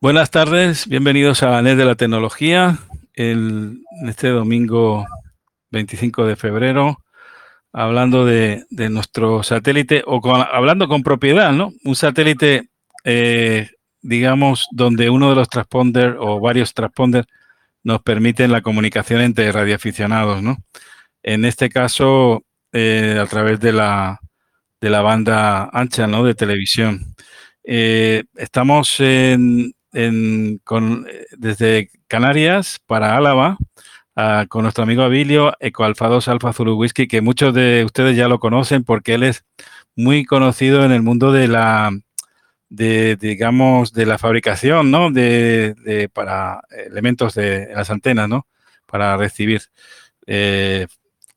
Buenas tardes, bienvenidos a NET de la Tecnología. en este domingo 25 de febrero, hablando de, nuestro satélite, o hablando con propiedad, ¿no? Un satélite, eh, digamos, donde uno de los transponders o varios transponders nos permiten la comunicación entre radioaficionados, ¿no? En este caso, eh, a través de la, de la banda ancha, ¿no? De televisión. Eh, estamos en, con, eh, desde Canarias para Álava con nuestro amigo Abilio, Ecoalfa 2 Alfa Zulu Whisky, que muchos de ustedes ya lo conocen porque él es muy conocido en el mundo de la, de, digamos, de la fabricación, ¿no? De, para elementos de las antenas, ¿no? Para recibir. Eh,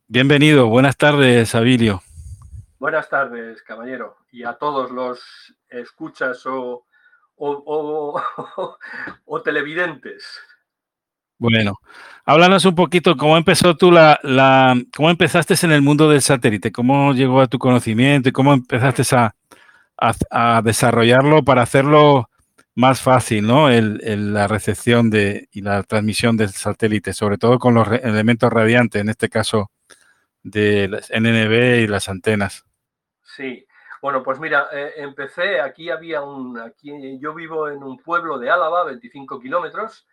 bienvenido, buenas tardes, Abilio. Buenas tardes, caballero, y a todos los escuchas o o, televidentes. Bueno, háblanos un poquito cómo empezó tú la, la, cómo empezaste en el mundo del satélite, cómo llegó a tu conocimiento y cómo empezaste a, a, desarrollarlo para hacerlo más fácil, ¿no? El, la recepción de, y la transmisión del satélite, sobre todo con los elementos radiantes, en este caso de las NNB y las antenas. Sí, bueno, pues mira, eh, empecé, aquí había un, yo vivo en un pueblo de Álava, 25 kilómetros,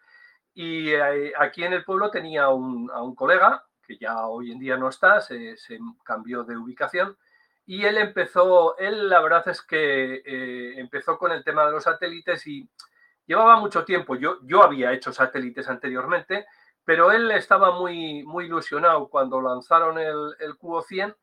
y eh, aquí en el pueblo tenía un, a un colega, que ya hoy en día no está, se, cambió de ubicación, y él empezó, él la verdad es que eh, empezó con el tema de los satélites y llevaba mucho tiempo, yo, yo había hecho satélites anteriormente, pero él estaba muy, muy ilusionado cuando lanzaron el, el QO 100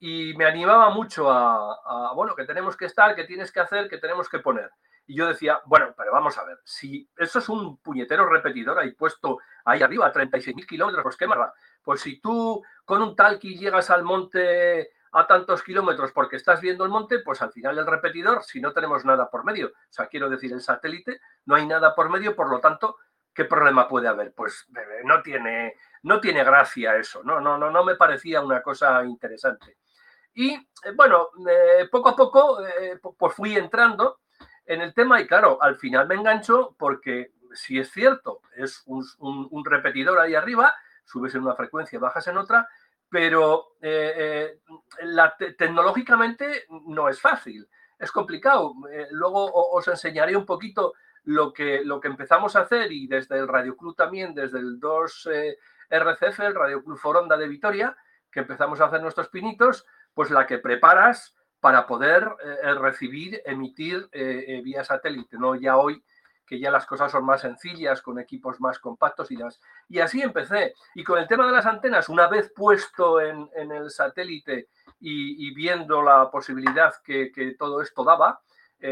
y me animaba mucho a, bueno, que tenemos que estar, que tienes que hacer, que tenemos que poner. Y yo decía, bueno, pero vamos a ver, si eso es un puñetero repetidor ahí puesto ahí arriba, a 36.000 kilómetros, pues qué más Pues si tú con un talqui llegas al monte a tantos kilómetros porque estás viendo el monte, pues al final el repetidor, si no tenemos nada por medio, o sea, quiero decir, el satélite, no hay nada por medio, por lo tanto, ¿qué problema puede haber? Pues no tiene, no tiene gracia eso, no, no, no, no me parecía una cosa interesante. Y eh, bueno, eh, poco a poco eh, pues fui entrando en el tema y claro, al final me engancho porque si es cierto, es un, repetidor ahí arriba, subes en una frecuencia, bajas en otra, pero tecnológicamente no es fácil, es complicado. luego os enseñaré un poquito lo que, lo que empezamos a hacer y desde el Radio Club también, desde el 2 RCF, el Radio Club Foronda de Vitoria, que empezamos a hacer nuestros pinitos, pues la que preparas para poder eh, recibir, emitir eh, eh, vía satélite, ¿no? Ya hoy que ya las cosas son más sencillas, con equipos más compactos y demás. Y así empecé. Y con el tema de las antenas, una vez puesto en, el satélite y, viendo la posibilidad que, todo esto daba,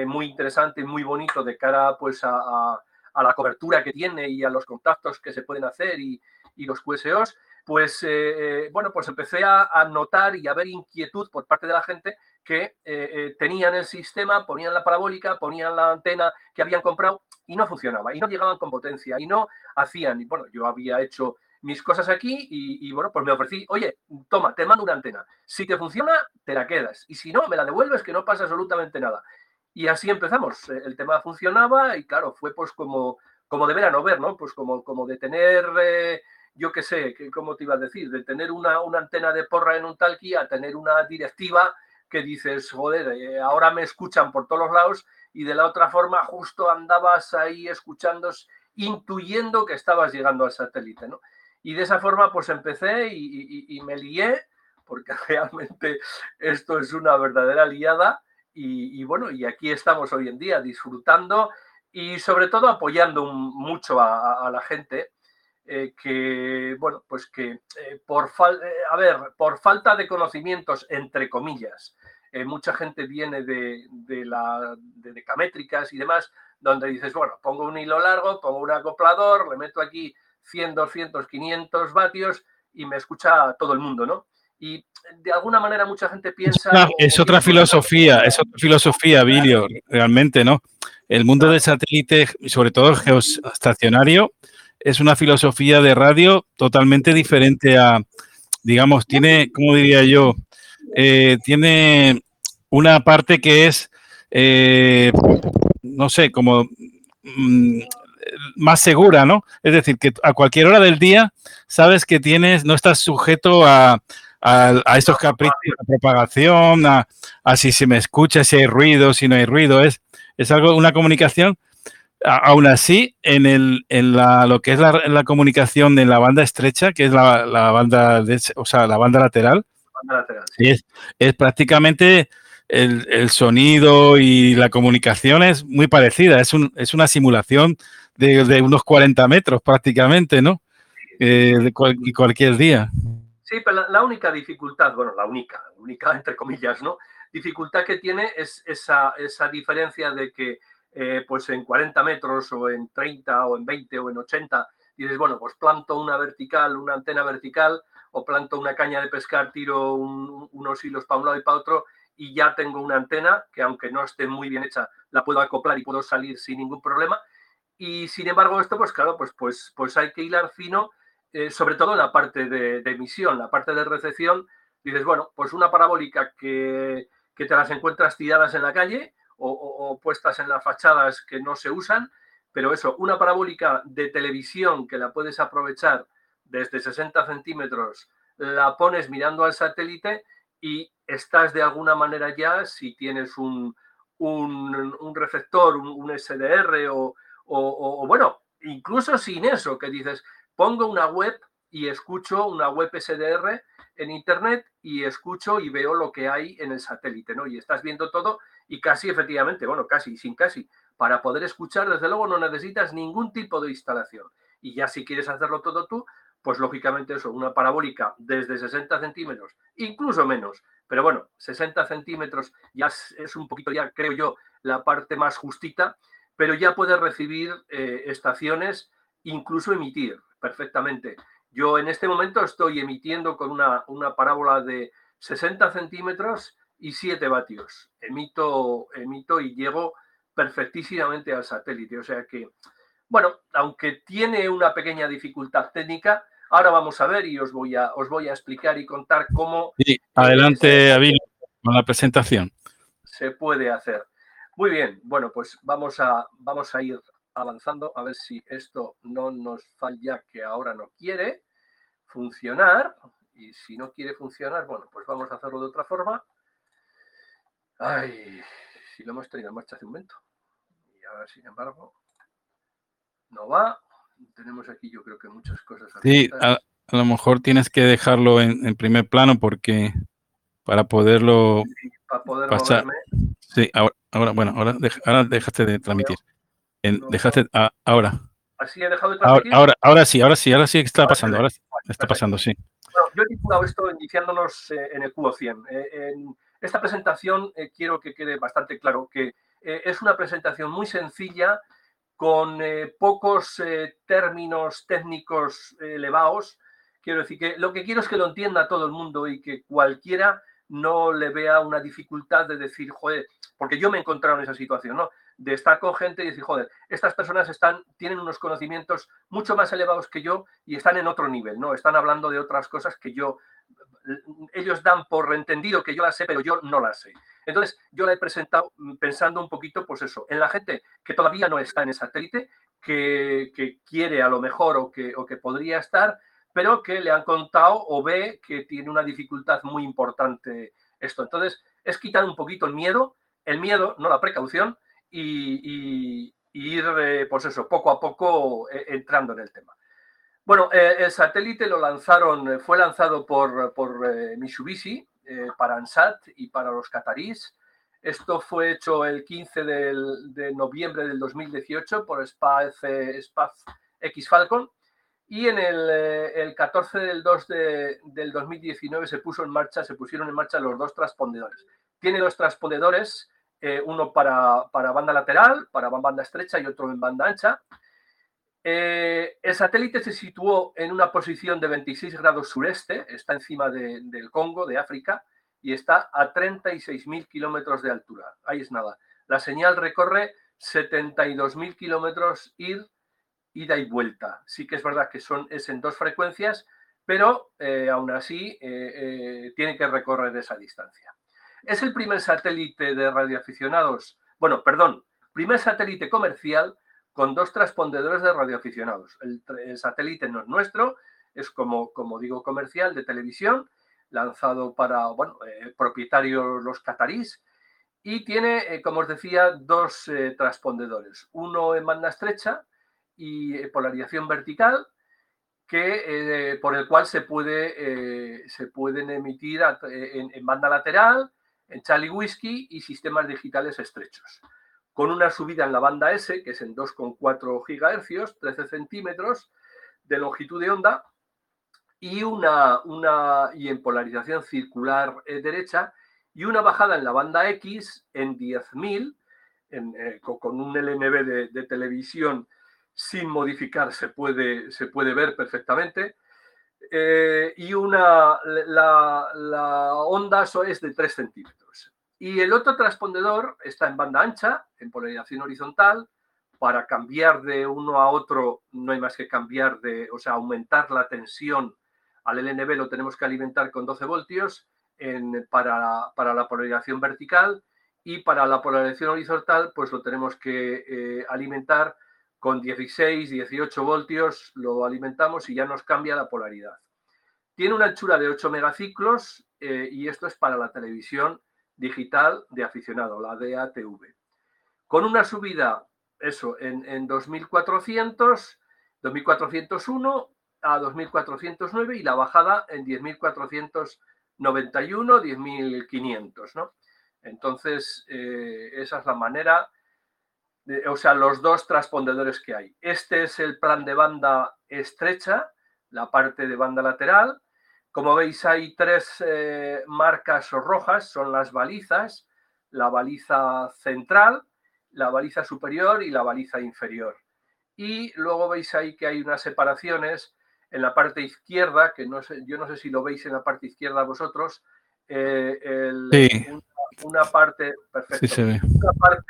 muy interesante y muy bonito de cara pues, a, la cobertura que tiene y a los contactos que se pueden hacer y, y los QSOs, pues eh, eh, bueno, pues empecé a, notar y a ver inquietud por parte de la gente que eh, tenían el sistema, ponían la parabólica, ponían la antena que habían comprado y no funcionaba, y no llegaban con potencia, y no hacían, y bueno, yo había hecho mis cosas aquí y, bueno, pues me ofrecí, oye, toma, te mando una antena, si te funciona, te la quedas, y si no, me la devuelves, que no pasa absolutamente nada. Y así empezamos, el tema funcionaba y claro, fue pues como, como de ver a no ver, ¿no? Pues como, como de tener yo qué sé, ¿cómo te iba a decir? De tener una, antena de porra en un talqui a tener una directiva que dices, joder, eh, ahora me escuchan por todos lados y de la otra forma justo andabas ahí escuchando, intuyendo que estabas llegando al satélite, ¿no? Y de esa forma pues empecé y, me lié, porque realmente esto es una verdadera liada y, bueno, y aquí estamos hoy en día disfrutando y sobre todo apoyando mucho a la gente eh, que, bueno, pues que eh, por, eh, a ver, por falta de conocimientos, entre comillas, mucha gente viene de, de, la, de decamétricas y demás, donde dices, bueno, pongo un hilo largo, pongo un acoplador, le meto aquí 100, 200, 500 vatios y me escucha todo el mundo, ¿no? Y de alguna manera mucha gente piensa... Es, otra filosofía, es otra filosofía, Bilio, realmente, ¿no? El mundo del satélite, sobre todo geoestacionario, es una filosofía de radio totalmente diferente a, digamos, tiene, ¿cómo diría yo? Eh, tiene una parte que es, eh, no sé, como mm, más segura, ¿no? Es decir, que a cualquier hora del día sabes que tienes, no estás sujeto a, a, estos caprichos de propagación, a, si se me escucha, si hay ruido, si no hay ruido. Es, es algo, una comunicación. Aún así, en, el, en la, lo que es la, comunicación en la banda estrecha, que es la, banda, de, o sea, la banda lateral, es, es prácticamente el, el, sonido y la comunicación es muy parecida. Es, un, es una simulación de, de, unos 40 metros prácticamente, ¿no? Eh, de cualquier día. Sí, pero la, única dificultad, bueno, la única, única entre comillas, ¿no? Dificultad que tiene es esa, esa diferencia de que eh, pues en 40 metros o en 30 o en 20 o en 80 dices, bueno, pues planto una vertical, una antena vertical o planto una caña de pescar, tiro unos hilos para un lado y para otro y ya tengo una antena que aunque no esté muy bien hecha, la puedo acoplar y puedo salir sin ningún problema. Y sin embargo esto, pues claro, pues, pues, pues hay que hilar fino eh, sobre todo en la parte de, emisión, la parte de recepción, dices, bueno, pues una parabólica que, te las encuentras tiradas en la calle o, puestas en las fachadas que no se usan, pero eso, una parabólica de televisión que la puedes aprovechar desde 60 centímetros, la pones mirando al satélite y estás de alguna manera ya, si tienes un, un, receptor, un, SDR o, o, bueno, incluso sin eso, que dices, pongo una web y escucho una web SDR en Internet y escucho y veo lo que hay en el satélite, ¿no? Y estás viendo todo y casi efectivamente, bueno, casi, sin casi, para poder escuchar, desde luego no necesitas ningún tipo de instalación. Y ya si quieres hacerlo todo tú, pues lógicamente eso, una parabólica desde 60 centímetros, incluso menos, pero bueno, 60 centímetros ya es un poquito, ya creo yo, la parte más justita, pero ya puedes recibir eh, estaciones, incluso emitir perfectamente. Yo en este momento estoy emitiendo con una, una parábola de 60 centímetros y 7 vatios. Emito, emito y llego perfectísimamente al satélite. O sea que, bueno, aunque tiene una pequeña dificultad técnica, ahora vamos a ver y os voy a, os voy a explicar y contar cómo... Sí, adelante, Avil, con la presentación. Se puede hacer. Muy bien, bueno, pues vamos a, vamos a ir avanzando, a ver si esto no nos falla, que ahora no quiere funcionar. Y si no quiere funcionar, bueno, pues vamos a hacerlo de otra forma. Ay, si lo hemos tenido en marcha hace un momento. Y ahora, sin embargo, no va. Tenemos aquí, yo creo que muchas cosas. Sí, a, lo mejor tienes que dejarlo en, primer plano porque para poderlo para poder pasar. Sí, ahora, bueno, ahora, ahora dejaste de transmitir dejaste ahora. ¿Así he dejado de transmitir? Ahora, ahora, sí, ahora sí, ahora sí está pasando, ahora está pasando, sí. Bueno, yo he titulado esto iniciándonos eh, en el cubo 100. Eh, en esta presentación eh, quiero que quede bastante claro que es una presentación muy sencilla, con pocos términos técnicos elevados. Quiero decir que lo que quiero es que lo entienda todo el mundo y que cualquiera no le vea una dificultad de decir, joder, porque yo me he encontrado en esa situación, ¿no? De estar con gente y decir, joder, estas personas están, tienen unos conocimientos mucho más elevados que yo y están en otro nivel, ¿no? Están hablando de otras cosas que yo, ellos dan por entendido que yo las sé, pero yo no las sé. Entonces, yo la he presentado pensando un poquito, pues eso, en la gente que todavía no está en el satélite, que, quiere a lo mejor o que, o que podría estar, pero que le han contado o ve que tiene una dificultad muy importante esto. Entonces, es quitar un poquito el miedo, el miedo, no la precaución, y, ir, eh, pues eso, poco a poco eh, entrando en el tema. Bueno, eh, el satélite lo lanzaron, fue lanzado por, por Mitsubishi para ANSAT y para los catarís. Esto fue hecho el 15 de noviembre del 2018 por Space, Space X Falcon y en el, el 14 del 2 del 2019 se puso en marcha, se pusieron en marcha los dos transpondedores. Tiene dos transpondedores eh, uno para, banda lateral, para banda estrecha y otro en banda ancha. Eh, el satélite se situó en una posición de 26 grados sureste, está encima del Congo, de África, y está a 36.000 kilómetros de altura. Ahí es nada. La señal recorre 72.000 kilómetros ir, ida y vuelta. Sí que es verdad que son, es en dos frecuencias, pero eh, aún así tiene que recorrer esa distancia. Es el primer satélite de radioaficionados, bueno, perdón, primer satélite comercial con dos transpondedores de radioaficionados. El, satélite no es nuestro, es como, como digo, comercial de televisión, lanzado para, bueno, eh, propietarios los catarís, y tiene, eh, como os decía, dos eh, transpondedores, uno en banda estrecha y polarización vertical, que, por el cual se, puede, se pueden emitir en, banda lateral, en Charlie Whiskey y sistemas digitales estrechos. Con una subida en la banda S, que es en 2,4 GHz, 13 centímetros de longitud de onda, y, una, una, y en polarización circular eh, derecha y una bajada en la banda X en 10.000 eh, con un LNB de, televisión sin modificar se puede, se puede ver perfectamente. Eh, y una, la, la, onda es de 3 centímetros. Y el otro transpondedor está en banda ancha, en polarización horizontal. Para cambiar de uno a otro no hay más que cambiar de, o sea, aumentar la tensión al LNB lo tenemos que alimentar con 12 voltios para, la polarización vertical y para la polarización horizontal pues lo tenemos que eh, alimentar con 16, 18 voltios, lo alimentamos y ya nos cambia la polaridad. Tiene una anchura de 8 megaciclos eh, y esto es para la televisión digital de aficionado, la DATV. Con una subida, eso, en, en 2400, 2401 a 2.409 y la bajada en 10.491, 10.500, ¿no? Entonces, eh, esa es la manera, o sea, los dos transpondedores que hay. Este es el plan de banda estrecha, la parte de banda lateral. Como veis, hay tres eh, marcas rojas, son las balizas, la baliza central, la baliza superior y la baliza inferior. Y luego veis ahí que hay unas separaciones en la parte izquierda, que no sé, yo no sé si lo veis en la parte izquierda vosotros, eh, una, parte, perfecto,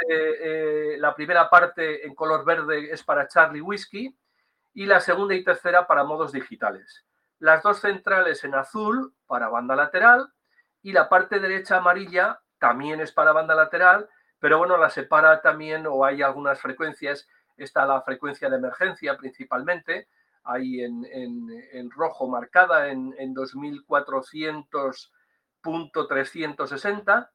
eh, la primera parte en color verde es para Charlie Whiskey y la segunda y tercera para modos digitales. Las dos centrales en azul para banda lateral y la parte derecha amarilla también es para banda lateral, pero bueno, la separa también o hay algunas frecuencias, está la frecuencia de emergencia principalmente, ahí en, rojo marcada en, en 2400.360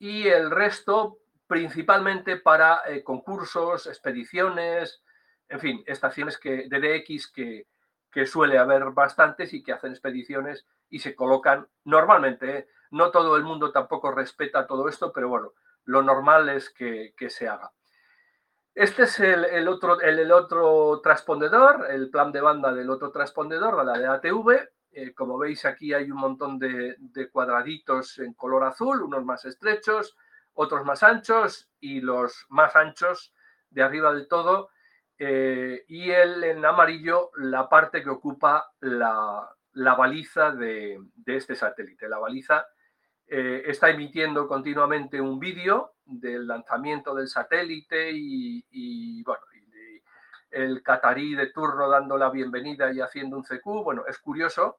y el resto principalmente para eh, concursos, expediciones, en fin, estaciones que, de DX que, que, suele haber bastantes y que hacen expediciones y se colocan normalmente. ¿eh? No todo el mundo tampoco respeta todo esto, pero bueno, lo normal es que se haga. Este es el, otro, el, otro transpondedor, el plan de banda del otro transpondedor, la de ATV. Eh, como veis aquí hay un montón de, cuadraditos en color azul, unos más estrechos, otros más anchos y los más anchos de arriba del todo. Eh, y el en amarillo la parte que ocupa la, baliza de, este satélite. La baliza eh, está emitiendo continuamente un vídeo del lanzamiento del satélite y, bueno, el catarí de turno dando la bienvenida y haciendo un CQ, bueno, es curioso.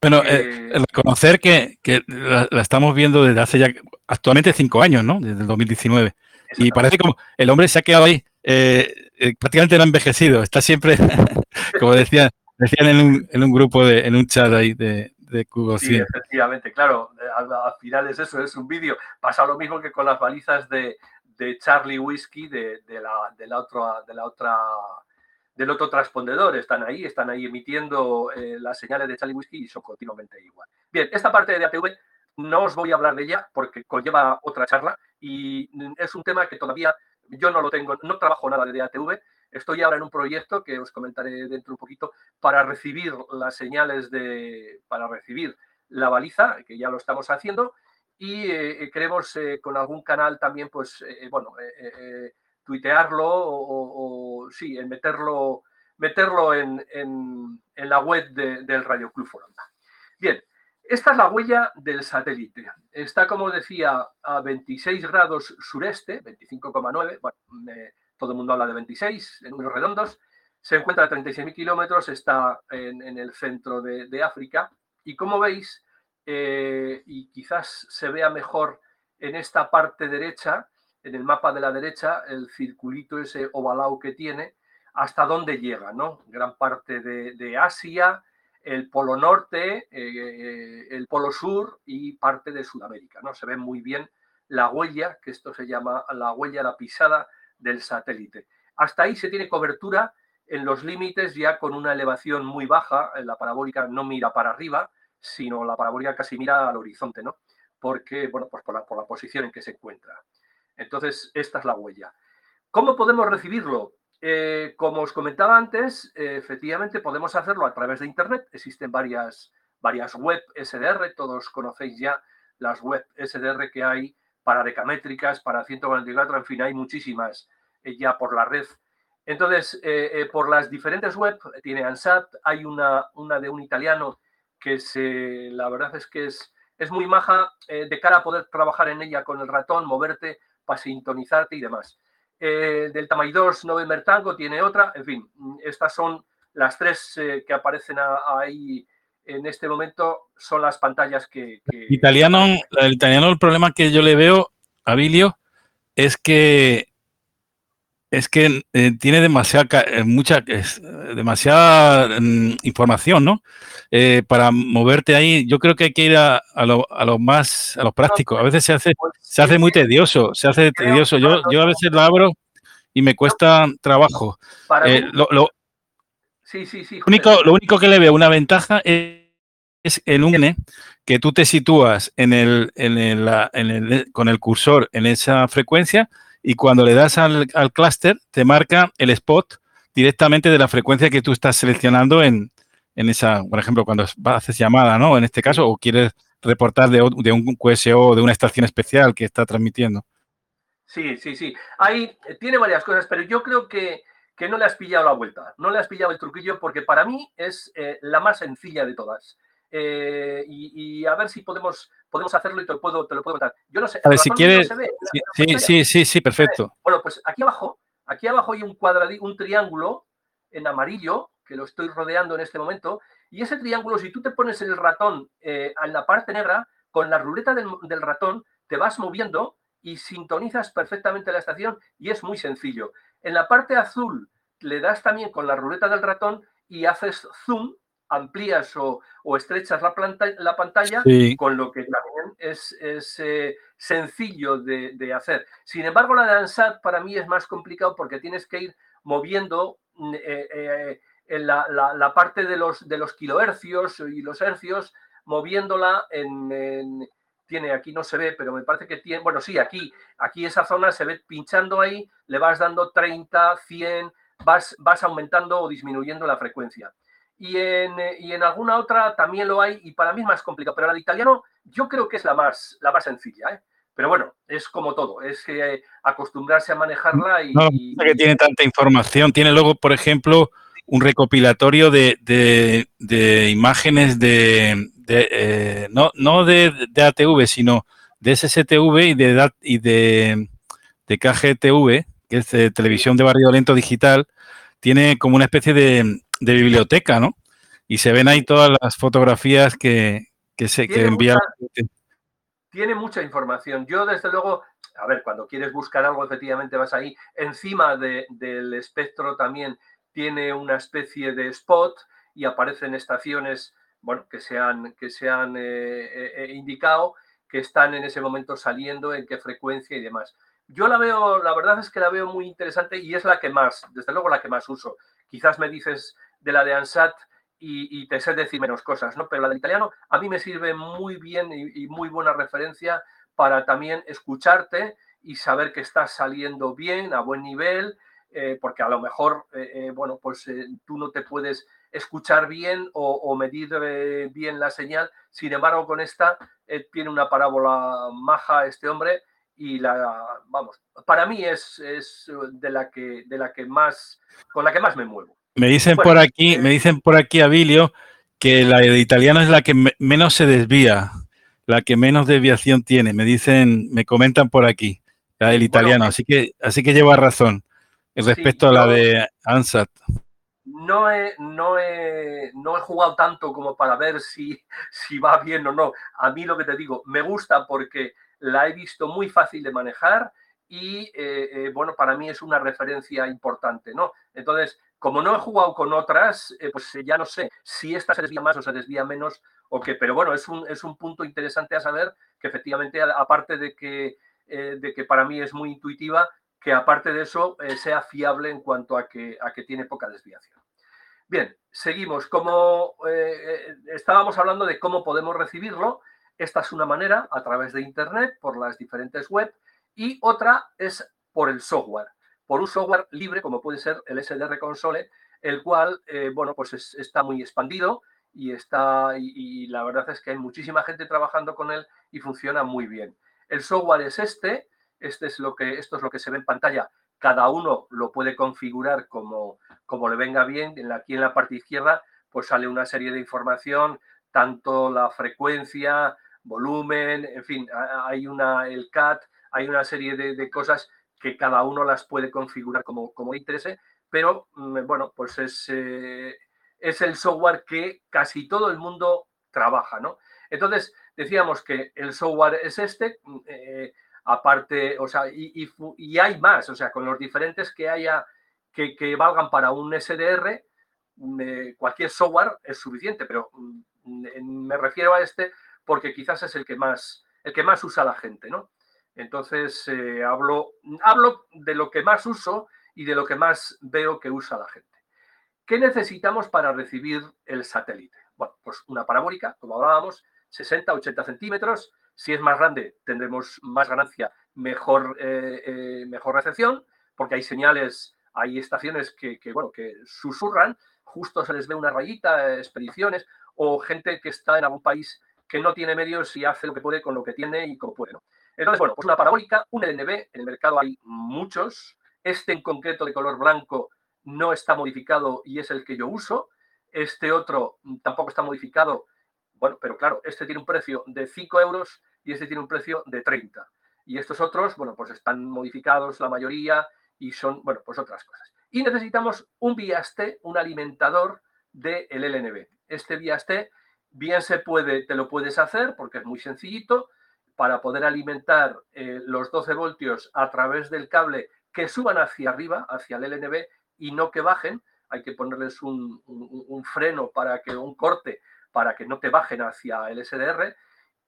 Bueno, eh, reconocer que, la, estamos viendo desde hace ya actualmente cinco años, ¿no? Desde el 2019. Y parece como el hombre se ha quedado ahí, eh, prácticamente no ha envejecido, está siempre, como decía, decían en un, en un grupo, de, en un chat ahí de, de Sí, efectivamente, claro. Eh, al, final es eso, es un vídeo. Pasa lo mismo que con las balizas de, Charlie Whiskey de, la, de, la de la otra del otro transpondedor. Están ahí, están ahí emitiendo eh, las señales de Charlie Whiskey y son continuamente igual. Bien, esta parte de ATV no os voy a hablar de ella porque conlleva otra charla y es un tema que todavía yo no lo tengo, no trabajo nada de DATV, Estoy ahora en un proyecto que os comentaré dentro un poquito para recibir las señales de, para recibir la baliza, que ya lo estamos haciendo, y eh, queremos eh, con algún canal también, pues, eh, bueno, tuitearlo o, o, sí, meterlo, meterlo en, en, la web del Radio Club Foronda. Bien, esta es la huella del satélite. Está, como decía, a 26 grados sureste, 25,9. Bueno, todo el mundo habla de 26, en números redondos, se encuentra a 36.000 kilómetros, está en, el centro de, África y como veis, eh, y quizás se vea mejor en esta parte derecha, en el mapa de la derecha, el circulito ese ovalado que tiene, hasta dónde llega, ¿no? Gran parte de, Asia, el polo norte, eh, el polo sur y parte de Sudamérica, ¿no? Se ve muy bien la huella, que esto se llama la huella, la pisada del satélite. Hasta ahí se tiene cobertura en los límites ya con una elevación muy baja, la parabólica no mira para arriba, sino la parabólica casi mira al horizonte, ¿no? Porque, bueno, pues por la, por la posición en que se encuentra. Entonces, esta es la huella. ¿Cómo podemos recibirlo? Eh, como os comentaba antes, eh, efectivamente podemos hacerlo a través de Internet. Existen varias, varias web SDR, todos conocéis ya las web SDR que hay para decamétricas, para 144, en fin, hay muchísimas eh, ya por la red. Entonces, por las diferentes web, tiene ANSAT, hay una, una de un italiano que se, la verdad es que es, es muy maja de cara a poder trabajar en ella con el ratón, moverte para sintonizarte y demás. Eh, del Tamay 2 November Tango tiene otra, en fin, estas son las tres eh, que aparecen ahí en este momento, son las pantallas que... Italiano, el italiano, el problema que yo le veo a Bilio es que es que eh, tiene demasiada, eh, mucha, demasiada mm, información, ¿no? Eh, para moverte ahí, yo creo que hay que ir a, lo, más, a lo práctico. A veces se hace, pues se hace muy tedioso, se hace tedioso. Yo, yo a veces lo abro y me cuesta trabajo. lo, sí, sí, sí. Único, lo único que le veo una ventaja es, en un N que tú te sitúas en el, en el, en el, con el cursor en esa frecuencia y cuando le das al, al clúster te marca el spot directamente de la frecuencia que tú estás seleccionando en, en esa, por ejemplo, cuando haces llamada, ¿no? En este caso, o quieres reportar de, de un QSO o de una estación especial que está transmitiendo. Sí, sí, sí. Ahí eh, tiene varias cosas, pero yo creo que, que, no le has pillado la vuelta, no le has pillado el truquillo, porque para mí es eh, la más sencilla de todas. Eh, y, a ver si podemos, podemos hacerlo y te lo puedo, te lo puedo contar. Yo no sé. A ver, si quieres. sí, sí, sí, sí, perfecto. Bueno, pues aquí abajo, aquí abajo hay un cuadradito, un triángulo en amarillo que lo estoy rodeando en este momento. Y ese triángulo, si tú te pones el ratón eh, en la parte negra, con la ruleta del, del ratón, te vas moviendo y sintonizas perfectamente la estación y es muy sencillo. En la parte azul le das también con la ruleta del ratón y haces zoom amplías o, estrechas la, la pantalla, con lo que también es, eh, sencillo de, hacer. Sin embargo, la de ANSAT para mí es más complicado porque tienes que ir moviendo mm, eh, eh, en la, parte de los, de los kilohercios y los hercios, moviéndola en, tiene aquí no se ve, pero me parece que tiene, bueno, sí, aquí, aquí esa zona se ve pinchando ahí, le vas dando 30, 100, vas, vas aumentando o disminuyendo la frecuencia y en, eh, y en alguna otra también lo hay y para mí es más complicado, pero la de italiano yo creo que es la más, la más sencilla. ¿eh? Pero bueno, es como todo, es que acostumbrarse a manejarla y... No, que tiene tanta información. Tiene luego, por ejemplo, un recopilatorio de, de, imágenes de... Eh, no no de, ATV, sino de SSTV y de, y de, de KGTV, que es televisión de barrio lento digital. Tiene como una especie de, de biblioteca, ¿no? Y se ven ahí todas las fotografías que, se que envían. tiene mucha información. Yo, desde luego, a ver, cuando quieres buscar algo, efectivamente vas ahí. Encima del espectro también tiene una especie de spot y aparecen estaciones, bueno, que se han, que se han eh, eh, eh, indicado que están en ese momento saliendo, en qué frecuencia y demás. Yo la veo, la verdad es que la veo muy interesante y es la que más, desde luego la que más uso. Quizás me dices de la de ANSAT y, te sé decir menos cosas, ¿no? Pero la del italiano a mí me sirve muy bien y, muy buena referencia para también escucharte y saber que estás saliendo bien, a buen nivel, eh, porque a lo mejor, eh, eh, bueno, pues tú no te puedes escuchar bien o, medir bien la señal. Sin embargo, con esta tiene una parábola maja este hombre y la, vamos, para mí es, es de, la que, de la que más, con la que más me muevo. Me dicen por aquí, me dicen por aquí, Abilio, que la de italiano es la que menos se desvía, la que menos desviación tiene. Me dicen, me comentan por aquí, la del italiano. así que, así que lleva razón respecto a la de ANSAT. No he, no, he, no he jugado tanto como para ver si, si va bien o no. A mí lo que te digo, me gusta porque la he visto muy fácil de manejar y bueno, para mí es una referencia importante, ¿no? Entonces, como no he jugado con otras, pues ya no sé si esta se desvía más o se desvía menos o qué, pero bueno, es un, punto interesante a saber que efectivamente, aparte de que, de que para mí es muy intuitiva, que aparte de eso sea fiable en cuanto a que, a que tiene poca desviación. Bien, seguimos. Como eh, estábamos hablando de cómo podemos recibirlo, esta es una manera a través de Internet, por las diferentes webs, y otra es por el software, por un software libre como puede ser el SDR Console, el cual, eh, bueno, pues está muy expandido y, está, y, la verdad es que hay muchísima gente trabajando con él y funciona muy bien. El software es este, este es lo que, esto es lo que se ve en pantalla cada uno lo puede configurar como, como le venga bien. Aquí en la parte izquierda pues sale una serie de información, tanto la frecuencia, volumen, en fin, hay una, el CAT, hay una serie de, cosas que cada uno las puede configurar como, como interese, pero mm, bueno, pues es, eh, es el software que casi todo el mundo trabaja, ¿no? Entonces, decíamos que el software es este, mm, eh, aparte, o sea, y, hay más, o sea, con los diferentes que haya que, valgan para un SDR, cualquier software es suficiente, pero mm, me refiero a este porque quizás es el que más, el que más usa la gente, ¿no? Entonces, eh, hablo, hablo de lo que más uso y de lo que más veo que usa la gente. ¿Qué necesitamos para recibir el satélite? Bueno, pues una parabólica, como hablábamos, 60-80 centímetros, si es más grande, tendremos más ganancia, mejor, eh, eh, mejor recepción, porque hay señales, hay estaciones que, bueno, que susurran, justo se les ve una rayita, expediciones, o gente que está en algún país que no tiene medios y hace lo que puede con lo que tiene y como puede. Entonces, bueno, pues una parabólica, un LNB, en el mercado hay muchos, este en concreto de color blanco no está modificado y es el que yo uso, este otro tampoco está modificado, bueno, pero claro, este tiene un precio de 5 euros y este tiene un precio de 30. Y estos otros, bueno, pues están modificados la mayoría y son, bueno, pues otras cosas. Y necesitamos un viaste, un alimentador del LNB. Este viaste bien se puede, te lo puedes hacer porque es muy sencillito para poder alimentar eh, los 12 voltios a través del cable que suban hacia arriba, hacia el LNB y no que bajen. Hay que ponerles un, freno para que, un corte para que no te bajen hacia el SDR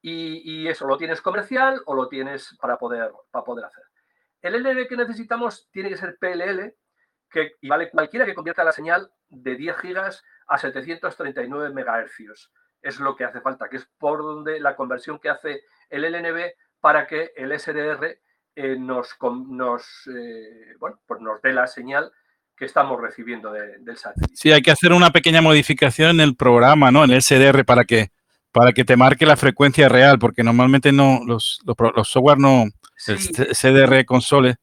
y, eso lo tienes comercial o lo tienes para poder, para poder hacer. El LNB que necesitamos tiene que ser PLL, que vale cualquiera que convierta la señal de 10 gigas a 739 MHz. Es lo que hace falta, que es por donde la conversión que hace el LNB para que el SDR eh, nos, nos, eh, bueno, pues nos dé la señal que estamos recibiendo del satélite. Sí, hay que hacer una pequeña modificación en el programa, ¿no? En el SDR para que para que te marque la frecuencia real, porque normalmente no los, los, software no, el CDR console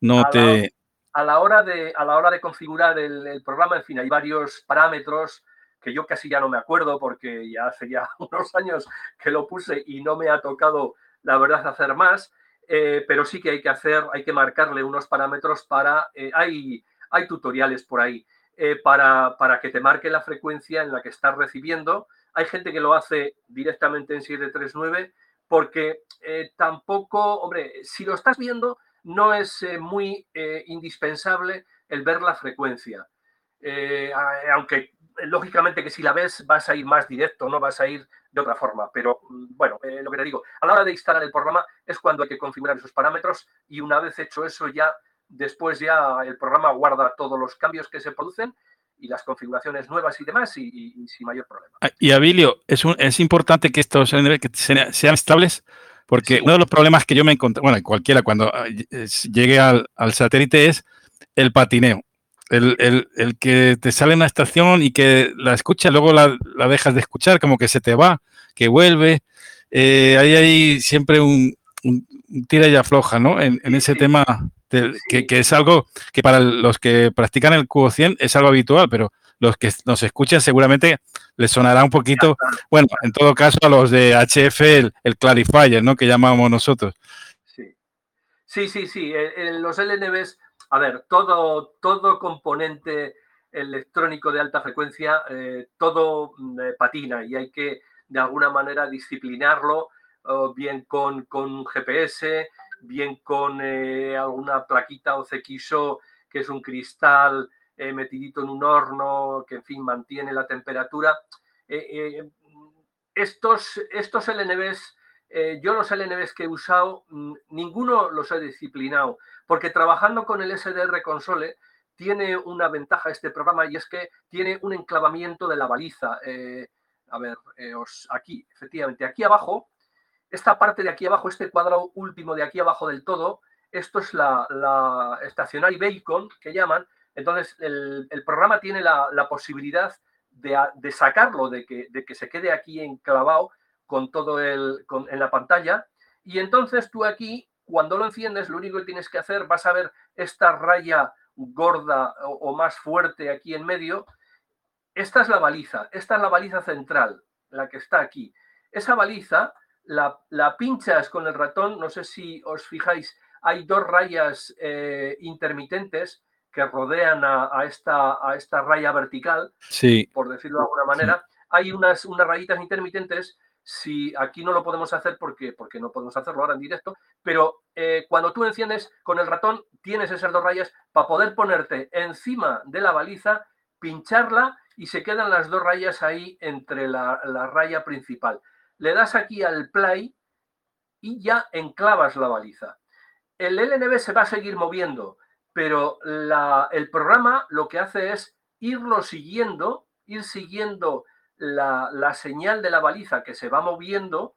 no te... a, la hora de, a la hora de configurar el, programa, en fin, hay varios parámetros que yo casi ya no me acuerdo porque ya hace ya unos años que lo puse y no me ha tocado, la verdad, hacer más, eh, pero sí que hay que hacer, hay que marcarle unos parámetros para, eh, hay, hay tutoriales por ahí, eh, para, para que te marque la frecuencia en la que estás recibiendo, hay gente que lo hace directamente en 739 porque tampoco, hombre, si lo estás viendo, no es muy indispensable el ver la frecuencia. aunque lógicamente que si la ves vas a ir más directo, no vas a ir de otra forma. Pero mm, bueno, lo que te digo, a la hora de instalar el programa es cuando hay que configurar esos parámetros y una vez hecho eso ya, después ya el programa guarda todos los cambios que se producen y las configuraciones nuevas y demás y, sin mayor problema. Ah, y Abilio, es, es importante que estos sean estables porque uno de los problemas que yo me encontré, bueno, cualquiera cuando ah, llegue al, satélite es el patineo. El, que te sale una estación y que la escuchas, luego la, dejas de escuchar, como que se te va, que vuelve. Eh, ahí hay siempre un, tira y afloja, ¿no? En, ese tema que, es algo que para los que practican el cubo 100 es algo habitual, pero los que nos escuchan seguramente les sonará un poquito, bueno, en todo caso a los de HF el, clarifier, ¿no? Que llamamos nosotros. Sí, sí, sí, sí. los LNBs, a ver, todo, todo componente electrónico de alta frecuencia, eh, todo mm, eh, patina y hay que de alguna manera disciplinarlo, bien con, con GPS, bien con eh, alguna plaquita o CXO, que es un cristal metidito en un horno, que en fin mantiene la temperatura. estos, estos LNBs, yo los LNBs que he usado, mm, ninguno los he disciplinado, porque trabajando con el SDR Console, tiene una ventaja este programa y es que tiene un enclavamiento de la baliza. a ver, aquí, efectivamente, aquí abajo esta parte de aquí abajo, este cuadrado último de aquí abajo del todo, esto es la, la Stationary Beacon que llaman. Entonces, el, programa tiene la, posibilidad de, sacarlo, de que, de que, se quede aquí enclavado con todo el, en la pantalla. Y entonces tú aquí, cuando lo enciendes, lo único que tienes que hacer, vas a ver esta raya gorda o, o más fuerte aquí en medio. Esta es la baliza, esta es la baliza central, la que está aquí. Esa baliza la, pinchas con el ratón, no sé si os fijáis, hay dos rayas eh, intermitentes que rodean a, esta, a esta raya vertical, sí. por decirlo de alguna manera. Hay unas, unas rayitas intermitentes, si aquí no lo podemos hacer porque, porque no podemos hacerlo ahora en directo, pero eh, cuando tú enciendes con el ratón, tienes esas dos rayas para poder ponerte encima de la baliza, pincharla y se quedan las dos rayas ahí entre la, la raya principal le das aquí al play y ya enclavas la baliza. El LNB se va a seguir moviendo, pero el programa lo que hace es irlo siguiendo, ir siguiendo la, señal de la baliza que se va moviendo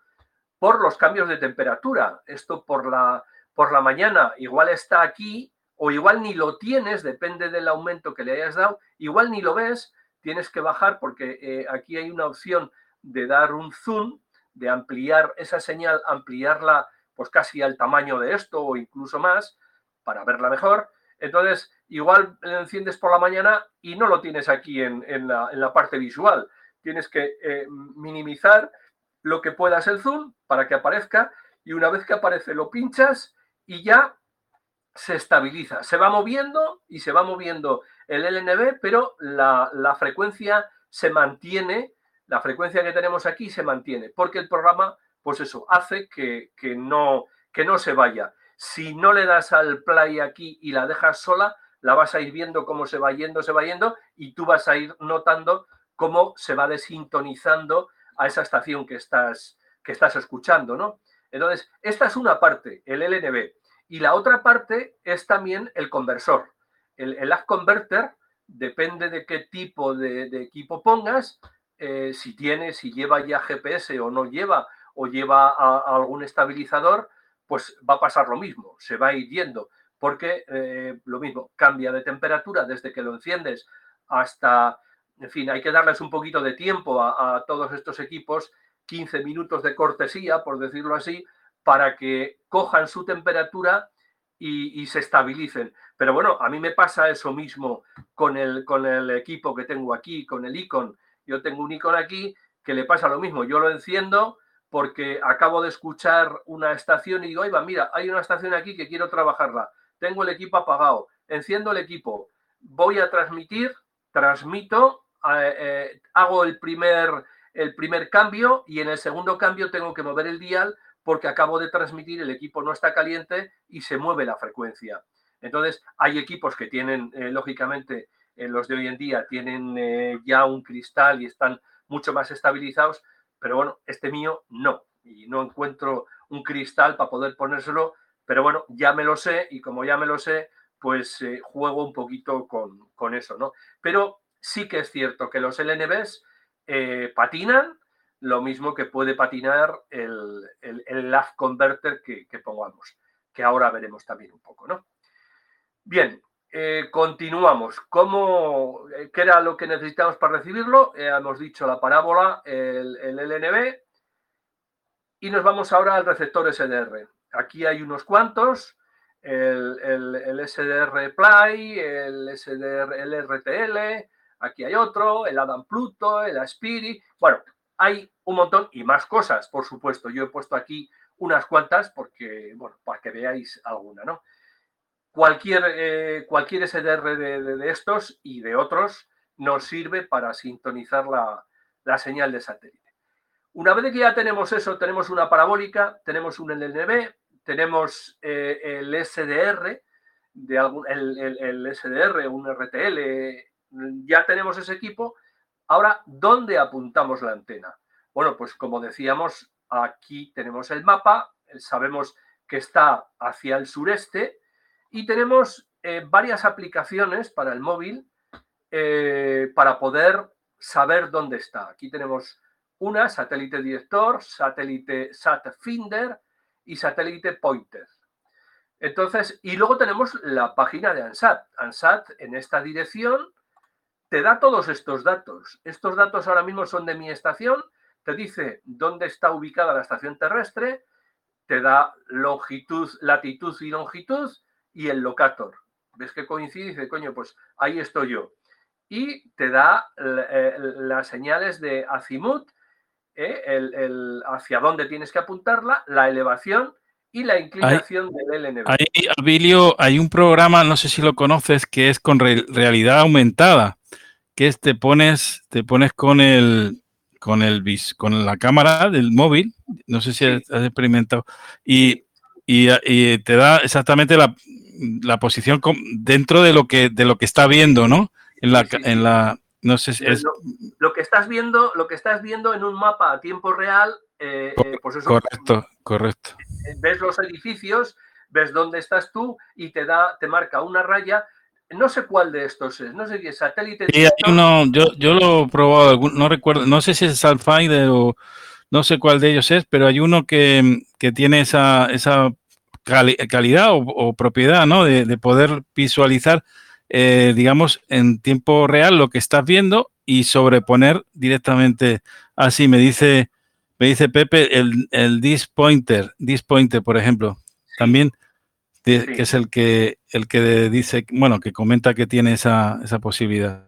por los cambios de temperatura. Esto por la, por la mañana igual está aquí o igual ni lo tienes, depende del aumento que le hayas dado, igual ni lo ves, tienes que bajar porque eh, aquí hay una opción de dar un zoom de ampliar esa señal, ampliarla pues casi al tamaño de esto o incluso más para verla mejor. Entonces, igual la enciendes por la mañana y no lo tienes aquí en, la, parte visual. Tienes que eh, minimizar lo que puedas el zoom para que aparezca y una vez que aparece lo pinchas y ya se estabiliza. Se va moviendo y se va moviendo el LNB, pero la, la frecuencia se mantiene la frecuencia que tenemos aquí se mantiene, porque el programa, pues eso, hace que, no, que no se vaya. Si no le das al play aquí y la dejas sola, la vas a ir viendo cómo se va yendo, se va yendo, y tú vas a ir notando cómo se va desintonizando a esa estación que estás, que estás escuchando, ¿no? Entonces, esta es una parte, el LNB. Y la otra parte es también el conversor. El, el converter, depende de qué tipo de, equipo pongas, eh, si tiene, si lleva ya GPS o no lleva, o lleva algún estabilizador, pues va a pasar lo mismo, se va a ir yendo, porque eh, lo mismo, cambia de temperatura desde que lo enciendes hasta, en fin, hay que darles un poquito de tiempo a, todos estos equipos, 15 minutos de cortesía, por decirlo así, para que cojan su temperatura y, se estabilicen. Pero bueno, a mí me pasa eso mismo con el, con el equipo que tengo aquí, con el Icon. Yo tengo un icono aquí que le pasa lo mismo. Yo lo enciendo porque acabo de escuchar una estación y digo, va, mira, hay una estación aquí que quiero trabajarla. Tengo el equipo apagado. Enciendo el equipo. Voy a transmitir, transmito, eh, eh, hago el primer, el primer cambio y en el segundo cambio tengo que mover el dial porque acabo de transmitir, el equipo no está caliente y se mueve la frecuencia. Entonces, hay equipos que tienen, eh, lógicamente, los de hoy en día tienen eh, ya un cristal y están mucho más estabilizados, pero bueno, este mío no, y no encuentro un cristal para poder ponérselo, pero bueno, ya me lo sé y como ya me lo sé, pues eh, juego un poquito con, eso, ¿no? Pero sí que es cierto que los LNBs eh, patinan lo mismo que puede patinar el, el, el converter que, pongamos, que ahora veremos también un poco, ¿no? Bien, eh, continuamos. ¿Cómo, eh, ¿Qué era lo que necesitamos para recibirlo? Hemos dicho la parábola, el, LNB. Y nos vamos ahora al receptor SDR. Aquí hay unos cuantos. El, el, SDR Play, el SDR el RTL, aquí hay otro, el Adam Pluto, el Aspiri. Bueno, hay un montón y más cosas, por supuesto. Yo he puesto aquí unas cuantas porque, bueno, para que veáis alguna, ¿no? Cualquier, eh, cualquier SDR de, estos y de otros nos sirve para sintonizar la, señal de satélite. Una vez que ya tenemos eso, tenemos una parabólica, tenemos un LNB, tenemos el SDR, de algún, el, el, SDR, un RTL, ya tenemos ese equipo. Ahora, ¿dónde apuntamos la antena? Bueno, pues como decíamos, aquí tenemos el mapa, sabemos que está hacia el sureste y tenemos eh, varias aplicaciones para el móvil eh, para poder saber dónde está. Aquí tenemos una, satélite director, satélite sat finder y satélite pointer. Entonces, y luego tenemos la página de ANSAT. ANSAT en esta dirección te da todos estos datos. Estos datos ahora mismo son de mi estación, te dice dónde está ubicada la estación terrestre, te da longitud, latitud y longitud y el locator. ¿Ves que coincide? Y dice, coño, pues ahí estoy yo. Y te da eh, las señales de azimut, eh, el, hacia dónde tienes que apuntarla, la elevación y la inclinación del LNB. Ahí, Abilio, hay un programa, no sé si lo conoces, que es con realidad aumentada, que es te pones, te pones con el con el con la cámara del móvil, no sé si has, experimentado, y, y, te da exactamente la, la, posición dentro de lo que de lo que está viendo, ¿no? En la, en la no sé si es... lo, que estás viendo, lo que estás viendo en un mapa a tiempo real, eh, eh, pues eso, correcto, correcto ves los edificios, ves dónde estás tú y te da, te marca una raya. No sé cuál de estos es, no sé si es satélite. yo, yo lo he probado, no recuerdo, no sé si es Alfide o no sé cuál de ellos es, pero hay uno que, tiene esa, esa calidad o, propiedad, ¿no? De, poder visualizar, eh, digamos, en tiempo real lo que estás viendo y sobreponer directamente así. Me dice me dice Pepe el, el dispointer, dispointer, por ejemplo, también, que es el que, el que dice, bueno, que comenta que tiene esa, esa posibilidad.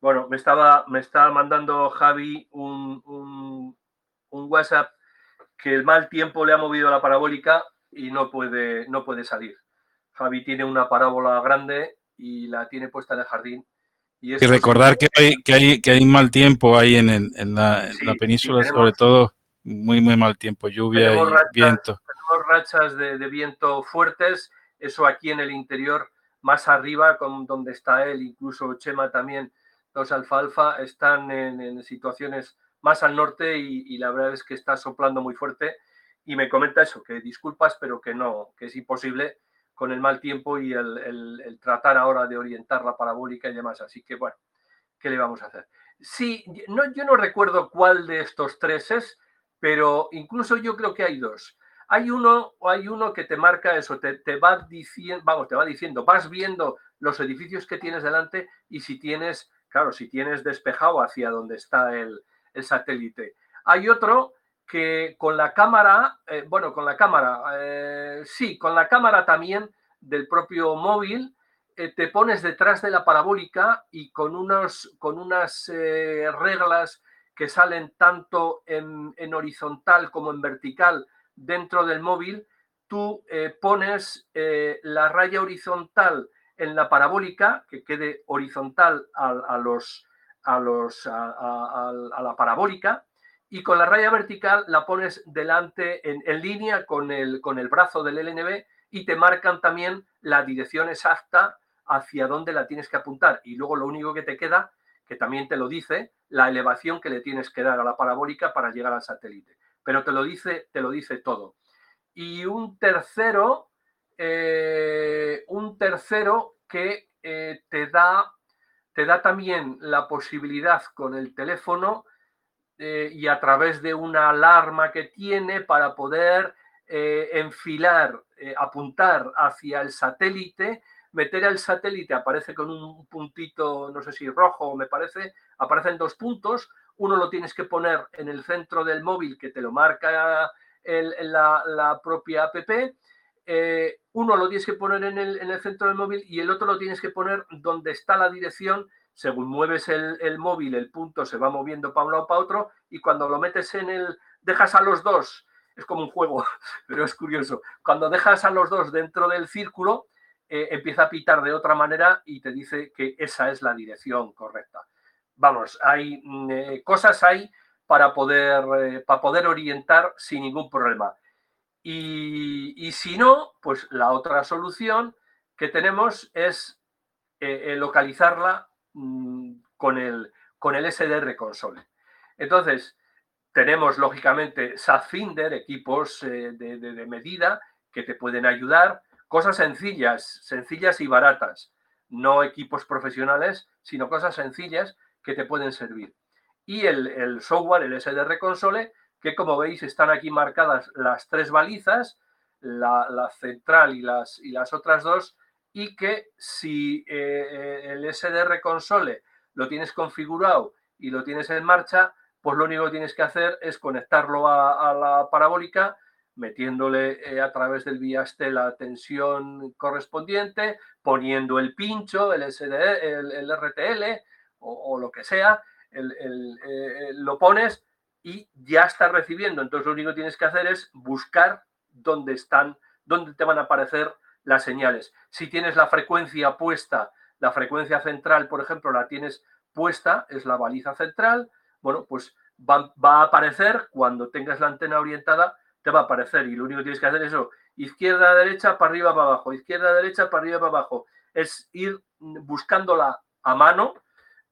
Bueno, me estaba, me estaba mandando Javi un, un, WhatsApp que el mal tiempo le ha movido la parabólica y no puede, no puede salir. Javi tiene una parábola grande y la tiene puesta en el jardín y, recordar que hay, que, hay, que hay mal tiempo ahí en, en, la, península, sobre todo muy, muy mal tiempo, lluvia y viento. Rachas de, viento fuertes, eso aquí en el interior, más arriba, con donde está él, incluso Chema también, los alfalfa, están en, situaciones más al norte y, la verdad es que está soplando muy fuerte. Y me comenta eso, que disculpas, pero que no, que es imposible con el mal tiempo y el, tratar ahora de orientar la parabólica y demás. Así que, bueno, ¿qué le vamos a hacer? Sí, no, yo no recuerdo cuál de estos tres es, pero incluso yo creo que hay dos. Hay uno, hay uno que te marca eso, te, va diciendo, vamos, te va diciendo, vas viendo los edificios que tienes delante y si tienes, claro, si tienes despejado hacia donde está el, satélite. Hay otro que con la cámara, eh, bueno, con la cámara, eh, sí, con la cámara también del propio móvil, eh, te pones detrás de la parabólica y con, unos, con unas reglas que salen tanto en, horizontal como en vertical dentro del móvil, tú pones la raya horizontal en la parabólica, que quede horizontal a, los, a, los, a la parabólica, y con la raya vertical la pones delante en, línea con el, con el brazo del LNB y te marcan también la dirección exacta hacia dónde la tienes que apuntar. Y luego lo único que te queda, que también te lo dice, la elevación que le tienes que dar a la parabólica para llegar al satélite. Pero te lo dice, te lo dice todo. Y un tercero, eh, un tercero que eh, te, da, te da también la posibilidad con el teléfono eh, y a través de una alarma que tiene para poder enfilar, apuntar hacia el satélite, meter al satélite, aparece con un puntito, no sé si rojo me parece, aparecen dos puntos, uno lo tienes que poner en el centro del móvil que te lo marca la, la, propia app, uno lo tienes que poner en el, en el centro del móvil y el otro lo tienes que poner donde está la dirección. Según mueves el, móvil, el punto se va moviendo para un lado para otro y cuando lo metes en el, dejas a los dos, es como un juego, pero es curioso, cuando dejas a los dos dentro del círculo, eh, empieza a pitar de otra manera y te dice que esa es la dirección correcta. Vamos, hay mm, eh, cosas hay para poder, eh, para poder orientar sin ningún problema. Y, si no, pues la otra solución que tenemos es eh, localizarla mm, con, el, con el SDR console. Entonces, tenemos lógicamente SATFinder, equipos de, de, medida que te pueden ayudar, cosas sencillas, sencillas y baratas, no equipos profesionales, sino cosas sencillas que te pueden servir. Y el, software, el SDR console, que como veis están aquí marcadas las tres balizas, la, central y las, y las otras dos, y que si eh, eh, el SDR console lo tienes configurado y lo tienes en marcha, pues lo único que tienes que hacer es conectarlo a, la parabólica, metiéndole eh, a través del VIASTE la tensión correspondiente, poniendo el pincho, el, SDR, el, RTL o, lo que sea, lo pones y ya está recibiendo. Entonces lo único que tienes que hacer es buscar dónde están, dónde te van a aparecer las señales. Si tienes la frecuencia puesta, la frecuencia central, por ejemplo, la tienes puesta, es la baliza central, bueno, pues va, a aparecer cuando tengas la antena orientada, te va a aparecer y lo único que tienes que hacer es eso, izquierda, derecha, para arriba, para abajo, izquierda, derecha, para arriba, para abajo. Es ir buscándola a mano,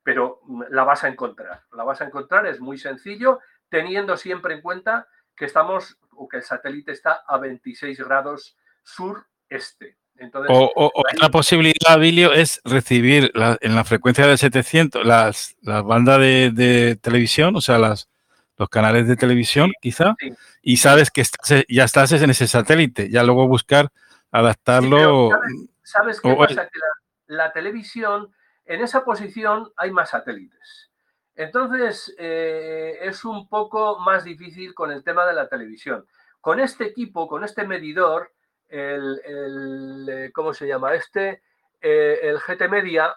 pero la vas a encontrar. La vas a encontrar, es muy sencillo teniendo siempre en cuenta que estamos o que el satélite está a 26 grados sureste. Entonces, o, otra posibilidad, Bilio, es recibir en la frecuencia de 700 las, las bandas de, televisión, o sea, las, los canales de televisión, quizá, y sabes que ya estás en ese satélite, ya luego buscar adaptarlo. ¿Sabes, qué pasa? Que la televisión, en esa posición hay más satélites. Entonces, eh, es un poco más difícil con el tema de la televisión. Con este equipo, con este medidor, el, eh, ¿cómo se llama? Este, eh, el GT Media,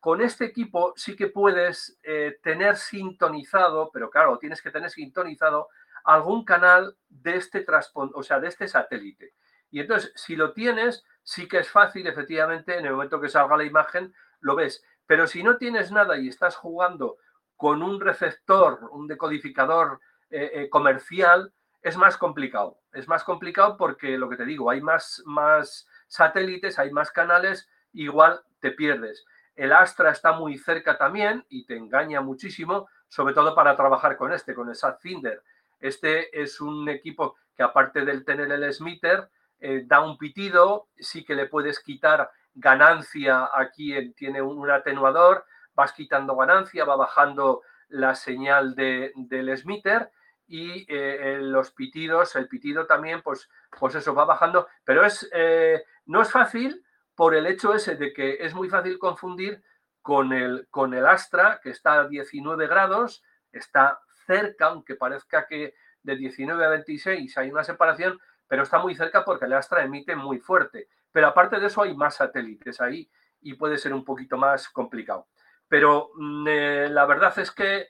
con este equipo sí que puedes tener sintonizado, pero claro, tienes que tener sintonizado algún canal de este o sea, de este satélite. Y entonces, si lo tienes, sí que es fácil, efectivamente, en el momento que salga la imagen, lo ves. Pero si no tienes nada y estás jugando con un receptor, un decodificador eh, eh, comercial, es más complicado. Es más complicado porque lo que te digo, hay más, más satélites, hay más canales, igual te pierdes. El Astra está muy cerca también y te engaña muchísimo, sobre todo para trabajar con este, con el SatFinder. Este es un equipo que aparte del tener el Smitter, eh, da un pitido, sí que le puedes quitar ganancia aquí, tiene un atenuador, vas quitando ganancia, va bajando la señal de, del smitter y eh, los pitidos, el pitido también, pues, pues eso va bajando, pero es, eh, no es fácil por el hecho ese de que es muy fácil confundir con el, con el Astra, que está a 19 grados, está cerca, aunque parezca que de 19 a 26 hay una separación, pero está muy cerca porque el Astra emite muy fuerte. Pero aparte de eso hay más satélites ahí y puede ser un poquito más complicado. Pero mm, eh, la verdad es que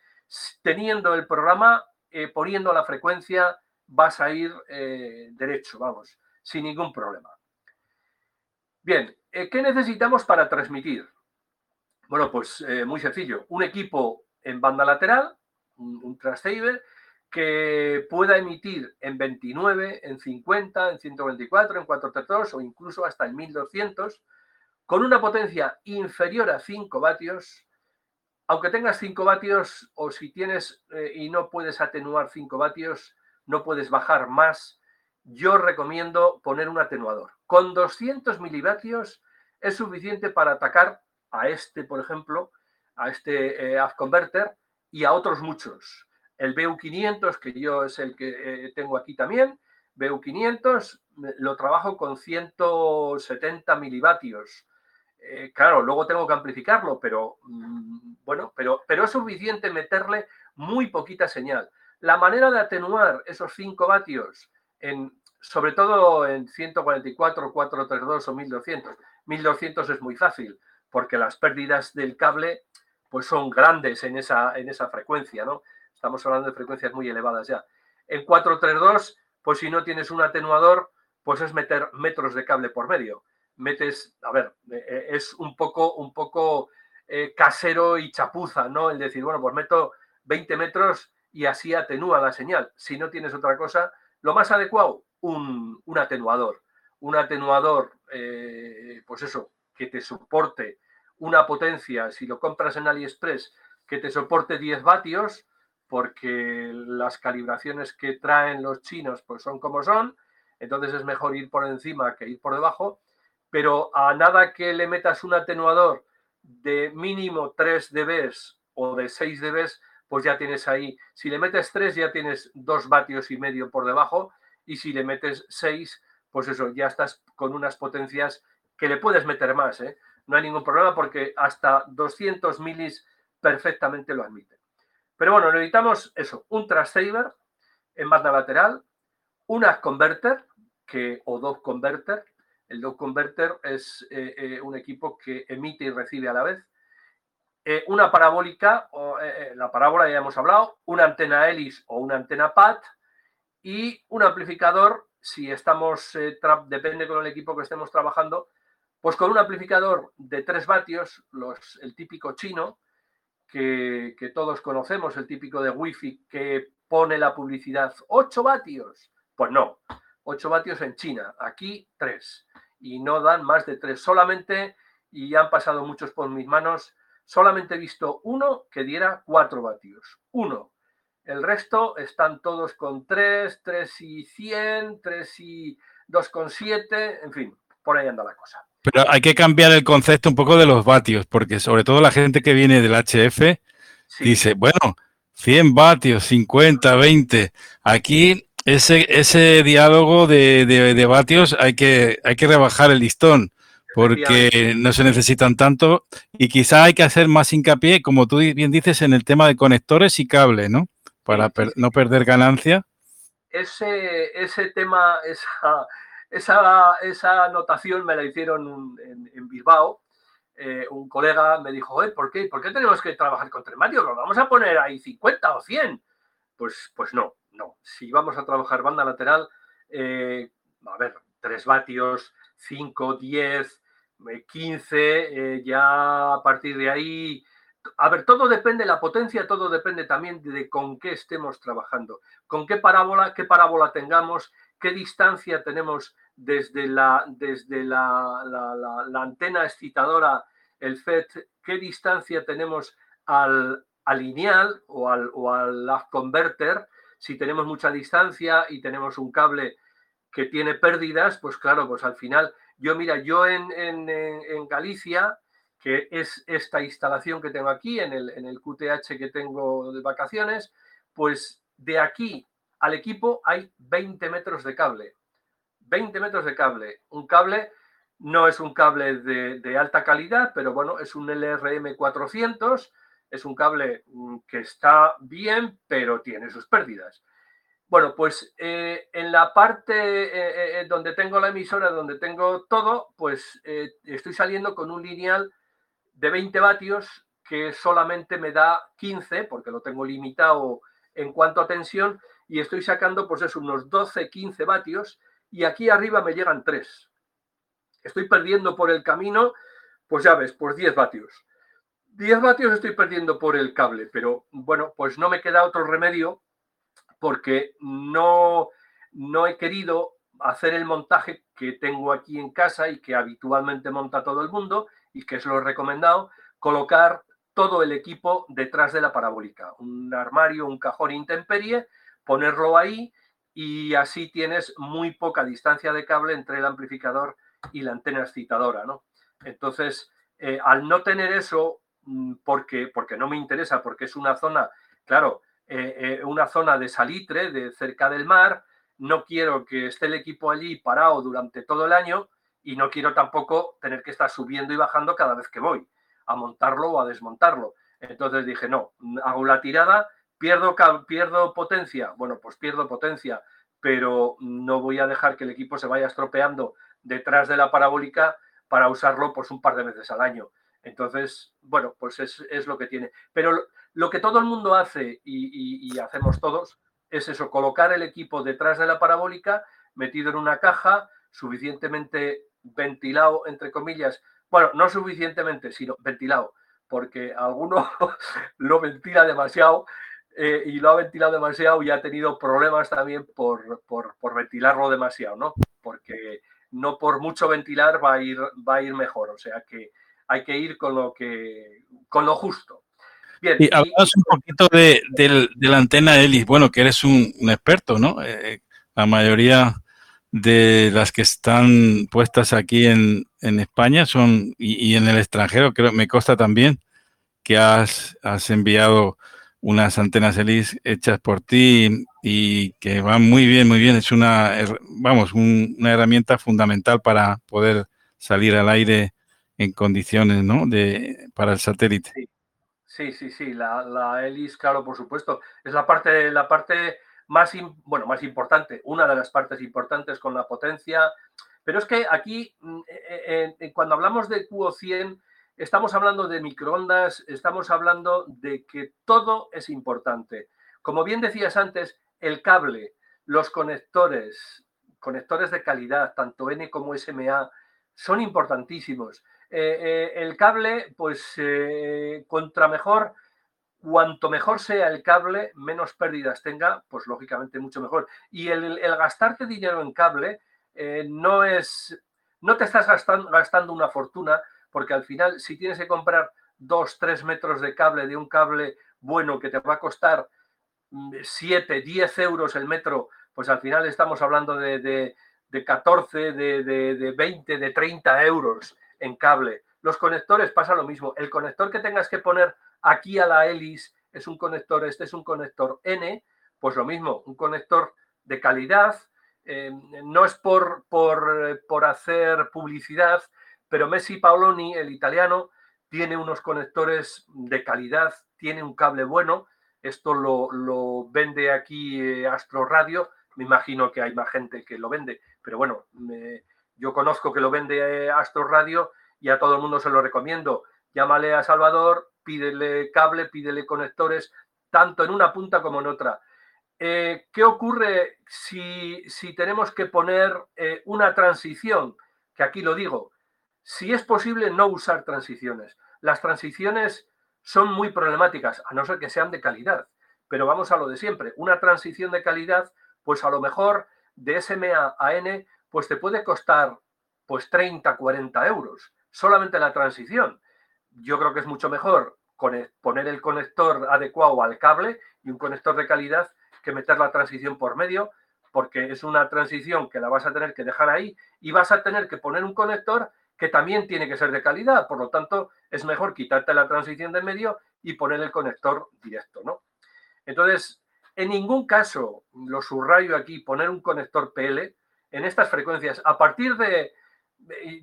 teniendo el programa, eh, poniendo la frecuencia, vas a ir eh, derecho, vamos, sin ningún problema. Bien, ¿qué necesitamos para transmitir? Bueno, pues muy sencillo, un equipo en banda lateral, un, un transceiver, que pueda emitir en 29, en 50, en 124, en 432 o incluso hasta en 1200, con una potencia inferior a 5 vatios aunque tengas 5 vatios o si tienes eh, y no puedes atenuar 5 vatios, no puedes bajar más, yo recomiendo poner un atenuador. Con 200 milivatios es suficiente para atacar a este, por ejemplo, a este eh, converter y a otros muchos. El BU500, que yo es el que eh, tengo aquí también, BU500 lo trabajo con 170 milivatios eh, claro, luego tengo que amplificarlo, pero mm, bueno, pero, pero es suficiente meterle muy poquita señal. La manera de atenuar esos 5 vatios, sobre todo en 144, 432 o 1200, 1200 es muy fácil, porque las pérdidas del cable pues son grandes en esa, en esa frecuencia, ¿no? Estamos hablando de frecuencias muy elevadas ya. En 432, pues si no tienes un atenuador, pues es meter metros de cable por medio metes, a ver, eh, eh, es un poco, un poco eh, casero y chapuza, ¿no? El decir, bueno, pues meto 20 metros y así atenúa la señal. Si no tienes otra cosa, lo más adecuado, un, atenuador. Un atenuador, pues eso, que te soporte una potencia, si lo compras en AliExpress, que te soporte 10 vatios, porque las calibraciones que traen los chinos pues son como son, entonces es mejor ir por encima que ir por debajo, pero a nada que le metas un atenuador de mínimo 3 dB o de 6 dB, pues ya tienes ahí, si le metes 3 ya tienes 2 vatios y medio por debajo y si le metes 6, pues eso, ya estás con unas potencias que le puedes meter más, ¿eh? no hay ningún problema porque hasta 200 milis perfectamente lo admite. Pero bueno, necesitamos eso, un transceiver en banda lateral, un converter que, o dos converter. El dog converter es eh, eh, un equipo que emite y recibe a la vez. Eh, una parabólica, o, la parábola ya hemos hablado, una antena hélice o una antena PAT y un amplificador, si estamos, depende con el equipo que estemos trabajando, pues con un amplificador de 3 vatios, los, el típico chino, que, todos conocemos, el típico de Wi-Fi que pone la publicidad 8 vatios. Pues no, 8 vatios en China, aquí 3. Y no dan más de 3. Solamente, y han pasado muchos por mis manos, solamente he visto uno que diera 4 vatios. Uno. El resto están todos con 3, 3 y 100, 3 y 2,7, en fin, por ahí anda la cosa. Pero hay que cambiar el concepto un poco de los vatios, porque sobre todo la gente que viene del HF dice, bueno, 100 vatios, 50, 20. Aquí ese, ese diálogo de, vatios hay que, hay que rebajar el listón, porque no se necesitan tanto y quizá hay que hacer más hincapié, como tú bien dices, en el tema de conectores y cable, ¿no? Para no perder ganancia. Ese, ese tema, esa esa, esa anotación me la hicieron en, Bilbao. Eh, un colega me dijo, ¿por qué? ¿por qué tenemos que trabajar con tres vatios? ¿Lo vamos a poner ahí 50 o 100? Pues, pues no, no. Si vamos a trabajar banda lateral, eh, a ver, 3 vatios, 5, 10, 15, ya a partir de ahí... A ver, todo depende, la potencia, todo depende también de con qué estemos trabajando, con qué parábola, qué parábola tengamos, qué distancia tenemos desde la, desde la, antena excitadora, el FET, qué distancia tenemos al, lineal o al, o al converter. Si tenemos mucha distancia y tenemos un cable que tiene pérdidas, pues claro, pues al final, yo mira, yo en, en, en Galicia, que es esta instalación que tengo aquí, en el, en el QTH que tengo de vacaciones, pues de aquí al equipo hay 20 metros de cable. 20 metros de cable. Un cable no es un cable de, alta calidad, pero bueno, es un LRM 400, es un cable mm, que está bien, pero tiene sus pérdidas. Bueno, pues eh, en la parte eh, eh, donde tengo la emisora, donde tengo todo, pues estoy saliendo con un lineal de 20 vatios que solamente me da 15, porque lo tengo limitado en cuanto a tensión, y estoy sacando pues es unos 12, 15 vatios y aquí arriba me llegan 3. Estoy perdiendo por el camino, pues ya ves, por 10 vatios. 10 vatios estoy perdiendo por el cable, pero bueno, pues no me queda otro remedio porque no, no he querido hacer el montaje que tengo aquí en casa y que habitualmente monta todo el mundo y que es lo recomendado, colocar todo el equipo detrás de la parabólica, un armario, un cajón intemperie ponerlo ahí y así tienes muy poca distancia de cable entre el amplificador y la antena excitadora, ¿no? Entonces, eh, al no tener eso, mm, porque, porque no me interesa, porque es una zona, claro, eh, eh, una zona de salitre, de cerca del mar, no quiero que esté el equipo allí parado durante todo el año y no quiero tampoco tener que estar subiendo y bajando cada vez que voy a montarlo o a desmontarlo. Entonces dije, no, hago la tirada ¿Pierdo, ¿Pierdo potencia? Bueno, pues pierdo potencia, pero no voy a dejar que el equipo se vaya estropeando detrás de la parabólica para usarlo pues un par de veces al año. Entonces, bueno, pues es, lo que tiene. Pero lo, que todo el mundo hace y, hacemos todos es eso, colocar el equipo detrás de la parabólica, metido en una caja, suficientemente ventilado, entre comillas. Bueno, no suficientemente, sino ventilado, porque alguno lo ventila demasiado eh, y lo ha ventilado demasiado y ha tenido problemas también por, ventilarlo demasiado, ¿no? Porque no por mucho ventilar va a ir, va a ir mejor, o sea que hay que ir con lo que con lo justo. Bien, y hablamos un poquito de, la antena Elis, bueno, que eres un, experto, ¿no? Eh, la mayoría de las que están puestas aquí en, España son, y, en el extranjero, creo, me consta también que has, has enviado unas antenas ELIS hechas por ti y que van muy bien, muy bien. Es una, vamos, una herramienta fundamental para poder salir al aire en condiciones, ¿no? De, para el satélite. Sí, sí, sí, La, la, ELIS, claro, por supuesto. Es la parte, la parte más, bueno, más importante, una de las partes importantes con la potencia. Pero es que aquí, mm, eh, eh, cuando hablamos de QO100, Estamos hablando de microondas, estamos hablando de que todo es importante. Como bien decías antes, el cable, los conectores, conectores de calidad, tanto N como SMA, son importantísimos. Eh, eh, el cable, pues eh, contra mejor, cuanto mejor sea el cable, menos pérdidas tenga, pues lógicamente mucho mejor. Y el, gastarte dinero en cable no es, no te estás gastando una fortuna, porque al final si tienes que comprar dos, tres metros de cable de un cable bueno que te va a costar 7, mm, 10 euros el metro, pues al final estamos hablando de, de, 14, de, de, 20, de 30 euros en cable. Los conectores pasa lo mismo. El conector que tengas que poner aquí a la hélice es un conector, este es un conector N, pues lo mismo, un conector de calidad. Eh, no es por, por, por hacer publicidad, pero Messi Paoloni, el italiano, tiene unos conectores de calidad, tiene un cable bueno. Esto lo, vende aquí eh, Astro Radio. Me imagino que hay más gente que lo vende, pero bueno, yo conozco que lo vende eh, Astro Radio y a todo el mundo se lo recomiendo. Llámale a Salvador, pídele cable, pídele conectores, tanto en una punta como en otra. Eh, ¿Qué ocurre si, tenemos que poner una transición? Que aquí lo digo, si es posible, no usar transiciones. Las transiciones son muy problemáticas, a no ser que sean de calidad. Pero vamos a lo de siempre. Una transición de calidad, pues a lo mejor de SMA a N, pues te puede costar pues 30, 40 euros. Solamente la transición. Yo creo que es mucho mejor poner el conector adecuado al cable y un conector de calidad que meter la transición por medio, porque es una transición que la vas a tener que dejar ahí y vas a tener que poner un conector que también tiene que ser de calidad. Por lo tanto, es mejor quitarte la transición de medio y poner el conector directo, ¿no? Entonces, en ningún caso, lo subrayo aquí, poner un conector PL en estas frecuencias. A partir de,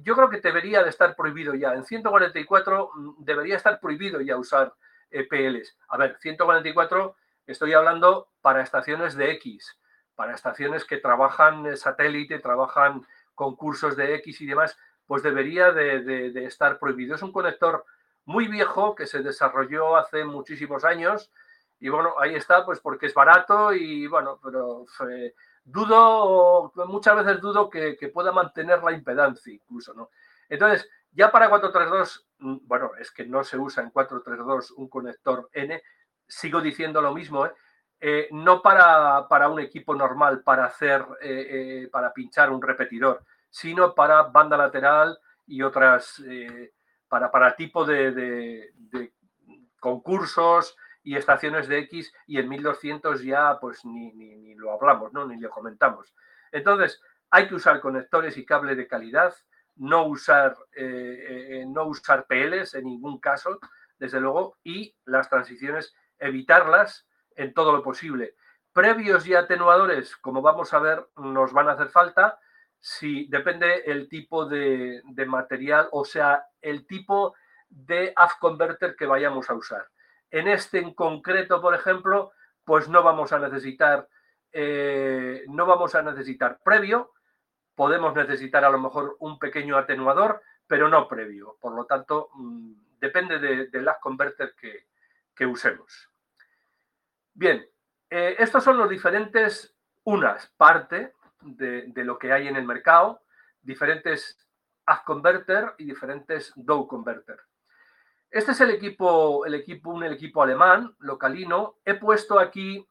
yo creo que debería de estar prohibido ya. En 144 mm, debería estar prohibido ya usar eh, PLs. A ver, 144 estoy hablando para estaciones de X, para estaciones que trabajan satélite, trabajan con cursos de X y demás pues debería de, estar prohibido. Es un conector muy viejo que se desarrolló hace muchísimos años y bueno, ahí está, pues porque es barato y bueno, pero eh, dudo, muchas veces dudo que, pueda mantener la impedancia incluso, ¿no? Entonces, ya para 432, mm, bueno, es que no se usa en 432 un conector N, sigo diciendo lo mismo, ¿eh? Eh, no para, para, un equipo normal, para hacer, para pinchar un repetidor, sino para banda lateral y otras, eh, para, para tipo de, concursos y estaciones de X y en 1200 ya pues ni, ni, lo hablamos, ¿no? ni lo comentamos. Entonces, hay que usar conectores y cable de calidad, no usar, eh, eh, no usar PLs en ningún caso, desde luego, y las transiciones, evitarlas en todo lo posible. Previos y atenuadores, como vamos a ver, nos van a hacer falta, si depende el tipo de, material, o sea, el tipo de AF converter que vayamos a usar. En este en concreto, por ejemplo, pues no vamos a necesitar, eh, no vamos a necesitar previo, podemos necesitar a lo mejor un pequeño atenuador, pero no previo. Por lo tanto, mm, depende del AF converter que, usemos. Bien, eh, estos son los diferentes, unas, parte de, lo que hay en el mercado, diferentes ad converter y diferentes dow converter. Este es el equipo, el equipo, un equipo alemán, localino. He puesto aquí,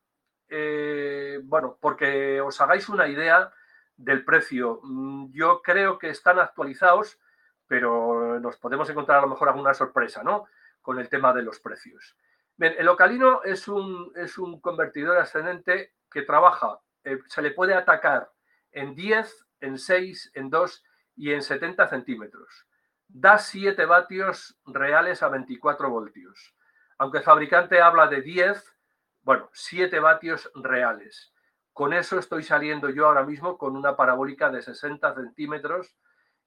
eh, bueno, porque os hagáis una idea del precio. Mm, yo creo que están actualizados, pero nos podemos encontrar a lo mejor alguna sorpresa, ¿no? Con el tema de los precios. Bien, el localino es un, es un convertidor ascendente que trabaja, eh, se le puede atacar en 10, en 6, en 2 y en 70 centímetros da 7 vatios reales a 24 voltios. Aunque el fabricante habla de 10, bueno, 7 vatios reales. Con eso estoy saliendo yo ahora mismo con una parabólica de 60 centímetros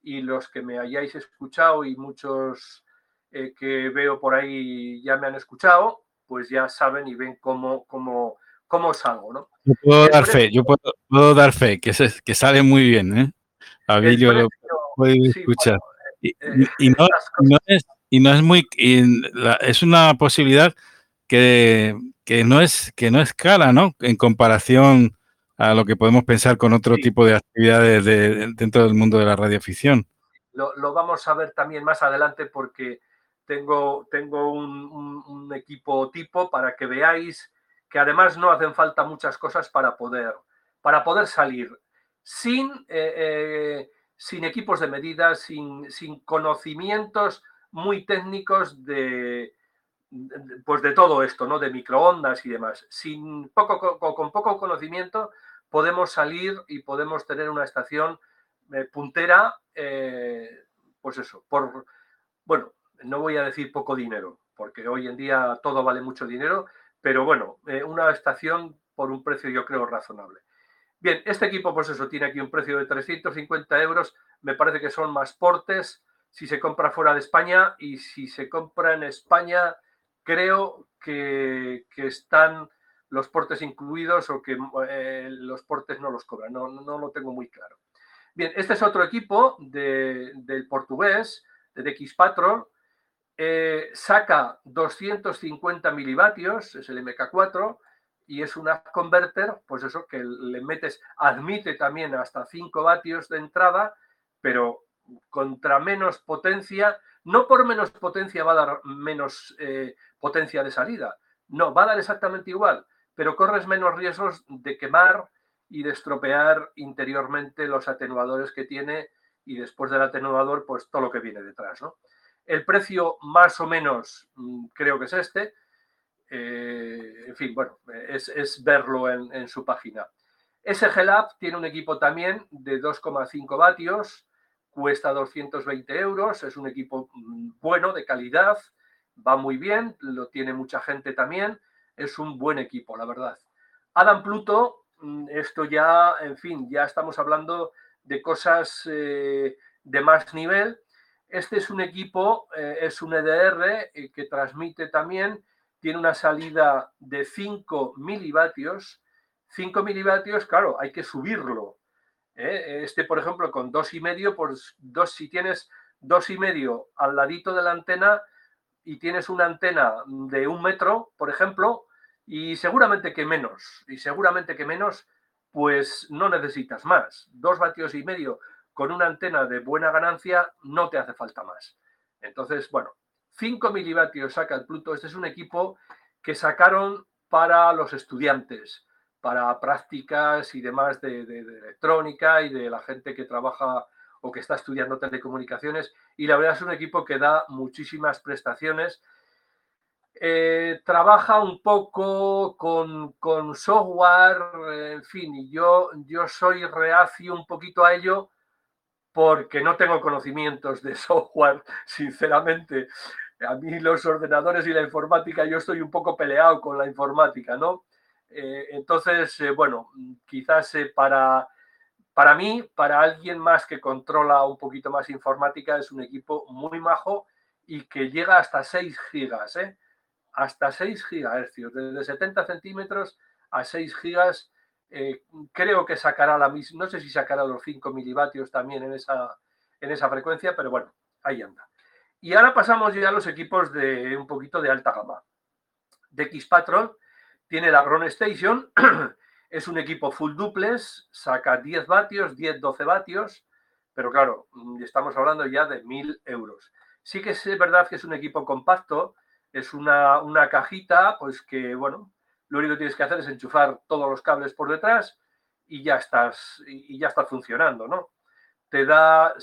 y los que me hayáis escuchado y muchos eh, que veo por ahí ya me han escuchado, pues ya saben y ven cómo, cómo, cómo salgo, ¿no? Yo puedo dar fe, yo puedo, dar fe, que, que sale muy bien, ¿eh? lo puede escuchar. Y, eh, no, es, y no es muy, es una posibilidad que, no es, que no es cara, ¿no? En comparación a lo que podemos pensar con otro tipo de actividades dentro del mundo de la radioficción. Lo, lo, vamos a ver también más adelante porque tengo, tengo un, equipo tipo para que veáis que además no hacen falta muchas cosas para poder, para poder salir sin eh, eh, sin equipos de medida, sin, conocimientos muy técnicos de, pues de todo esto, ¿no? De microondas y demás. Sin poco, con, poco conocimiento podemos salir y podemos tener una estación eh, puntera, pues eso, por, bueno, no voy a decir poco dinero, porque hoy en día todo vale mucho dinero, pero bueno, eh, una estación por un precio yo creo razonable. Bien, este equipo, pues eso, tiene aquí un precio de 350 euros. Me parece que son más portes si se compra fuera de España y si se compra en España, creo que, están los portes incluidos o que eh, los portes no los cobran. No, no, lo tengo muy claro. Bien, este es otro equipo del portugués, de DX Patron. Eh, saca 250 milivatios, es el MK4 y es una converter, pues eso, que le metes, admite también hasta 5 vatios de entrada, pero contra menos potencia, no por menos potencia va a dar menos eh, potencia de salida, no, va a dar exactamente igual, pero corres menos riesgos de quemar y de estropear interiormente los atenuadores que tiene y después del atenuador, pues todo lo que viene detrás, ¿no? El precio más o menos mm, creo que es este, eh, en fin, bueno, es, verlo en, su página. SG Lab tiene un equipo también de 2,5 vatios, cuesta 220 euros, es un equipo mm, bueno, de calidad, va muy bien, lo tiene mucha gente también, es un buen equipo, la verdad. Adam Pluto, mm, esto ya, en fin, ya estamos hablando de cosas eh, de más nivel. Este es un equipo, eh, es un EDR que transmite también tiene una salida de 5 milivatios. 5 milivatios, claro, hay que subirlo. ¿eh? Este, por ejemplo, con 2,5, pues dos, si tienes 2,5 al ladito de la antena y tienes una antena de un metro, por ejemplo, y seguramente que menos, y seguramente que menos, pues no necesitas más. 2 vatios y medio con una antena de buena ganancia no te hace falta más. Entonces, bueno, 5 milivatios saca el Pluto. Este es un equipo que sacaron para los estudiantes, para prácticas y demás de, electrónica y de la gente que trabaja o que está estudiando telecomunicaciones. Y la verdad es un equipo que da muchísimas prestaciones. Eh, trabaja un poco con, software, en fin, y yo, yo soy reacio un poquito a ello porque no tengo conocimientos de software, sinceramente a mí los ordenadores y la informática, yo estoy un poco peleado con la informática, ¿no? Eh, entonces, eh, bueno, quizás eh, para, para mí, para alguien más que controla un poquito más informática, es un equipo muy majo y que llega hasta 6 gigas, ¿eh? Hasta 6 gigahercios, desde 70 centímetros a 6 gigas. Creo que sacará la misma, no sé si sacará los 5 milivatios también en esa, en esa frecuencia, pero bueno, ahí anda. Y ahora pasamos ya a los equipos de un poquito de alta gama. DX Patron tiene la Ground Station, es un equipo full duplex, saca 10 vatios, 10-12 vatios, pero claro, mm, estamos hablando ya de 1000 euros. Sí que es verdad que es un equipo compacto, es una, una cajita, pues que, bueno, lo único que tienes que hacer es enchufar todos los cables por detrás y ya estás, y ya está funcionando, ¿no? Te da,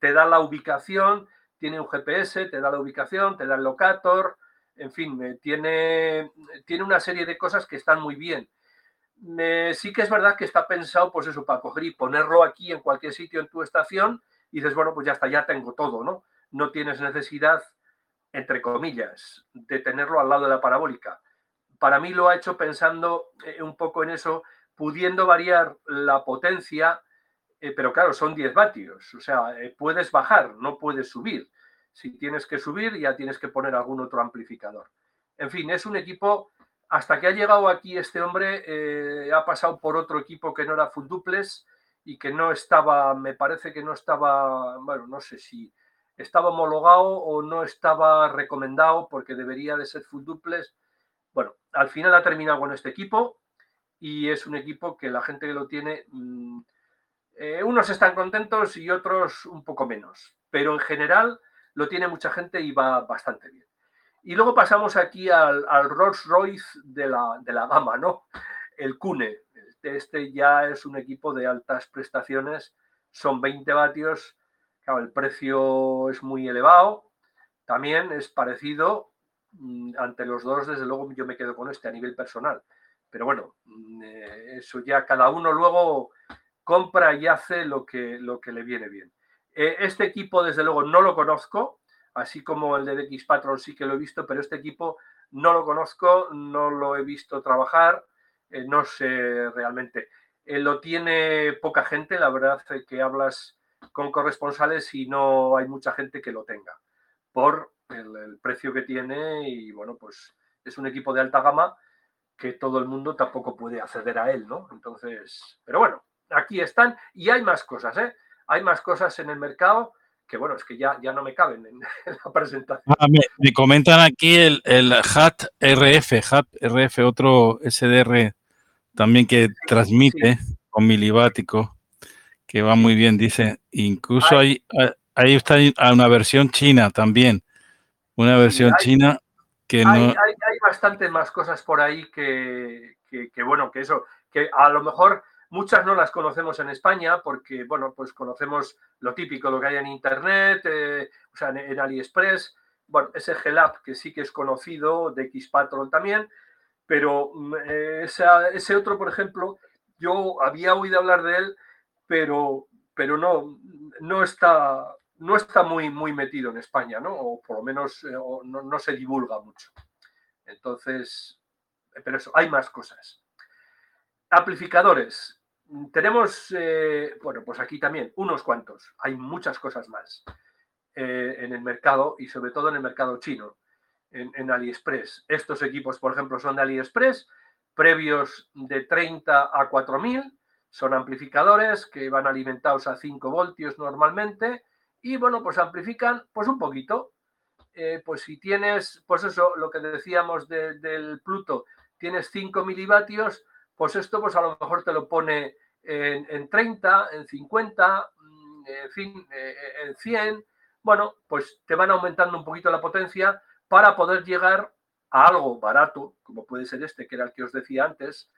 te da la ubicación, tiene un GPS, te da la ubicación, te da el locator, en fin, tiene, tiene una serie de cosas que están muy bien. sí que es verdad que está pensado, pues eso, para coger y ponerlo aquí en cualquier sitio en tu estación y dices, bueno, pues ya está, ya tengo todo, ¿no? No tienes necesidad, entre comillas, de tenerlo al lado de la parabólica. Para mí lo ha hecho pensando eh, un poco en eso, pudiendo variar la potencia, eh, pero claro, son 10 vatios, o sea, puedes bajar, no puedes subir. Si tienes que subir, ya tienes que poner algún otro amplificador. En fin, es un equipo, hasta que ha llegado aquí este hombre, eh, ha pasado por otro equipo que no era full duples y que no estaba, me parece que no estaba, bueno, no sé si estaba homologado o no estaba recomendado porque debería de ser full duples. Bueno, al final ha terminado con este equipo y es un equipo que la gente que lo tiene, mm, eh, unos están contentos y otros un poco menos, pero en general lo tiene mucha gente y va bastante bien. Y luego pasamos aquí al, Rolls Royce de la, de la gama, ¿no? El Cune. Este, ya es un equipo de altas prestaciones, son 20 vatios, claro, el precio es muy elevado, también es parecido, ante los dos, desde luego yo me quedo con este a nivel personal. Pero bueno, mm, eh, eso ya cada uno luego compra y hace lo que, lo que le viene bien. Eh, este equipo, desde luego, no lo conozco, así como el de X Patrol sí que lo he visto, pero este equipo no lo conozco, no lo he visto trabajar, eh, no sé realmente. Lo tiene poca gente, la verdad que hablas con corresponsales y no hay mucha gente que lo tenga, por el, precio que tiene y bueno, pues es un equipo de alta gama que todo el mundo tampoco puede acceder a él, ¿no? Entonces, pero bueno, aquí están y hay más cosas, ¿eh? hay más cosas en el mercado que bueno, es que ya, ya no me caben en, la presentación. Ah, me, comentan aquí el, el HAT RF, HAT RF, otro SDR también que transmite con milivático, que va muy bien, dice. Incluso hay, ahí está una versión china también, una versión china que no... Hay, hay, bastante más cosas por ahí que, que, bueno, que eso, que a lo mejor Muchas no las conocemos en España porque, bueno, pues conocemos lo típico, lo que hay en Internet, eh, o sea, en, AliExpress. Bueno, ese Gelab que sí que es conocido, de X-Patrol también, pero mm, eh, ese otro, por ejemplo, yo había oído hablar de él, pero, pero no, no, está, no está muy, muy metido en España, ¿no? O por lo menos eh, no, no se divulga mucho. Entonces, pero eso, hay más cosas. Amplificadores. Tenemos, eh, bueno, pues aquí también unos cuantos, hay muchas cosas más eh, en el mercado y sobre todo en el mercado chino, en, AliExpress. Estos equipos, por ejemplo, son de AliExpress, previos de 30 a 4000, son amplificadores que van alimentados a 5 voltios normalmente y bueno, pues amplifican pues un poquito. Eh, pues si tienes, pues eso, lo que decíamos del Pluto, tienes 5 milivatios, pues esto pues a lo mejor te lo pone en, 30, en 50, mm, en fin, eh, en 100. Bueno, pues te van aumentando un poquito la potencia para poder llegar a algo barato, como puede ser este, que era el que os decía antes,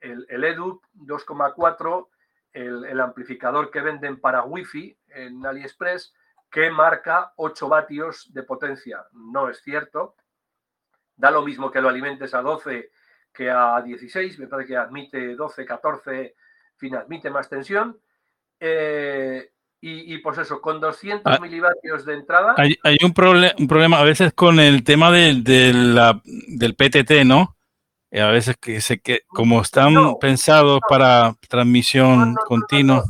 el, el EDU 2,4, el, el, amplificador que venden para Wi-Fi en AliExpress, que marca 8 vatios de potencia. No es cierto. Da lo mismo que lo alimentes a 12 que a 16, me parece que admite 12, 14, en fin, admite más tensión. Eh, y, pues eso, con 200 ah, milivatios de entrada. Hay, un, un, problema a veces con el tema del PTT, ¿no? Eh, a veces que se que como están pensados para transmisión continua.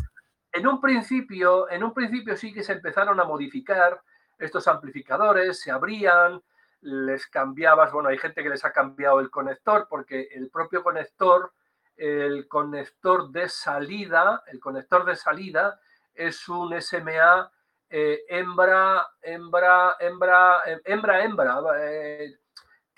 En un principio, en un principio sí que se empezaron a modificar estos amplificadores, se abrían, les cambiabas, bueno, hay gente que les ha cambiado el conector porque el propio conector, el conector de salida, el conector de salida es un SMA eh, hembra, hembra, hembra, hembra, hembra. Eh,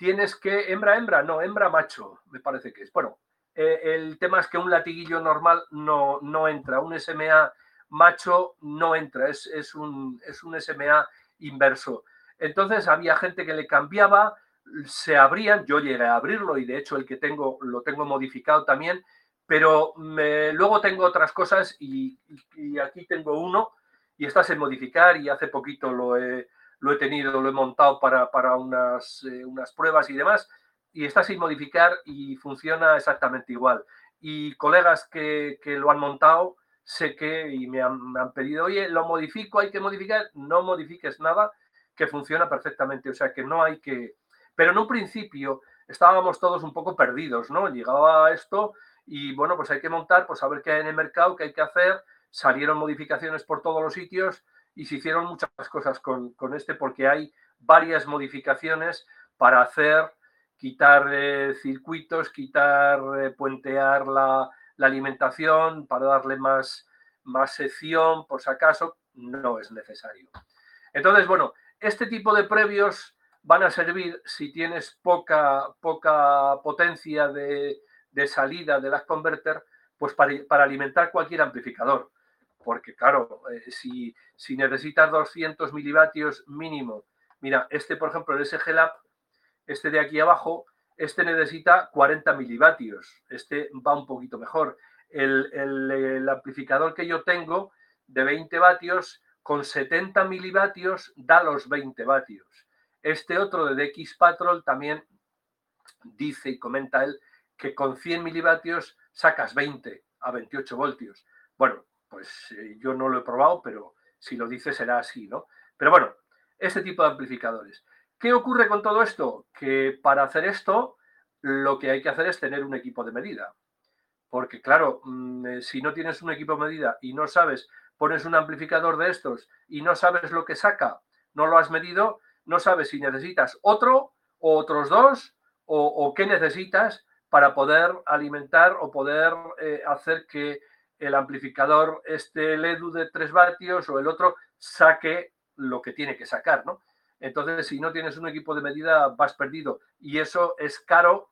tienes que, hembra, hembra, no, hembra, macho, me parece que es. Bueno, eh, el tema es que un latiguillo normal no, no entra, un SMA macho no entra, es, es, un, es un SMA inverso. Entonces había gente que le cambiaba, se abrían, yo llegué a abrirlo y de hecho el que tengo lo tengo modificado también, pero luego tengo otras cosas y, aquí tengo uno y está en modificar y hace poquito lo he, lo he tenido, lo he montado para, unas, eh, unas pruebas y demás y está sin modificar y funciona exactamente igual. Y colegas que, lo han montado, sé que y me han, me han, pedido, oye, lo modifico, hay que modificar, no modifiques nada, que funciona perfectamente. O sea que no hay que... Pero en un principio estábamos todos un poco perdidos, ¿no? Llegaba esto y bueno, pues hay que montar, pues a ver qué hay en el mercado, qué hay que hacer. Salieron modificaciones por todos los sitios y se hicieron muchas cosas con, con este porque hay varias modificaciones para hacer quitar eh, circuitos, quitar, eh, puentear la, alimentación para darle más, más sección, por si acaso, no es necesario. Entonces, bueno, este tipo de previos van a servir si tienes poca, poca potencia de, salida de las converter, pues para, alimentar cualquier amplificador. Porque claro, eh, si, si necesitas 200 milivatios mínimo, mira, este por ejemplo, el SG Lab, este de aquí abajo, este necesita 40 milivatios. Este va un poquito mejor. El, amplificador que yo tengo de 20 vatios con 70 milivatios da los 20 vatios. Este otro de DX Patrol también dice y comenta él que con 100 milivatios sacas 20 a 28 voltios. Bueno, pues eh, yo no lo he probado, pero si lo dice será así, ¿no? Pero bueno, este tipo de amplificadores. ¿Qué ocurre con todo esto? Que para hacer esto lo que hay que hacer es tener un equipo de medida. Porque claro, mm, eh, si no tienes un equipo de medida y no sabes, pones un amplificador de estos y no sabes lo que saca, no lo has medido, no sabes si necesitas otro o otros dos o, qué necesitas para poder alimentar o poder eh, hacer que el amplificador, este LEDU de 3 vatios o el otro, saque lo que tiene que sacar, ¿no? Entonces, si no tienes un equipo de medida, vas perdido. Y eso es caro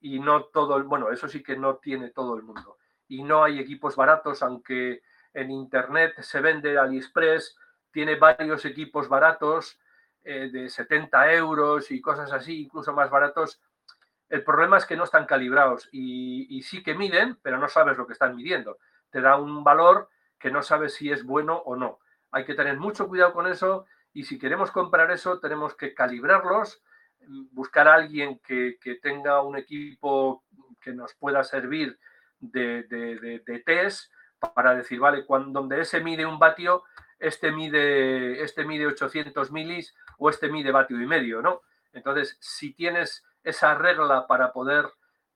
y no todo el, bueno, eso sí que no tiene todo el mundo. Y no hay equipos baratos, aunque en Internet se vende AliExpress, tiene varios equipos baratos eh, de 70 euros y cosas así, incluso más baratos. El problema es que no están calibrados y, y sí que miden, pero no sabes lo que están midiendo. Te da un valor que no sabes si es bueno o no. Hay que tener mucho cuidado con eso y si queremos comprar eso, tenemos que calibrarlos, buscar a alguien que, tenga un equipo que nos pueda servir de, test para decir, vale, cuando, donde ese mide un vatio, este mide, este mide 800 milis o este mide vatio y medio, ¿no? Entonces, si tienes esa regla para poder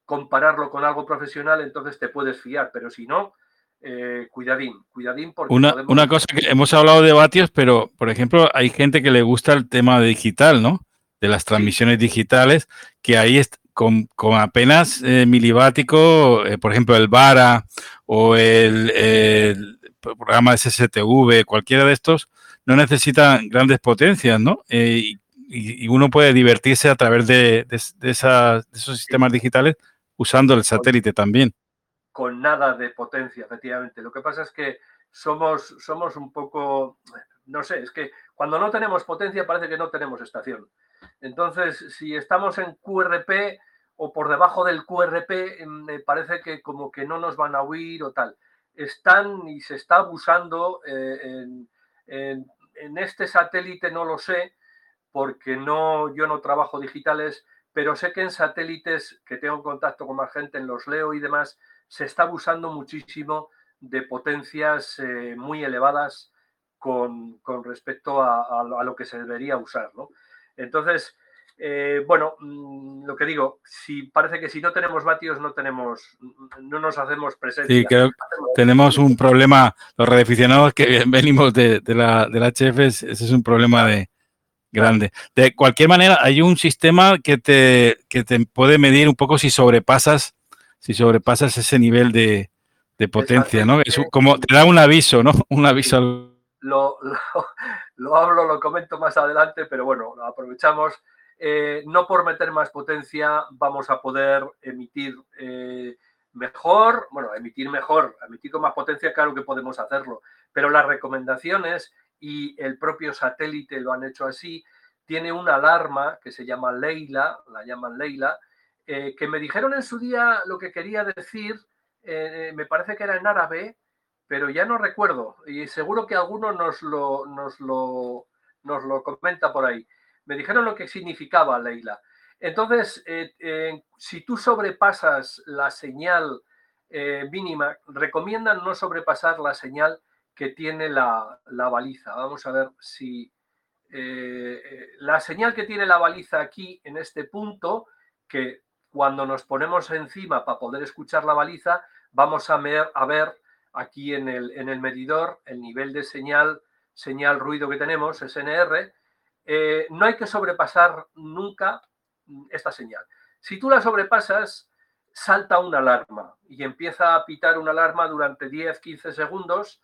compararlo con algo profesional, entonces te puedes fiar, pero si no, eh, cuidadín, cuidadín porque una, cosa que hemos hablado de vatios, pero por ejemplo hay gente que le gusta el tema digital, ¿no? De las transmisiones digitales, que ahí es, con, apenas eh, milibático, eh, por ejemplo el VARA o el, programa SSTV, cualquiera de estos, no necesitan grandes potencias, ¿no? Y, uno puede divertirse a través de, de esos sistemas digitales usando el satélite también con nada de potencia, efectivamente. Lo que pasa es que somos, somos un poco, no sé, es que cuando no tenemos potencia parece que no tenemos estación. Entonces, si estamos en QRP o por debajo del QRP, me parece que como que no nos van a huir o tal. Están y se está abusando eh, en, en, este satélite, no lo sé, porque no, yo no trabajo digitales, pero sé que en satélites que tengo contacto con más gente, en los leo y demás, se está abusando muchísimo de potencias eh, muy elevadas con, respecto a, lo que se debería usar. ¿no? Entonces, eh, bueno, mm, lo que digo, si parece que si no tenemos vatios no tenemos, no nos hacemos presencia. Sí, creo que tenemos un problema, los redeficionados que venimos de, la, del HF, ese es un problema de grande. De cualquier manera, hay un sistema que te, que te puede medir un poco si sobrepasas si sobrepasas ese nivel de, potencia, ¿no? Es como te da un aviso, ¿no? Un aviso. Lo, lo, hablo, lo comento más adelante, pero bueno, lo aprovechamos. Eh, no por meter más potencia vamos a poder emitir eh, mejor, bueno, emitir mejor, emitir con más potencia, claro que podemos hacerlo, pero las recomendaciones y el propio satélite lo han hecho así, tiene una alarma que se llama Leila, la llaman Leila, eh, que me dijeron en su día lo que quería decir, eh, me parece que era en árabe, pero ya no recuerdo y seguro que alguno nos lo, nos lo, nos lo comenta por ahí. Me dijeron lo que significaba Leila. Entonces, eh, si tú sobrepasas la señal mínima, recomiendan no sobrepasar la señal que tiene la, la baliza. Vamos a ver si la señal que tiene la baliza aquí en este punto, que cuando nos ponemos encima para poder escuchar la baliza, vamos a ver, aquí en el, medidor el nivel de señal, señal ruido que tenemos, SNR. Eh, no hay que sobrepasar nunca esta señal. Si tú la sobrepasas, salta una alarma y empieza a pitar una alarma durante 10, 15 segundos,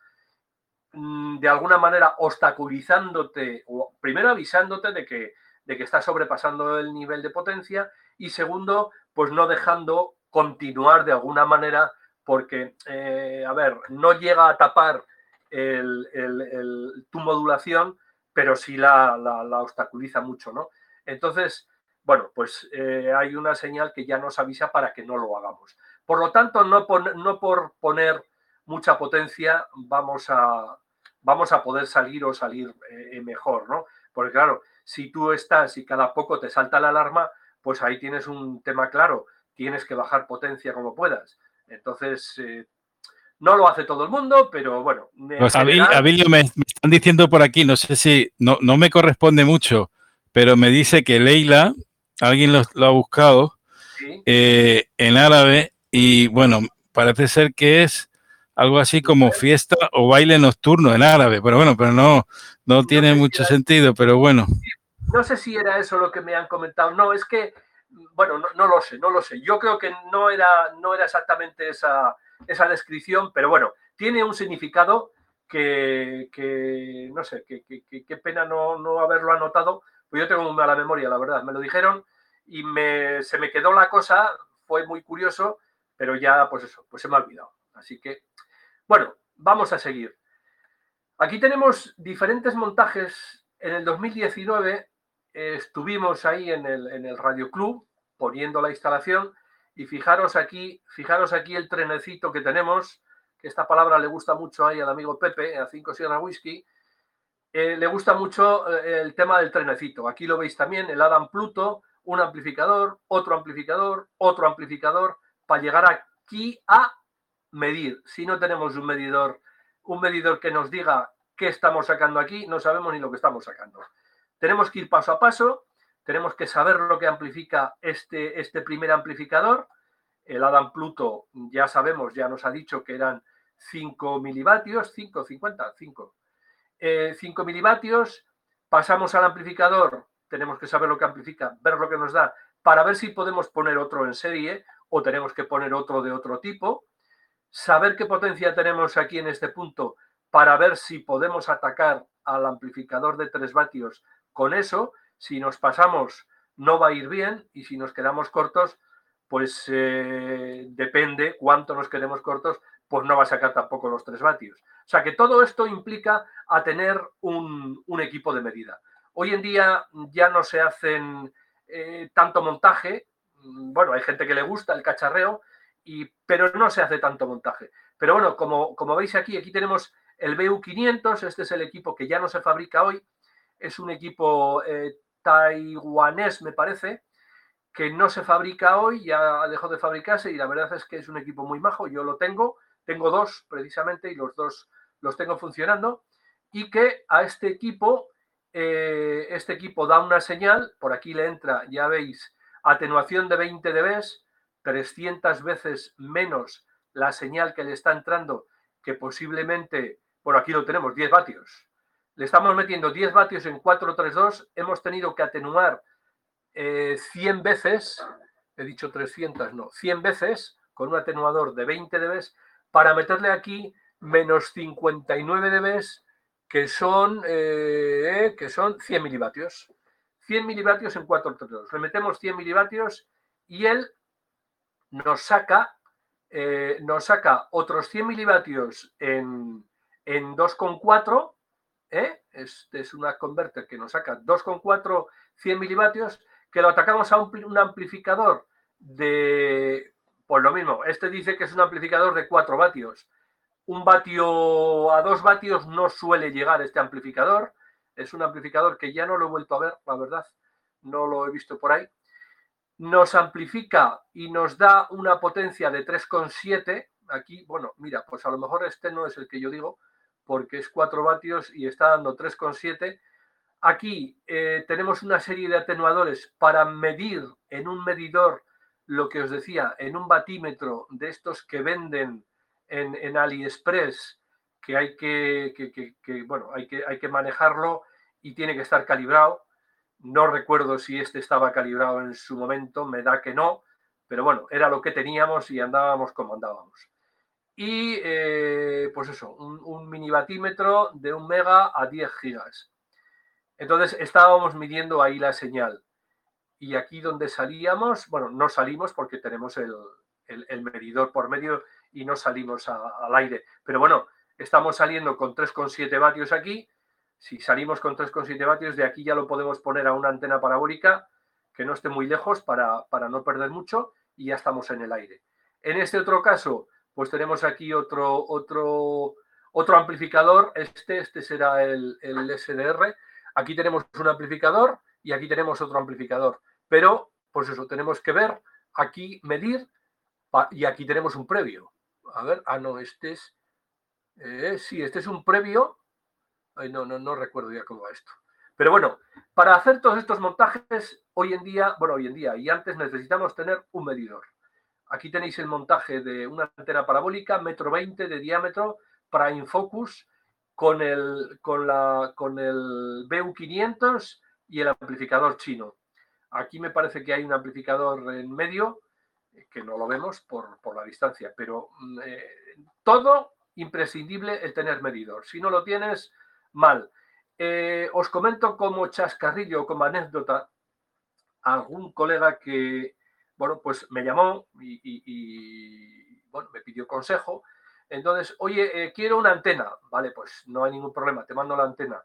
mm, de alguna manera obstaculizándote o primero avisándote de que, de que está sobrepasando el nivel de potencia y segundo, pues no dejando continuar de alguna manera, porque, eh, a ver, no llega a tapar tu modulación, pero sí la, obstaculiza mucho, ¿no? Entonces, bueno, pues eh, hay una señal que ya nos avisa para que no lo hagamos. Por lo tanto, no, no por poner mucha potencia vamos a, vamos a poder salir o salir eh, mejor, ¿no? Porque claro, si tú estás y cada poco te salta la alarma, pues ahí tienes un tema claro, tienes que bajar potencia como puedas. Entonces, eh, no lo hace todo el mundo, pero bueno. Pues Abilio, me, están diciendo por aquí, no sé si, no, no me corresponde mucho, pero me dice que Leila, alguien lo, ha buscado eh, en árabe y bueno, parece ser que es algo así como fiesta o baile nocturno en árabe, pero bueno, pero no, no tiene mucho sentido, pero bueno. No sé si era eso lo que me han comentado. No, es que, bueno, no, lo sé, no lo sé. Yo creo que no era, no era exactamente esa, esa descripción, pero bueno, tiene un significado que, no sé, qué pena no, no, haberlo anotado, pues yo tengo muy mala memoria, la verdad. Me lo dijeron y me, se me quedó la cosa, fue muy curioso, pero ya, pues eso, pues se me ha olvidado. Así que, bueno, vamos a seguir. Aquí tenemos diferentes montajes. En el 2019 estuvimos ahí en el, en el Radio Club poniendo la instalación y fijaros aquí, fijaros aquí el trenecito que tenemos, que esta palabra le gusta mucho ahí al amigo Pepe, a 5 Sierra Whisky, eh, le gusta mucho eh, el tema del trenecito. Aquí lo veis también, el Adam Pluto, un amplificador, otro amplificador, otro amplificador, para llegar aquí a medir. Si no tenemos un medidor, un medidor que nos diga qué estamos sacando aquí, no sabemos ni lo que estamos sacando. Tenemos que ir paso a paso, tenemos que saber lo que amplifica este, este primer amplificador. El Adam Pluto ya sabemos, ya nos ha dicho que eran 5 milivatios, 5, 50, 5. 5 milivatios, pasamos al amplificador, tenemos que saber lo que amplifica, ver lo que nos da, para ver si podemos poner otro en serie o tenemos que poner otro de otro tipo. Saber qué potencia tenemos aquí en este punto para ver si podemos atacar al amplificador de 3 vatios con eso, si nos pasamos, no va a ir bien y si nos quedamos cortos, pues eh, depende cuánto nos quedemos cortos, pues no va a sacar tampoco los 3 vatios. O sea que todo esto implica a tener un, equipo de medida. Hoy en día ya no se hacen eh, tanto montaje, bueno, hay gente que le gusta el cacharreo, y, pero no se hace tanto montaje. Pero bueno, como, como veis aquí, aquí tenemos el BU500, este es el equipo que ya no se fabrica hoy, es un equipo eh, taiwanés, me parece, que no se fabrica hoy, ya dejó de fabricarse y la verdad es que es un equipo muy majo. Yo lo tengo, tengo dos precisamente y los dos los tengo funcionando y que a este equipo, eh, este equipo da una señal, por aquí le entra, ya veis, atenuación de 20 dB, 300 veces menos la señal que le está entrando que posiblemente, por aquí lo tenemos, 10 vatios, le estamos metiendo 10 vatios en 432, hemos tenido que atenuar 100 eh, veces, he dicho 300, no, 100 veces con un atenuador de 20 dB para meterle aquí menos 59 dB que son, eh, que son 100 milivatios. 100 milivatios en 432. Le metemos 100 milivatios y él nos saca, eh, nos saca otros 100 milivatios en, en 2,4 ¿eh? este es una converter que nos saca 2,4 100 milivatios, que lo atacamos a un, amplificador de, pues lo mismo, este dice que es un amplificador de 4 vatios. Un vatio a 2 vatios no suele llegar este amplificador. Es un amplificador que ya no lo he vuelto a ver, la verdad, no lo he visto por ahí. Nos amplifica y nos da una potencia de 3,7. Aquí, bueno, mira, pues a lo mejor este no es el que yo digo, porque es 4 vatios y está dando 3,7. Aquí eh, tenemos una serie de atenuadores para medir en un medidor lo que os decía, en un batímetro de estos que venden en, AliExpress, que hay que, bueno, hay que, hay que manejarlo y tiene que estar calibrado. No recuerdo si este estaba calibrado en su momento, me da que no, pero bueno, era lo que teníamos y andábamos como andábamos y eh, pues eso, un, mini batímetro de un mega a 10 gigas. Entonces estábamos midiendo ahí la señal. Y aquí donde salíamos, bueno, no salimos porque tenemos el, medidor por medio y no salimos al aire. Pero bueno, estamos saliendo con 3,7 vatios aquí. Si salimos con 3,7 vatios, de aquí ya lo podemos poner a una antena parabólica que no esté muy lejos para, para no perder mucho y ya estamos en el aire. En este otro caso, pues tenemos aquí otro, otro, otro amplificador. Este, este será el, SDR. Aquí tenemos un amplificador y aquí tenemos otro amplificador. Pero, pues eso, tenemos que ver, aquí medir y aquí tenemos un previo. A ver, ah, no, este es. Eh, sí, este es un previo. Ay, no, no, no recuerdo ya cómo va esto. Pero bueno, para hacer todos estos montajes, hoy en día, bueno, hoy en día y antes necesitamos tener un medidor. Aquí tenéis el montaje de una antena parabólica, metro 20 de diámetro, prime focus, con el, con la, con el BU500 y el amplificador chino. Aquí me parece que hay un amplificador en medio, que no lo vemos por, la distancia, pero mm, eh, todo imprescindible el tener medidor. Si no lo tienes, mal. Eh, os comento como chascarrillo, como anécdota, algún colega que bueno, pues me llamó y, bueno, me pidió consejo. Entonces, oye, eh, quiero una antena. Vale, pues no hay ningún problema, te mando la antena.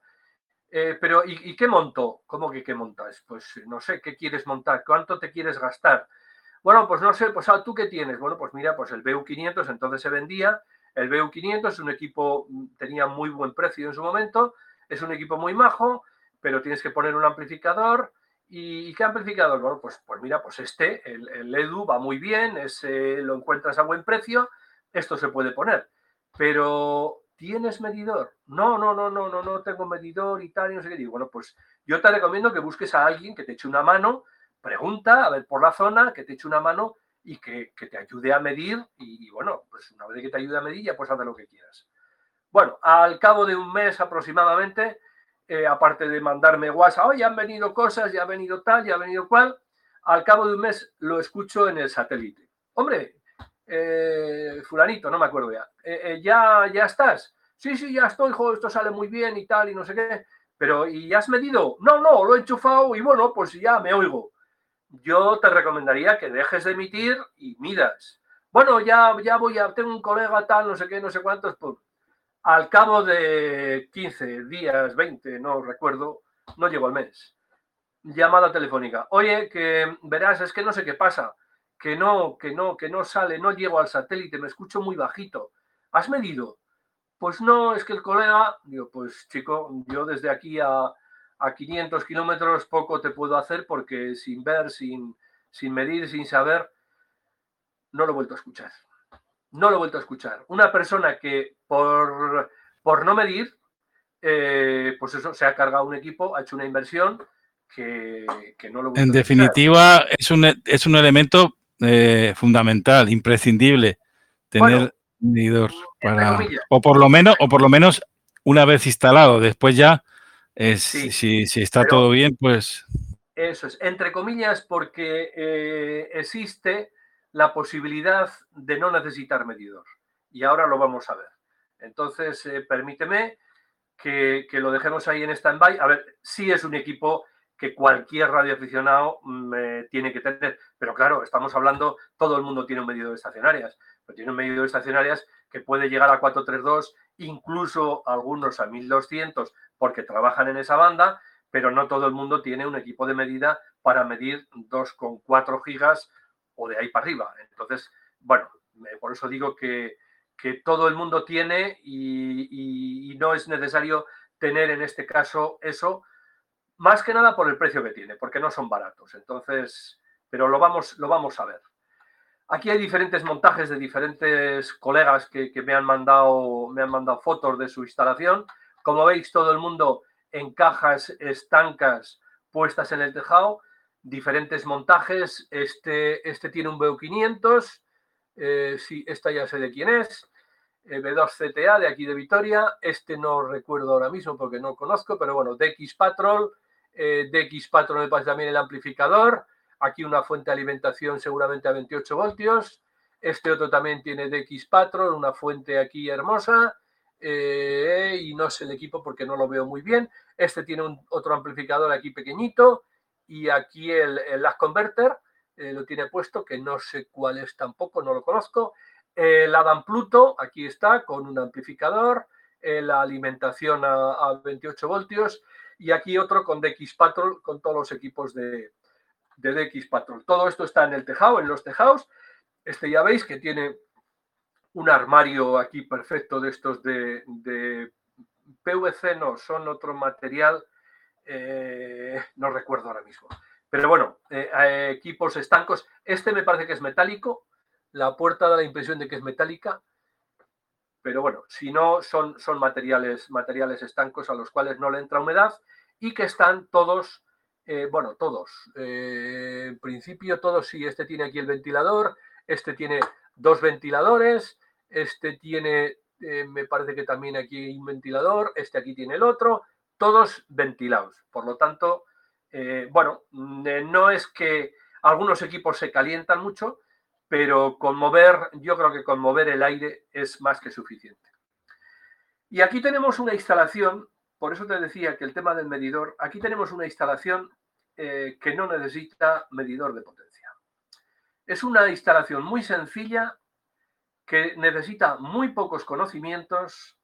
Eh, pero, ¿y, qué monto? ¿Cómo que qué montas? Pues no sé, ¿qué quieres montar? ¿Cuánto te quieres gastar? Bueno, pues no sé, pues ah, ¿tú qué tienes? Bueno, pues mira, pues el BU500 entonces se vendía. El BU500 es un equipo, mm, tenía muy buen precio en su momento, es un equipo muy majo, pero tienes que poner un amplificador, ¿Y qué amplificador? Bueno, pues, pues mira, pues este, el, EDU va muy bien, lo encuentras a buen precio, esto se puede poner. Pero, ¿tienes medidor? No, no, no, no, no, no tengo medidor y tal, y no sé qué. Digo, bueno, pues yo te recomiendo que busques a alguien que te eche una mano, pregunta, a ver por la zona, que te eche una mano y que, te ayude a medir. Y, y, bueno, pues una vez que te ayude a medir, ya puedes hacer lo que quieras. Bueno, al cabo de un mes aproximadamente, eh, aparte de mandarme WhatsApp, ya han venido cosas, ya ha venido tal, ya ha venido cual, al cabo de un mes lo escucho en el satélite. Hombre, eh, fulanito, no me acuerdo ya, eh, ya, ya estás. Sí, sí, ya estoy, hijo, esto sale muy bien y tal, y no sé qué. Pero, ¿y has medido? No, no, lo he enchufado y bueno, pues ya me oigo. Yo te recomendaría que dejes de emitir y midas. Bueno, ya, ya voy a, tengo un colega tal, no sé qué, no sé cuántos, pues al cabo de 15 días, 20, no recuerdo, no llegó al mes. Llamada telefónica. Oye, que verás, es que no sé qué pasa, que no, que no, que no sale, no llego al satélite, me escucho muy bajito. ¿Has medido? Pues no, es que el colega, digo, pues chico, yo desde aquí a, a 500 kilómetros poco te puedo hacer porque sin ver, sin, sin medir, sin saber, no lo he vuelto a escuchar no lo he vuelto a escuchar. Una persona que por, por no medir, eh, pues eso, se ha cargado un equipo, ha hecho una inversión que, no lo En definitiva, es un, es un elemento eh, fundamental, imprescindible, tener un medidor para, o por lo menos, o por lo menos una vez instalado, después ya, es, si, está todo bien, pues... Eso es, entre comillas, porque eh, existe la posibilidad de no necesitar medidor. Y ahora lo vamos a ver. Entonces, eh, permíteme que, lo dejemos ahí en stand-by. A ver, sí es un equipo que cualquier radioaficionado mm, tiene que tener. Pero claro, estamos hablando, todo el mundo tiene un medidor de estacionarias, pero tiene un medidor de estacionarias que puede llegar a 432, incluso algunos a 1200, porque trabajan en esa banda, pero no todo el mundo tiene un equipo de medida para medir 2,4 gigas o de ahí para arriba. Entonces, bueno, por eso digo que, todo el mundo tiene y, no es necesario tener en este caso eso, más que nada por el precio que tiene, porque no son baratos. Entonces, pero lo vamos, lo vamos a ver. Aquí hay diferentes montajes de diferentes colegas que, me, han mandado, me han mandado fotos de su instalación. Como veis, todo el mundo en cajas estancas puestas en el tejado, diferentes montajes. Este, este tiene un BU500, eh, sí, esta ya sé de quién es. B2CTA de aquí de Vitoria. Este no recuerdo ahora mismo porque no conozco, pero bueno, DX Patrol. Eh, DX Patrol me pasa también el amplificador. Aquí una fuente de alimentación seguramente a 28 voltios. Este otro también tiene DX Patrol, una fuente aquí hermosa. Eh, y no sé el equipo porque no lo veo muy bien. Este tiene un, otro amplificador aquí pequeñito. Y aquí el, el Converter eh, lo tiene puesto, que no sé cuál es tampoco, no lo conozco. El Adam Pluto, aquí está, con un amplificador, eh, la alimentación a, 28 voltios y aquí otro con DX Patrol, con todos los equipos de, DX Patrol. Todo esto está en el tejado, en los tejados. Este ya veis que tiene un armario aquí perfecto de estos de, PVC, no, son otro material, eh, no recuerdo ahora mismo. Pero bueno, eh, equipos estancos. Este me parece que es metálico, la puerta da la impresión de que es metálica, pero bueno, si no, son, son materiales, materiales estancos a los cuales no le entra humedad y que están todos, eh, bueno, todos, eh, en principio todos sí, este tiene aquí el ventilador, este tiene dos ventiladores, este tiene, eh, me parece que también aquí hay un ventilador, este aquí tiene el otro, todos ventilados. Por lo tanto, bueno, no es que algunos equipos se calientan mucho, pero con mover, yo creo que con mover el aire es más que suficiente. Y aquí tenemos una instalación, por eso te decía que el tema del medidor, aquí tenemos una instalación eh, que no necesita medidor de potencia. Es una instalación muy sencilla que necesita muy pocos conocimientos,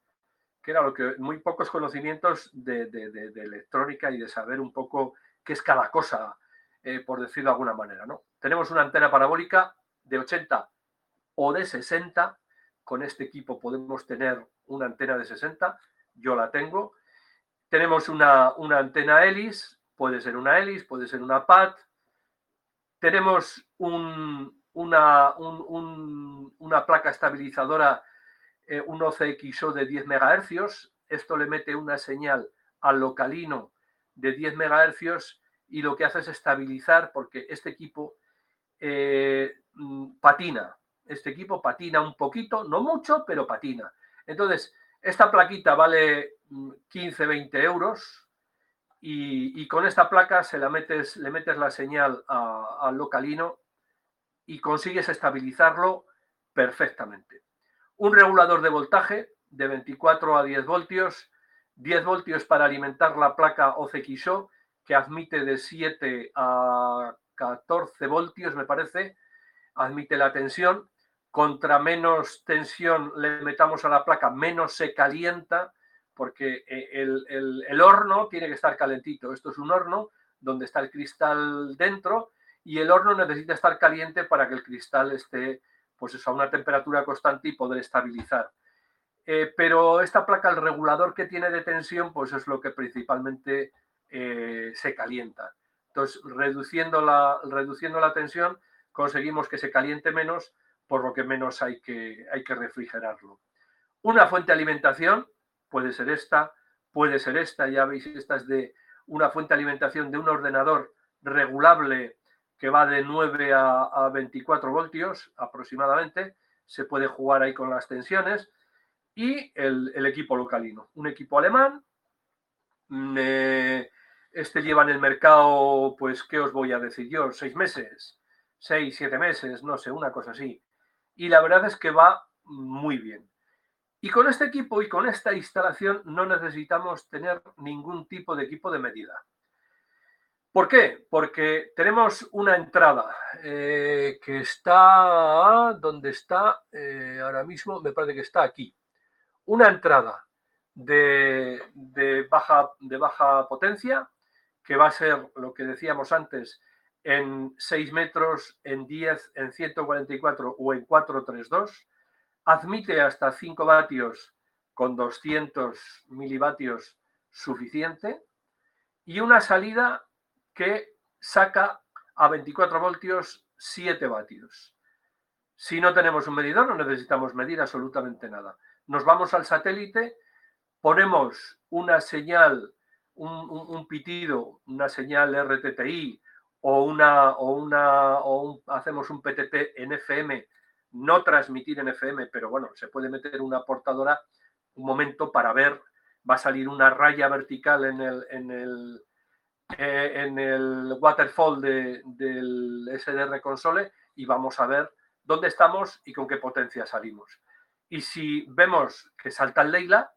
que era lo que muy pocos conocimientos de, electrónica y de saber un poco qué es cada cosa, eh, por decirlo de alguna manera. ¿no? Tenemos una antena parabólica de 80 o de 60. Con este equipo podemos tener una antena de 60. Yo la tengo. Tenemos una, antena hélice, puede ser una hélice, puede ser una PAT. Tenemos un, una, una, placa estabilizadora, eh, un OCXO de 10 MHz. Esto le mete una señal al localino de 10 MHz y lo que hace es estabilizar porque este equipo eh, Mm, patina. Este equipo patina un poquito, no mucho, pero patina. Entonces, esta plaquita vale 15, mm, 20 euros y, con esta placa se la metes, le metes la señal al localino y consigues estabilizarlo perfectamente. Un regulador de voltaje de 24 a 10 voltios, 10 voltios para alimentar la placa OCXO, que admite de 7 a 14 voltios, me parece, admite la tensión. Contra menos tensión le metamos a la placa, menos se calienta, porque eh, el, horno tiene que estar calentito. Esto es un horno donde está el cristal dentro y el horno necesita estar caliente para que el cristal esté pues a una temperatura constante y poder estabilizar. Eh, pero esta placa, el regulador que tiene de tensión, pues es lo que principalmente eh, se calienta. Entonces, reduciendo la, reduciendo la tensión, conseguimos que se caliente menos, por lo que menos hay que, hay que refrigerarlo. Una fuente de alimentación puede ser esta, puede ser esta, ya veis, esta es de una fuente de alimentación de un ordenador regulable que va de 9 a, 24 voltios aproximadamente. Se puede jugar ahí con las tensiones. Y el, equipo localino, un equipo alemán. Mm, eh, este lleva en el mercado, pues, ¿qué os voy a decir yo? Seis meses seis, siete meses, no sé, una cosa así. Y la verdad es que va muy bien. Y con este equipo y con esta instalación no necesitamos tener ningún tipo de equipo de medida. ¿Por qué? Porque tenemos una entrada eh, que está, ¿dónde está? Eh, ahora mismo me parece que está aquí. Una entrada de, baja, de baja potencia, que va a ser lo que decíamos antes, en 6 metros, en 10, en 144 o en 432. Admite hasta 5 vatios con 200 milivatios suficiente. Y una salida que saca a 24 voltios 7 vatios. Si no tenemos un medidor, no necesitamos medir absolutamente nada. Nos vamos al satélite, ponemos una señal, un, pitido, una señal RTTI o, una, o, una, o hacemos un PTT en FM, no transmitir en FM, pero bueno, se puede meter una portadora un momento para ver, va a salir una raya vertical en el, en el, eh, en el waterfall del SDR console y vamos a ver dónde estamos y con qué potencia salimos. Y si vemos que salta el Leila,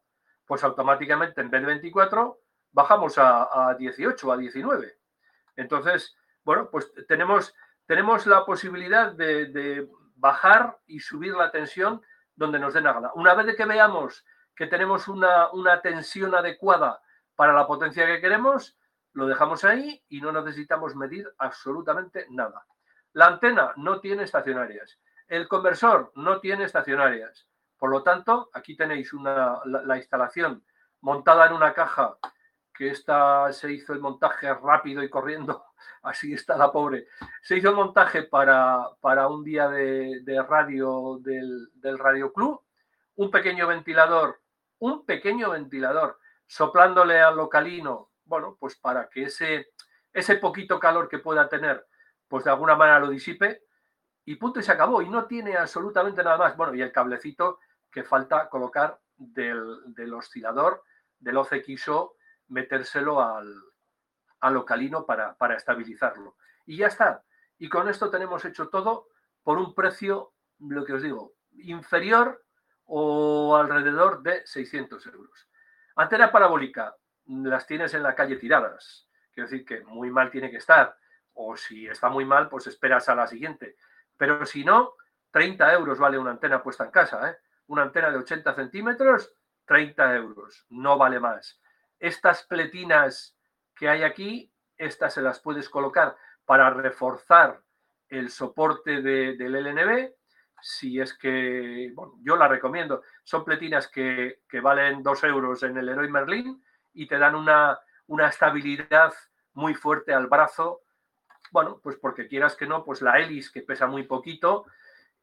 pues automáticamente en vez de 24 bajamos a, 18 a 19. Entonces, bueno, pues tenemos, tenemos la posibilidad de, bajar y subir la tensión donde nos dé la gana. Una vez que veamos que tenemos una, una tensión adecuada para la potencia que queremos, lo dejamos ahí y no necesitamos medir absolutamente nada. La antena no tiene estacionarias. El conversor no tiene estacionarias. Por lo tanto, aquí tenéis una, la, instalación montada en una caja que esta se hizo el montaje rápido y corriendo, así está la pobre. Se hizo el montaje para, para un día de, radio del, del Radio Club, un pequeño ventilador, un pequeño ventilador, soplándole al localino bueno, pues para que ese, ese poquito calor que pueda tener, pues de alguna manera lo disipe y punto y se acabó. Y no tiene absolutamente nada más. Bueno, y el cablecito que falta colocar del, del oscilador, del OCXO, metérselo al, al localino para, para estabilizarlo. Y ya está. Y con esto tenemos hecho todo por un precio, lo que os digo, inferior o alrededor de 600 euros. Antena parabólica, las tienes en la calle tiradas. Quiero decir que muy mal tiene que estar. O si está muy mal, pues esperas a la siguiente. Pero si no, 30 euros vale una antena puesta en casa. ¿eh? Una antena de 80 centímetros, 30 euros. No vale más. Estas pletinas que hay aquí, estas se las puedes colocar para reforzar el soporte del LNB. Si es que, bueno, yo la recomiendo. Son pletinas que, que valen 2 euros en el Heroi Merlin y te dan una, estabilidad muy fuerte al brazo. Bueno, pues porque quieras que no, pues la hélice que pesa muy poquito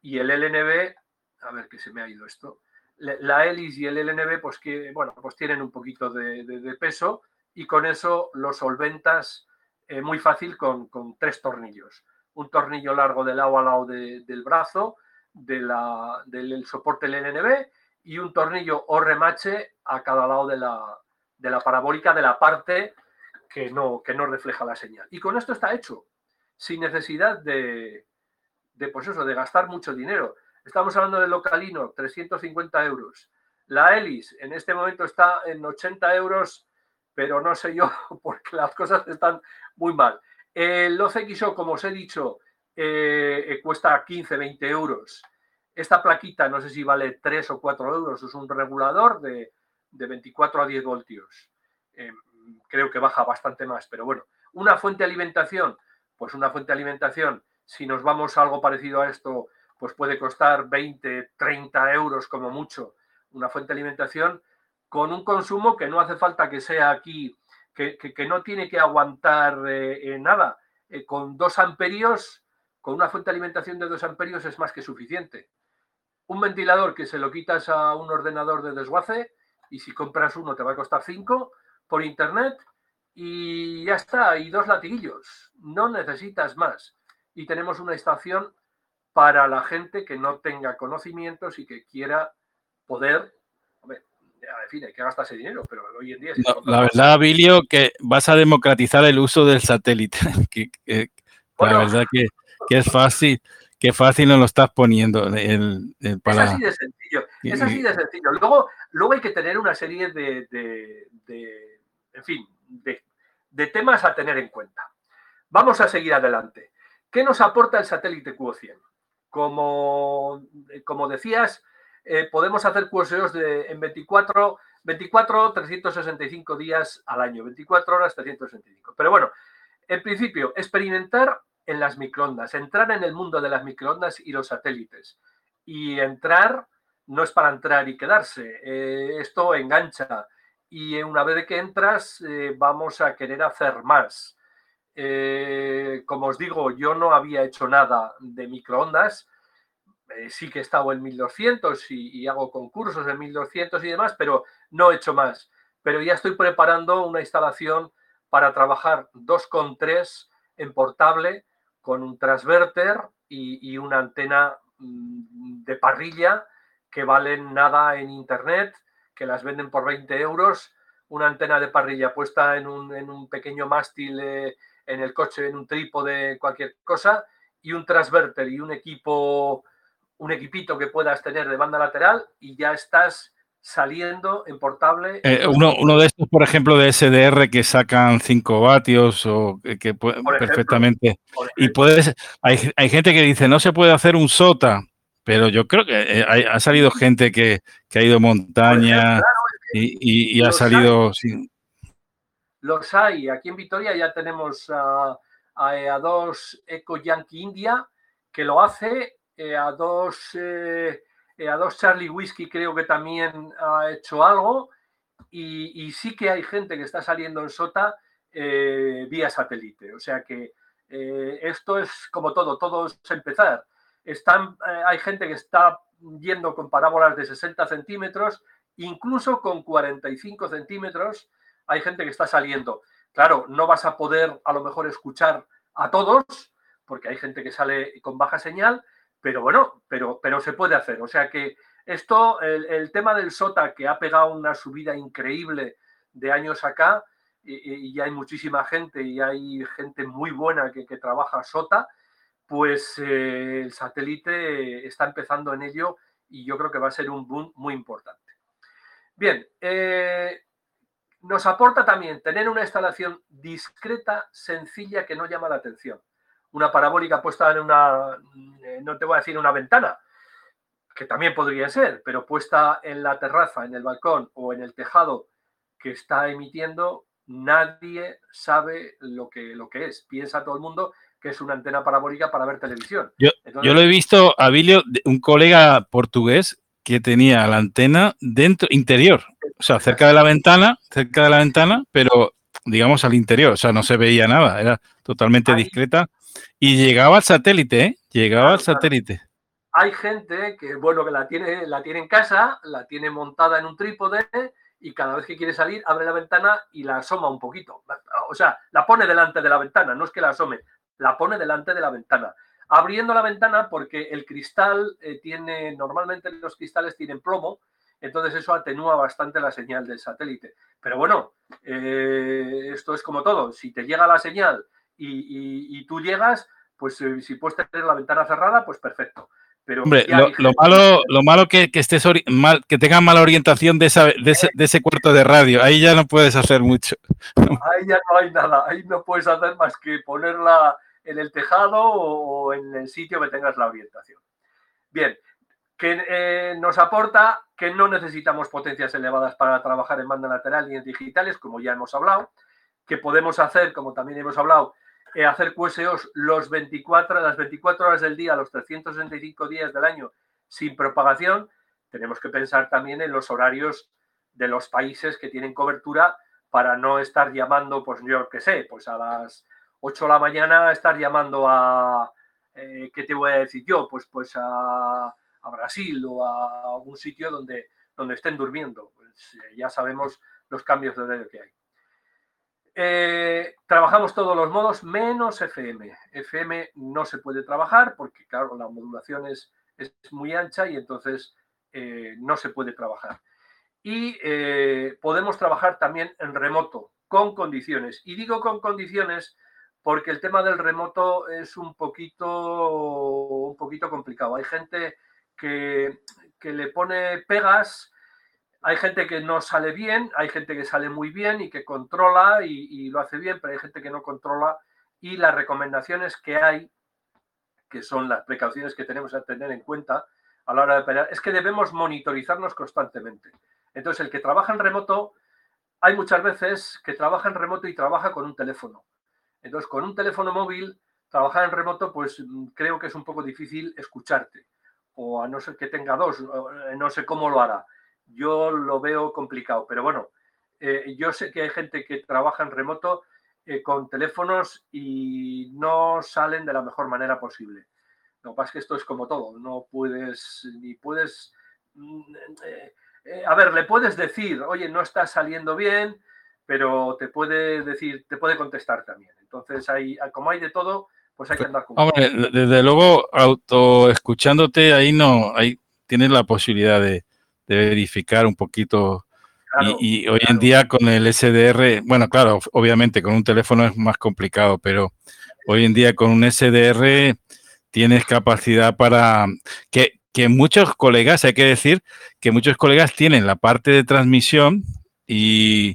y el LNB, a ver que se me ha ido esto, la hélice y el LNB, pues que, bueno, pues tienen un poquito de, peso y con eso lo solventas eh, muy fácil con, tres tornillos. Un tornillo largo de lado a lado del brazo, de la, del soporte LNB y un tornillo o remache a cada lado de la, de la parabólica de la parte que no, que no refleja la señal. Y con esto está hecho, sin necesidad de, de, pues eso, de gastar mucho dinero. Estamos hablando del localino, 350 euros. La hélice en este momento está en 80 euros, pero no sé yo, porque las cosas están muy mal. El OCXO, como os he dicho, eh, cuesta 15, 20 euros. Esta plaquita, no sé si vale 3 o 4 euros, es un regulador de, de 24 a 10 voltios. Eh, creo que baja bastante más, pero bueno, una fuente de alimentación, pues una fuente de alimentación, si nos vamos a algo parecido a esto, pues puede costar 20, 30 euros como mucho, una fuente de alimentación con un consumo que no hace falta que sea aquí, que, no tiene que aguantar eh, nada. Eh, con 2 amperios, con una fuente de alimentación de 2 amperios es más que suficiente. Un ventilador que se lo quitas a un ordenador de desguace, y si compras uno te va a costar cinco por internet y ya está, y dos latiguillos, no necesitas más. Y tenemos una estación para la gente que no tenga conocimientos y que quiera poder, hombre, en fin, hay que gastarse dinero, pero hoy en día... la verdad, Bilio, que vas a democratizar el uso del satélite, que, la verdad que, que es fácil qué fácil nos lo estás poniendo. El, Es así de sencillo. Es así de sencillo. Luego, luego hay que tener una serie de, en fin, de, temas a tener en cuenta. vamos a seguir adelante. ¿Qué nos aporta el satélite QO100? Como, como decías, eh, podemos hacer QoS de, en 24, 24, 365 días al año, 24 horas, 365. Pero bueno, en principio, experimentar en las microondas, entrar en el mundo de las microondas y los satélites. Y entrar no es para entrar y quedarse, eh, esto engancha. Y una vez que entras, eh, vamos a querer hacer más. como os digo, yo no había hecho nada de microondas, eh, sí que he estado en 1200 y, hago concursos en 1200 y demás, pero no he hecho más. Pero ya estoy preparando una instalación para trabajar 2,3 en portable con un transverter y, una antena mm, de parrilla que valen nada en internet, que las venden por 20 euros. Una antena de parrilla puesta en un, pequeño mástil eh, en el coche, en un trípode, cualquier cosa, y un transverter y un equipo un equipito que puedas tener de banda lateral y ya estás saliendo en portable. Eh, uno, de estos, por ejemplo, de SDR que sacan 5 vatios o que, puede, perfectamente. Y puedes, hay, gente que dice, no se puede hacer un SOTA, pero yo creo que eh, ha salido gente que, ha ido montaña y, ha salido... Los hay. Aquí en Vitoria ya tenemos a, a dos Eco Yankee India que lo hace eh, a dos eh, eh, a dos Charlie Whiskey creo que también ha hecho algo y, sí que hay gente que está saliendo en SOTA vía satélite. O sea que esto es como todo, todo es empezar. Están, hay gente que está yendo con parábolas de 60 centímetros, incluso con 45 centímetros, hay gente que está saliendo. Claro, no vas a poder a lo mejor escuchar a todos, porque hay gente que sale con baja señal, pero bueno, pero, pero se puede hacer. O sea que esto, el, tema del SOTA, que ha pegado una subida increíble de años acá, y, y hay muchísima gente y hay gente muy buena que, trabaja SOTA, pues eh, el satélite está empezando en ello y yo creo que va a ser un boom muy importante. Bien, eh, nos aporta también tener una instalación discreta, sencilla, que no llama la atención una parabólica puesta en una, eh, no te voy a decir una ventana, que también podría ser, pero puesta en la terraza, en el balcón o en el tejado que está emitiendo, nadie sabe lo que, lo que es. Piensa todo el mundo que es una antena parabólica para ver televisión. Yo, yo lo he visto, Abilio, un colega portugués que tenía la antena dentro, interior, o sea, cerca de la ventana, cerca de la ventana, pero digamos al interior, o sea, no se veía nada, era totalmente discreta y llegaba al satélite, ¿eh? Llegaba al satélite. Hay gente que, bueno, que la tiene, la tiene en casa, la tiene montada en un trípode y cada vez que quiere salir abre la ventana y la asoma un poquito. O sea, la pone delante de la ventana, no es que la asome, la pone delante de la ventana. Abriendo la ventana porque el cristal eh, tiene, normalmente los cristales tienen plomo, entonces eso atenúa bastante la señal del satélite. Pero bueno, eh, esto es como todo, si te llega la señal y, tú llegas, pues eh, si puedes tener la ventana cerrada, pues perfecto. Pero Hombre, lo, malo, lo malo que, que estés mal, que tengas mala orientación de, de, ese, cuarto de radio, ahí ya no puedes hacer mucho. Ahí ya no hay nada, ahí no puedes hacer más que ponerla en el tejado o en el sitio que tengas la orientación. Bien, que eh, nos aporta que no necesitamos potencias elevadas para trabajar en banda lateral ni en digitales, como ya hemos hablado, que podemos hacer, como también hemos hablado, eh, hacer QSOs los 24, las 24 horas del día, los 365 días del año sin propagación, tenemos que pensar también en los horarios de los países que tienen cobertura para no estar llamando, pues yo qué sé, pues a las 8 de la mañana estar llamando a, eh, ¿qué te voy a decir yo? Pues, pues a, Brasil o a algún sitio donde, donde estén durmiendo. Pues eh, ya sabemos los cambios de horario que hay. Eh, trabajamos todos los modos menos FM. FM no se puede trabajar porque, claro, la modulación es, muy ancha y entonces eh, no se puede trabajar. Y eh, podemos trabajar también en remoto, con condiciones. Y digo con condiciones porque el tema del remoto es un poquito, un poquito complicado. Hay gente que, que le pone pegas hay gente que no sale bien, hay gente que sale muy bien y que controla y, lo hace bien, pero hay gente que no controla y las recomendaciones que hay, que son las precauciones que tenemos que tener en cuenta a la hora de operar, es que debemos monitorizarnos constantemente. Entonces, el que trabaja en remoto, hay muchas veces que trabaja en remoto y trabaja con un teléfono. Entonces, con un teléfono móvil, trabajar en remoto, pues creo que es un poco difícil escucharte. O a no ser que tenga dos, no sé cómo lo hará. Yo lo veo complicado, pero bueno, eh, yo sé que hay gente que trabaja en remoto eh, con teléfonos y no salen de la mejor manera posible. Lo que pasa es que esto es como todo, no puedes, ni puedes, mm, eh, a ver, le puedes decir, oye, no está saliendo bien, pero te puede decir, te puede contestar también. Entonces, hay, como hay de todo, pues hay que andar con. Hombre, desde luego, auto escuchándote, ahí no, ahí tienes la posibilidad de, de verificar un poquito y, hoy en día con el SDR, bueno, claro, obviamente con un teléfono es más complicado, pero hoy en día con un SDR tienes capacidad para que, que muchos colegas, hay que decir que muchos colegas tienen la parte de transmisión y,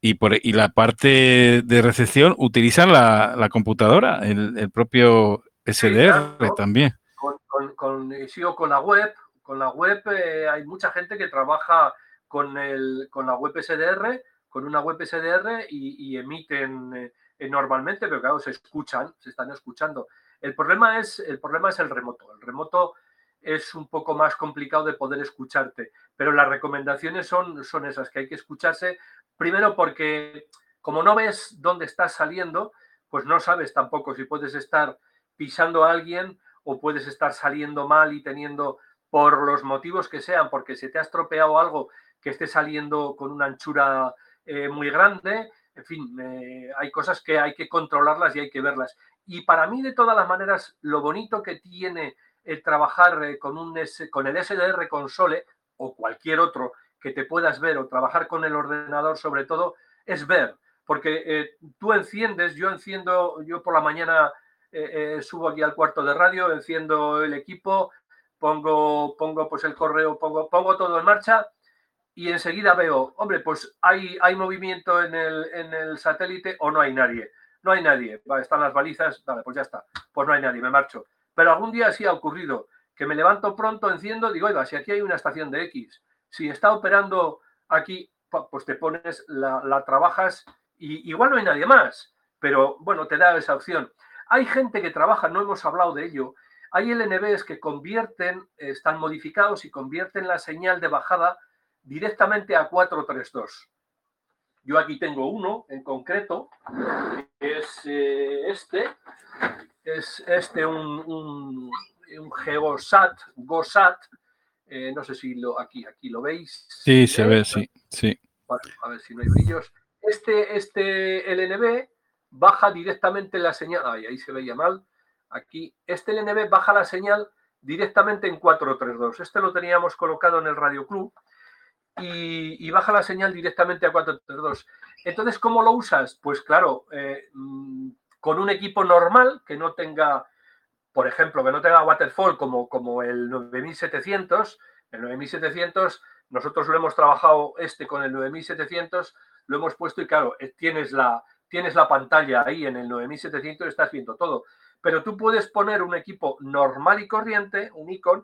y, por, y la parte de recepción utilizan la, la computadora, el, propio SDR también. Con, con, con, sigo con la web, con la web eh, hay mucha gente que trabaja con, el, con la web SDR, con una web SDR y, emiten eh, normalmente, pero claro, se escuchan, se están escuchando. El problema, es, el problema es el remoto. El remoto es un poco más complicado de poder escucharte, pero las recomendaciones son, son esas, que hay que escucharse, primero porque como no ves dónde estás saliendo, pues no sabes tampoco si puedes estar pisando a alguien o puedes estar saliendo mal y teniendo, por los motivos que sean, porque se te ha estropeado algo que esté saliendo con una anchura eh, muy grande. En fin, eh, hay cosas que hay que controlarlas y hay que verlas. Y para mí, de todas las maneras, lo bonito que tiene el trabajar eh, con, un con el SDR Console o cualquier otro que te puedas ver o trabajar con el ordenador sobre todo, es ver. Porque tú enciendes, yo enciendo, yo por la mañana subo aquí al cuarto de radio, enciendo el equipo, pongo, pongo pues el correo, pongo, pongo todo en marcha y enseguida veo, hombre, pues hay, hay movimiento en el, en el satélite o no hay nadie. No hay nadie. Están las balizas, vale, pues ya está. Pues no hay nadie, me marcho. Pero algún día sí ha ocurrido que me levanto pronto, enciendo, digo, oiga, si aquí hay una estación de X, si está operando aquí, pues te pones, la, la trabajas y igual no hay nadie más, pero bueno, te da esa opción. Hay gente que trabaja, no hemos hablado de ello, hay LNBs que convierten, están modificados y convierten la señal de bajada directamente a 432. Yo aquí tengo uno en concreto, es eh, este, es este un, un, un GeoSat, GoSat, eh, no sé si lo aquí, aquí lo veis. Sí, se ve, sí, sí. a ver si no hay brillos. Este, este LNB baja directamente la señal, ay, ahí se veía mal, aquí, este LNB baja la señal directamente en 432. Este lo teníamos colocado en el Radio Club y, baja la señal directamente a 432. Entonces, ¿cómo lo usas? Pues claro, eh, mm, con un equipo normal que no tenga, por ejemplo, que no tenga waterfall como, como el 9700, el 9700, nosotros lo hemos trabajado este con el 9700, lo hemos puesto y claro, eh, tienes la, tienes la pantalla ahí en el 9700 y estás viendo todo. Pero tú puedes poner un equipo normal y corriente, un icon,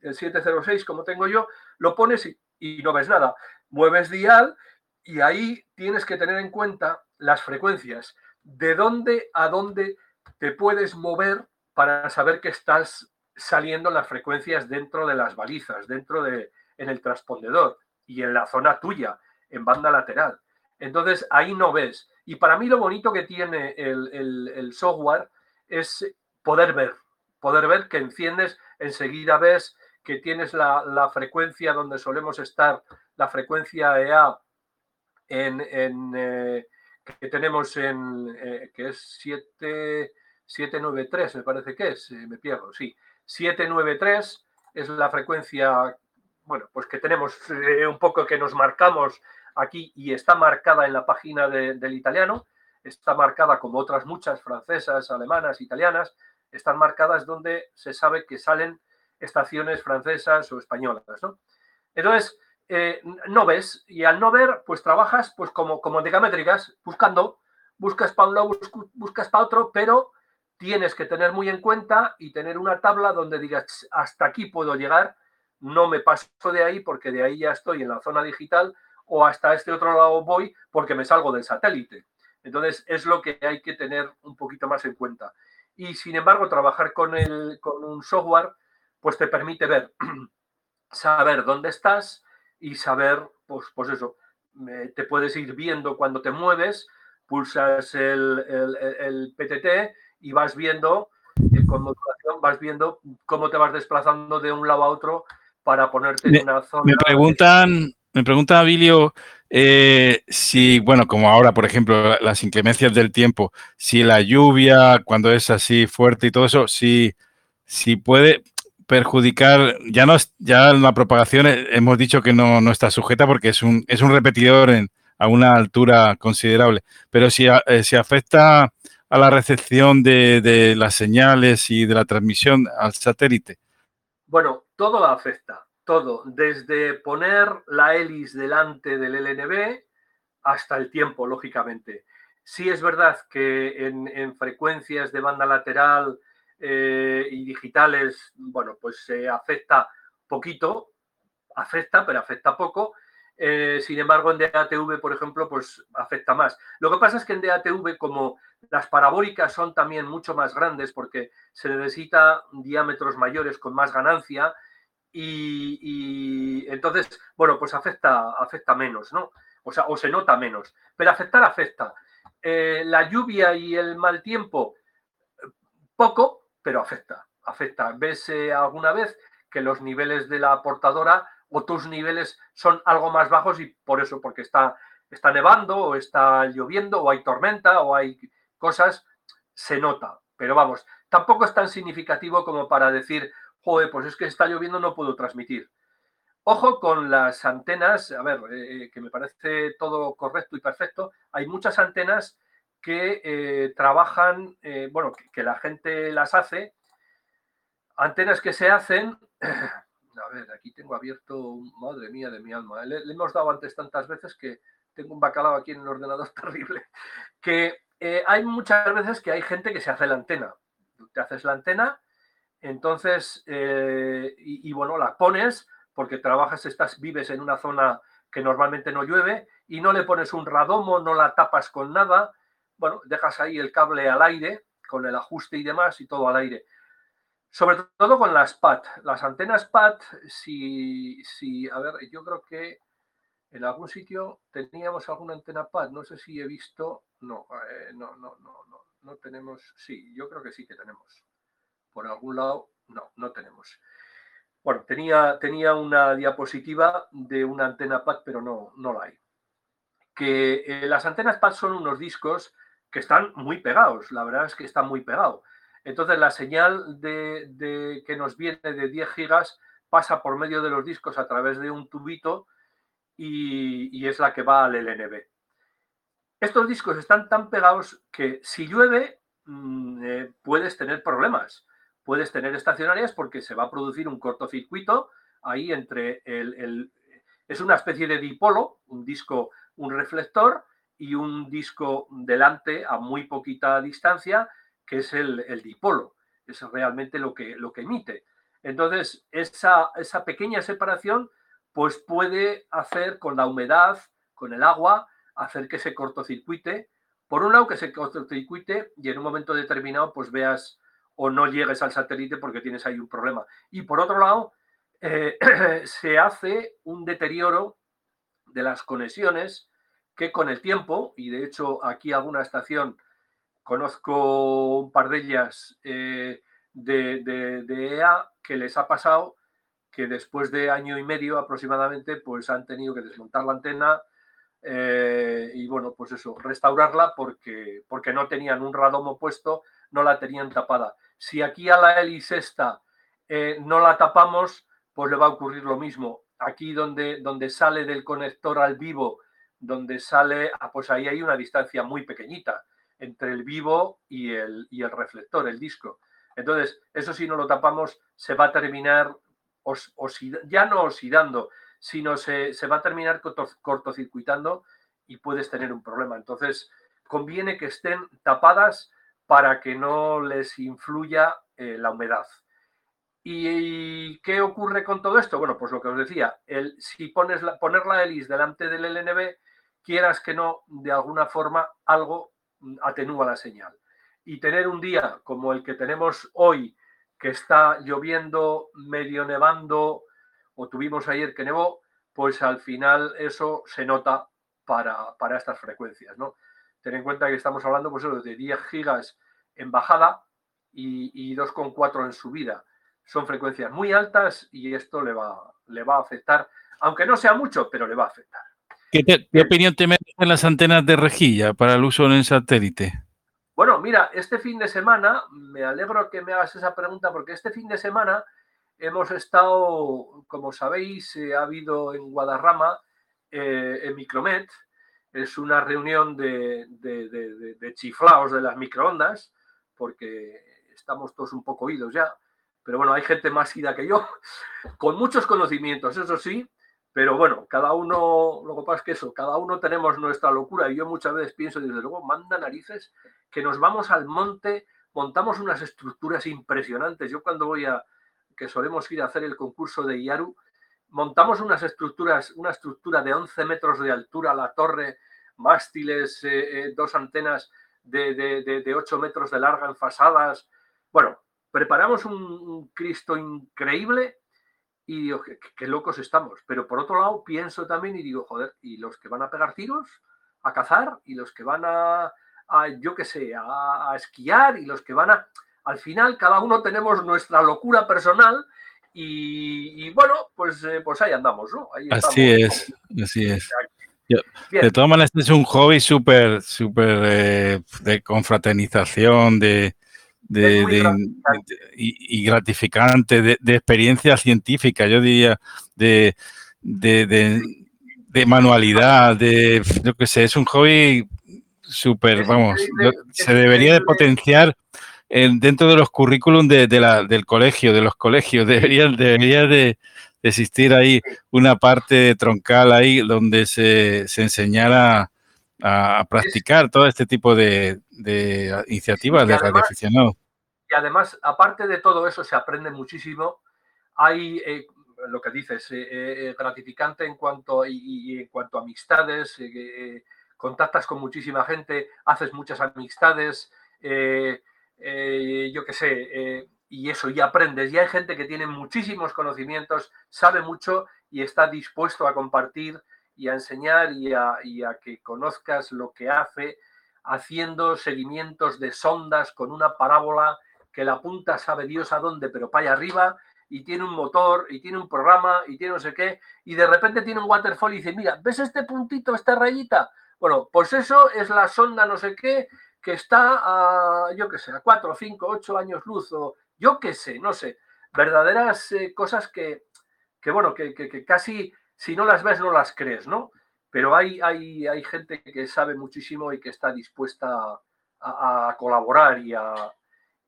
el 706 como tengo yo, lo pones y no ves nada. Mueves dial y ahí tienes que tener en cuenta las frecuencias, de dónde a dónde te puedes mover para saber que estás saliendo las frecuencias dentro de las balizas, dentro de en el transpondedor y en la zona tuya, en banda lateral. Entonces ahí no ves. Y para mí lo bonito que tiene el software es poder ver, poder ver que enciendes, enseguida ves que tienes la, frecuencia donde solemos estar, la frecuencia EA en, eh, que tenemos en, eh, que es 7, 793, me parece que es, eh, me pierdo, sí, 793 es la frecuencia, bueno, pues que tenemos un poco que nos marcamos aquí y está marcada en la página del italiano, está marcada como otras muchas francesas, alemanas, italianas, están marcadas donde se sabe que salen estaciones francesas o españolas, ¿no? Entonces, eh, no ves, y al no ver, pues trabajas pues como, como decamétricas, buscando, buscas para un lado, buscas para otro, pero tienes que tener muy en cuenta y tener una tabla donde digas, hasta aquí puedo llegar, no me paso de ahí porque de ahí ya estoy en la zona digital o hasta este otro lado voy porque me salgo del satélite. Entonces, es lo que hay que tener un poquito más en cuenta. Y sin embargo, trabajar con, el, con un software, pues te permite ver, saber dónde estás y saber, pues, pues eso, te puedes ir viendo cuando te mueves, pulsas el, el, PTT y vas viendo, eh, con modulación, vas viendo cómo te vas desplazando de un lado a otro para ponerte en una zona. Me preguntan, me pregunta Abilio eh, si, bueno, como ahora, por ejemplo, las inclemencias del tiempo, si la lluvia, cuando es así fuerte y todo eso, si, si puede perjudicar, ya no ya la propagación eh, hemos dicho que no, no está sujeta porque es un, es un repetidor en, a una altura considerable, pero si, eh, si afecta a la recepción de, de las señales y de la transmisión al satélite. Bueno, todo afecta todo, desde poner la hélice delante del LNB hasta el tiempo, lógicamente. Sí es verdad que en, frecuencias de banda lateral eh, y digitales, bueno, pues se afecta poquito, afecta, pero afecta poco. Eh, sin embargo, en DATV, por ejemplo, pues afecta más. Lo que pasa es que en DATV, como las parabólicas son también mucho más grandes porque se necesita diámetros mayores con más ganancia, y, entonces, bueno, pues afecta, afecta menos, ¿no? O sea, o se nota menos, pero afectar afecta. Eh, la lluvia y el mal tiempo, poco, pero afecta, afecta. Ves alguna vez que los niveles de la portadora o tus niveles son algo más bajos y por eso, porque está, está nevando o está lloviendo o hay tormenta o hay cosas, se nota. Pero vamos, tampoco es tan significativo como para decir, pues es que está lloviendo, no puedo transmitir. Ojo con las antenas, a ver, eh, eh, que me parece todo correcto y perfecto. Hay muchas antenas que eh, trabajan, bueno, que, la gente las hace, antenas que se hacen, a ver, aquí tengo abierto, madre mía de mi alma, le, hemos dado antes tantas veces que tengo un bacalao aquí en el ordenador terrible, que hay muchas veces que hay gente que se hace la antena. te haces la antena, entonces, eh, y, bueno, la pones porque trabajas, estás, vives en una zona que normalmente no llueve y no le pones un radomo, no la tapas con nada. Bueno, dejas ahí el cable al aire con el ajuste y demás y todo al aire. Sobre todo con las PAT. Las antenas PAT, si, si a ver, yo creo que en algún sitio teníamos alguna antena PAT, no sé si he visto, no, eh, no, no, no, no, no tenemos, sí, yo creo que sí que tenemos por algún lado, no, no tenemos. Bueno, tenía, tenía una diapositiva de una antena PAD, pero no, no la hay. Que eh, las antenas PAD son unos discos que están muy pegados, la verdad es que están muy pegados. Entonces la señal de, que nos viene de 10 gigas pasa por medio de los discos a través de un tubito y, y es la que va al LNB. Estos discos están tan pegados que si llueve mm, eh, puedes tener problemas puedes tener estacionarias porque se va a producir un cortocircuito ahí entre el, es una especie de dipolo, un disco, un reflector y un disco delante a muy poquita distancia, que es el, dipolo. Es realmente lo que, lo que emite. Entonces, esa, esa pequeña separación pues puede hacer con la humedad, con el agua, hacer que se cortocircuite. Por un lado, que se cortocircuite y en un momento determinado pues veas o no llegues al satélite porque tienes ahí un problema. Y por otro lado, eh, se hace un deterioro de las conexiones que con el tiempo, y de hecho aquí alguna estación, conozco un par de ellas eh, de, EA que les ha pasado que después de año y medio aproximadamente, pues han tenido que desmontar la antena eh, y bueno, pues eso, restaurarla porque, porque no tenían un radomo puesto, no la tenían tapada. Si aquí a la hélice esta eh, no la tapamos, pues le va a ocurrir lo mismo. Aquí donde, donde sale del conector al vivo, donde sale, ah, pues ahí hay una distancia muy pequeñita entre el vivo y el, y el reflector, el disco. Entonces, eso si no lo tapamos, se va a terminar, ya no oxidando, sino se, se va a terminar cortocircuitando y puedes tener un problema. Entonces, conviene que estén tapadas para que no les influya eh, la humedad. ¿Y qué ocurre con todo esto? Bueno, pues lo que os decía, el, si pones la, poner la hélice delante del LNB, quieras que no, de alguna forma algo atenúa la señal. Y tener un día como el que tenemos hoy, que está lloviendo, medio nevando, o tuvimos ayer que nevó, pues al final eso se nota para, para estas frecuencias, ¿no? Ten en cuenta que estamos hablando pues, de 10 gigas en bajada y, y 2,4 en subida. Son frecuencias muy altas y esto le va, le va a afectar, aunque no sea mucho, pero le va a afectar. ¿Qué, opinión te merecen las antenas de rejilla para el uso en el satélite? Bueno, mira, este fin de semana, me alegro que me hagas esa pregunta porque este fin de semana hemos estado, como sabéis, eh, ha habido en Guadarrama, eh, en Micromet, es una reunión de, de, chiflaos de las microondas, porque estamos todos un poco oídos ya, pero bueno, hay gente más ida que yo, con muchos conocimientos, eso sí, pero bueno, cada uno, lo que pasa es que eso, cada uno tenemos nuestra locura y yo muchas veces pienso, desde luego, manda narices que nos vamos al monte, montamos unas estructuras impresionantes. Yo cuando voy a, que solemos ir a hacer el concurso de Iaru, montamos unas estructuras, una estructura de 11 metros de altura, la torre, mástiles, eh, eh, dos antenas de, de, 8 metros de larga enfasadas. Bueno, preparamos un Cristo increíble y digo, qué, locos estamos. Pero por otro lado, pienso también y digo, joder, ¿y los que van a pegar tiros a cazar? ¿Y los que van a, yo qué sé, a, esquiar? ¿Y los que van a... Al final, cada uno tenemos nuestra locura personal y, bueno, pues, eh, pues ahí andamos, ¿no? así es, así es. De todas maneras, este es un hobby súper, súper eh, de confraternización, de, de, y, gratificante, de, experiencia científica, yo diría, de, de, manualidad, de, yo qué sé, es un hobby súper, vamos, se debería de potenciar dentro de los currículum de, la, del colegio, de los colegios, debería, debería de, existir ahí una parte troncal ahí donde se, se enseñara a, practicar todo este tipo de, iniciativas de radioaficionados. Y además, aparte de todo eso, se aprende muchísimo. Hay eh, lo que dices, eh, eh, gratificante en cuanto, y, en cuanto a amistades, contactas con muchísima gente, haces muchas amistades, yo qué sé, y eso, y aprendes. Y hay gente que tiene muchísimos conocimientos, sabe mucho y está dispuesto a compartir y a enseñar y a, que conozcas lo que hace haciendo seguimientos de sondas con una parábola que la punta sabe Dios a dónde, pero para allá arriba, y tiene un motor, y tiene un programa, y tiene no sé qué, y de repente tiene un waterfall y dice, mira, ¿ves este puntito, esta rayita? Bueno, pues eso es la sonda no sé qué, que está a, yo qué sé, a 4, 5, 8 años luz, o yo qué sé, no sé, verdaderas eh, cosas que, que bueno, que, que, casi si no las ves, no las crees, ¿no? Pero hay, hay, hay gente que sabe muchísimo y que está dispuesta a, colaborar y a,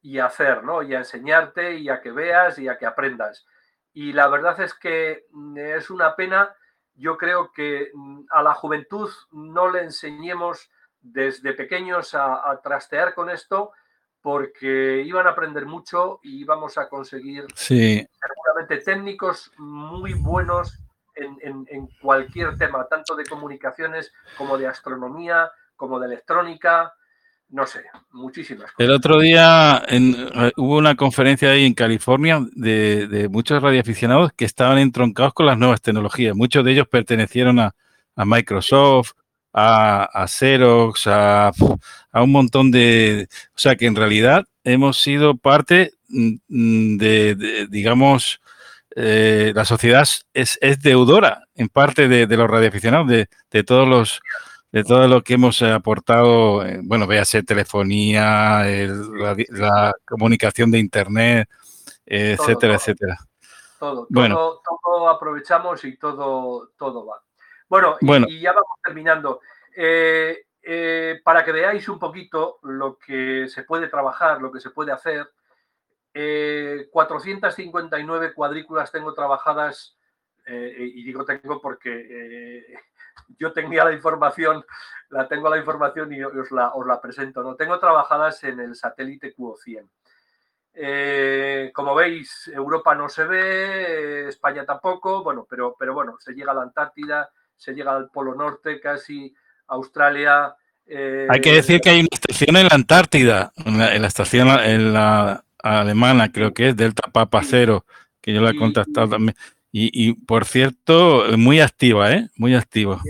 y a hacer, ¿no? Y a enseñarte y a que veas y a que aprendas. Y la verdad es que mm, es una pena, yo creo que mm, a la juventud no le enseñemos desde pequeños a, trastear con esto porque iban a aprender mucho y íbamos a conseguir seguramente técnicos muy buenos en, cualquier tema, tanto de comunicaciones como de astronomía, como de electrónica, no sé, muchísimas cosas. El otro día eh, hubo una conferencia ahí en California de, muchos radioaficionados que estaban entroncados con las nuevas tecnologías. Muchos de ellos pertenecieron a, Microsoft, a, Xerox, a, un montón de... O sea que en realidad hemos sido parte mm, de digamos, eh, la sociedad es, deudora en parte de, los radioaficionados, de, de, todos los de todo lo que hemos aportado, eh, bueno, véase telefonía, la, comunicación de internet, etcétera, etcétera. Todo, bueno. todo, aprovechamos y todo, todo va. Bueno, Y, ya vamos terminando. Eh, para que veáis un poquito lo que se puede trabajar, lo que se puede hacer, 459 eh, cuadrículas tengo trabajadas, eh, y digo tengo porque eh, yo tenía la información, la tengo la información y os la, os la presento. ¿no? Tengo trabajadas en el satélite QO100. Eh, como veis, Europa no se ve, España tampoco, bueno, pero, pero bueno, se llega a la Antártida, se llega al Polo Norte, casi Australia. Eh, Hay que decir que hay una estación en la Antártida, en la, estación en la alemana, creo que es Delta Papa Cero, que yo la he contactado también. Y, por cierto, muy activa, ¿eh? Muy activa.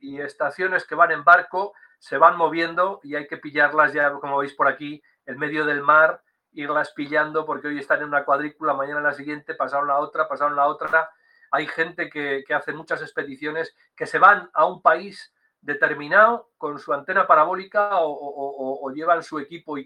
Y, estaciones que van en barco se van moviendo y hay que pillarlas ya, como veis por aquí, en medio del mar, irlas pillando porque hoy están en una cuadrícula, mañana en la siguiente, pasaron la otra, pasaron la otra. Hay gente que, hace muchas expediciones que se van a un país determinado con su antena parabólica o, llevan su equipo y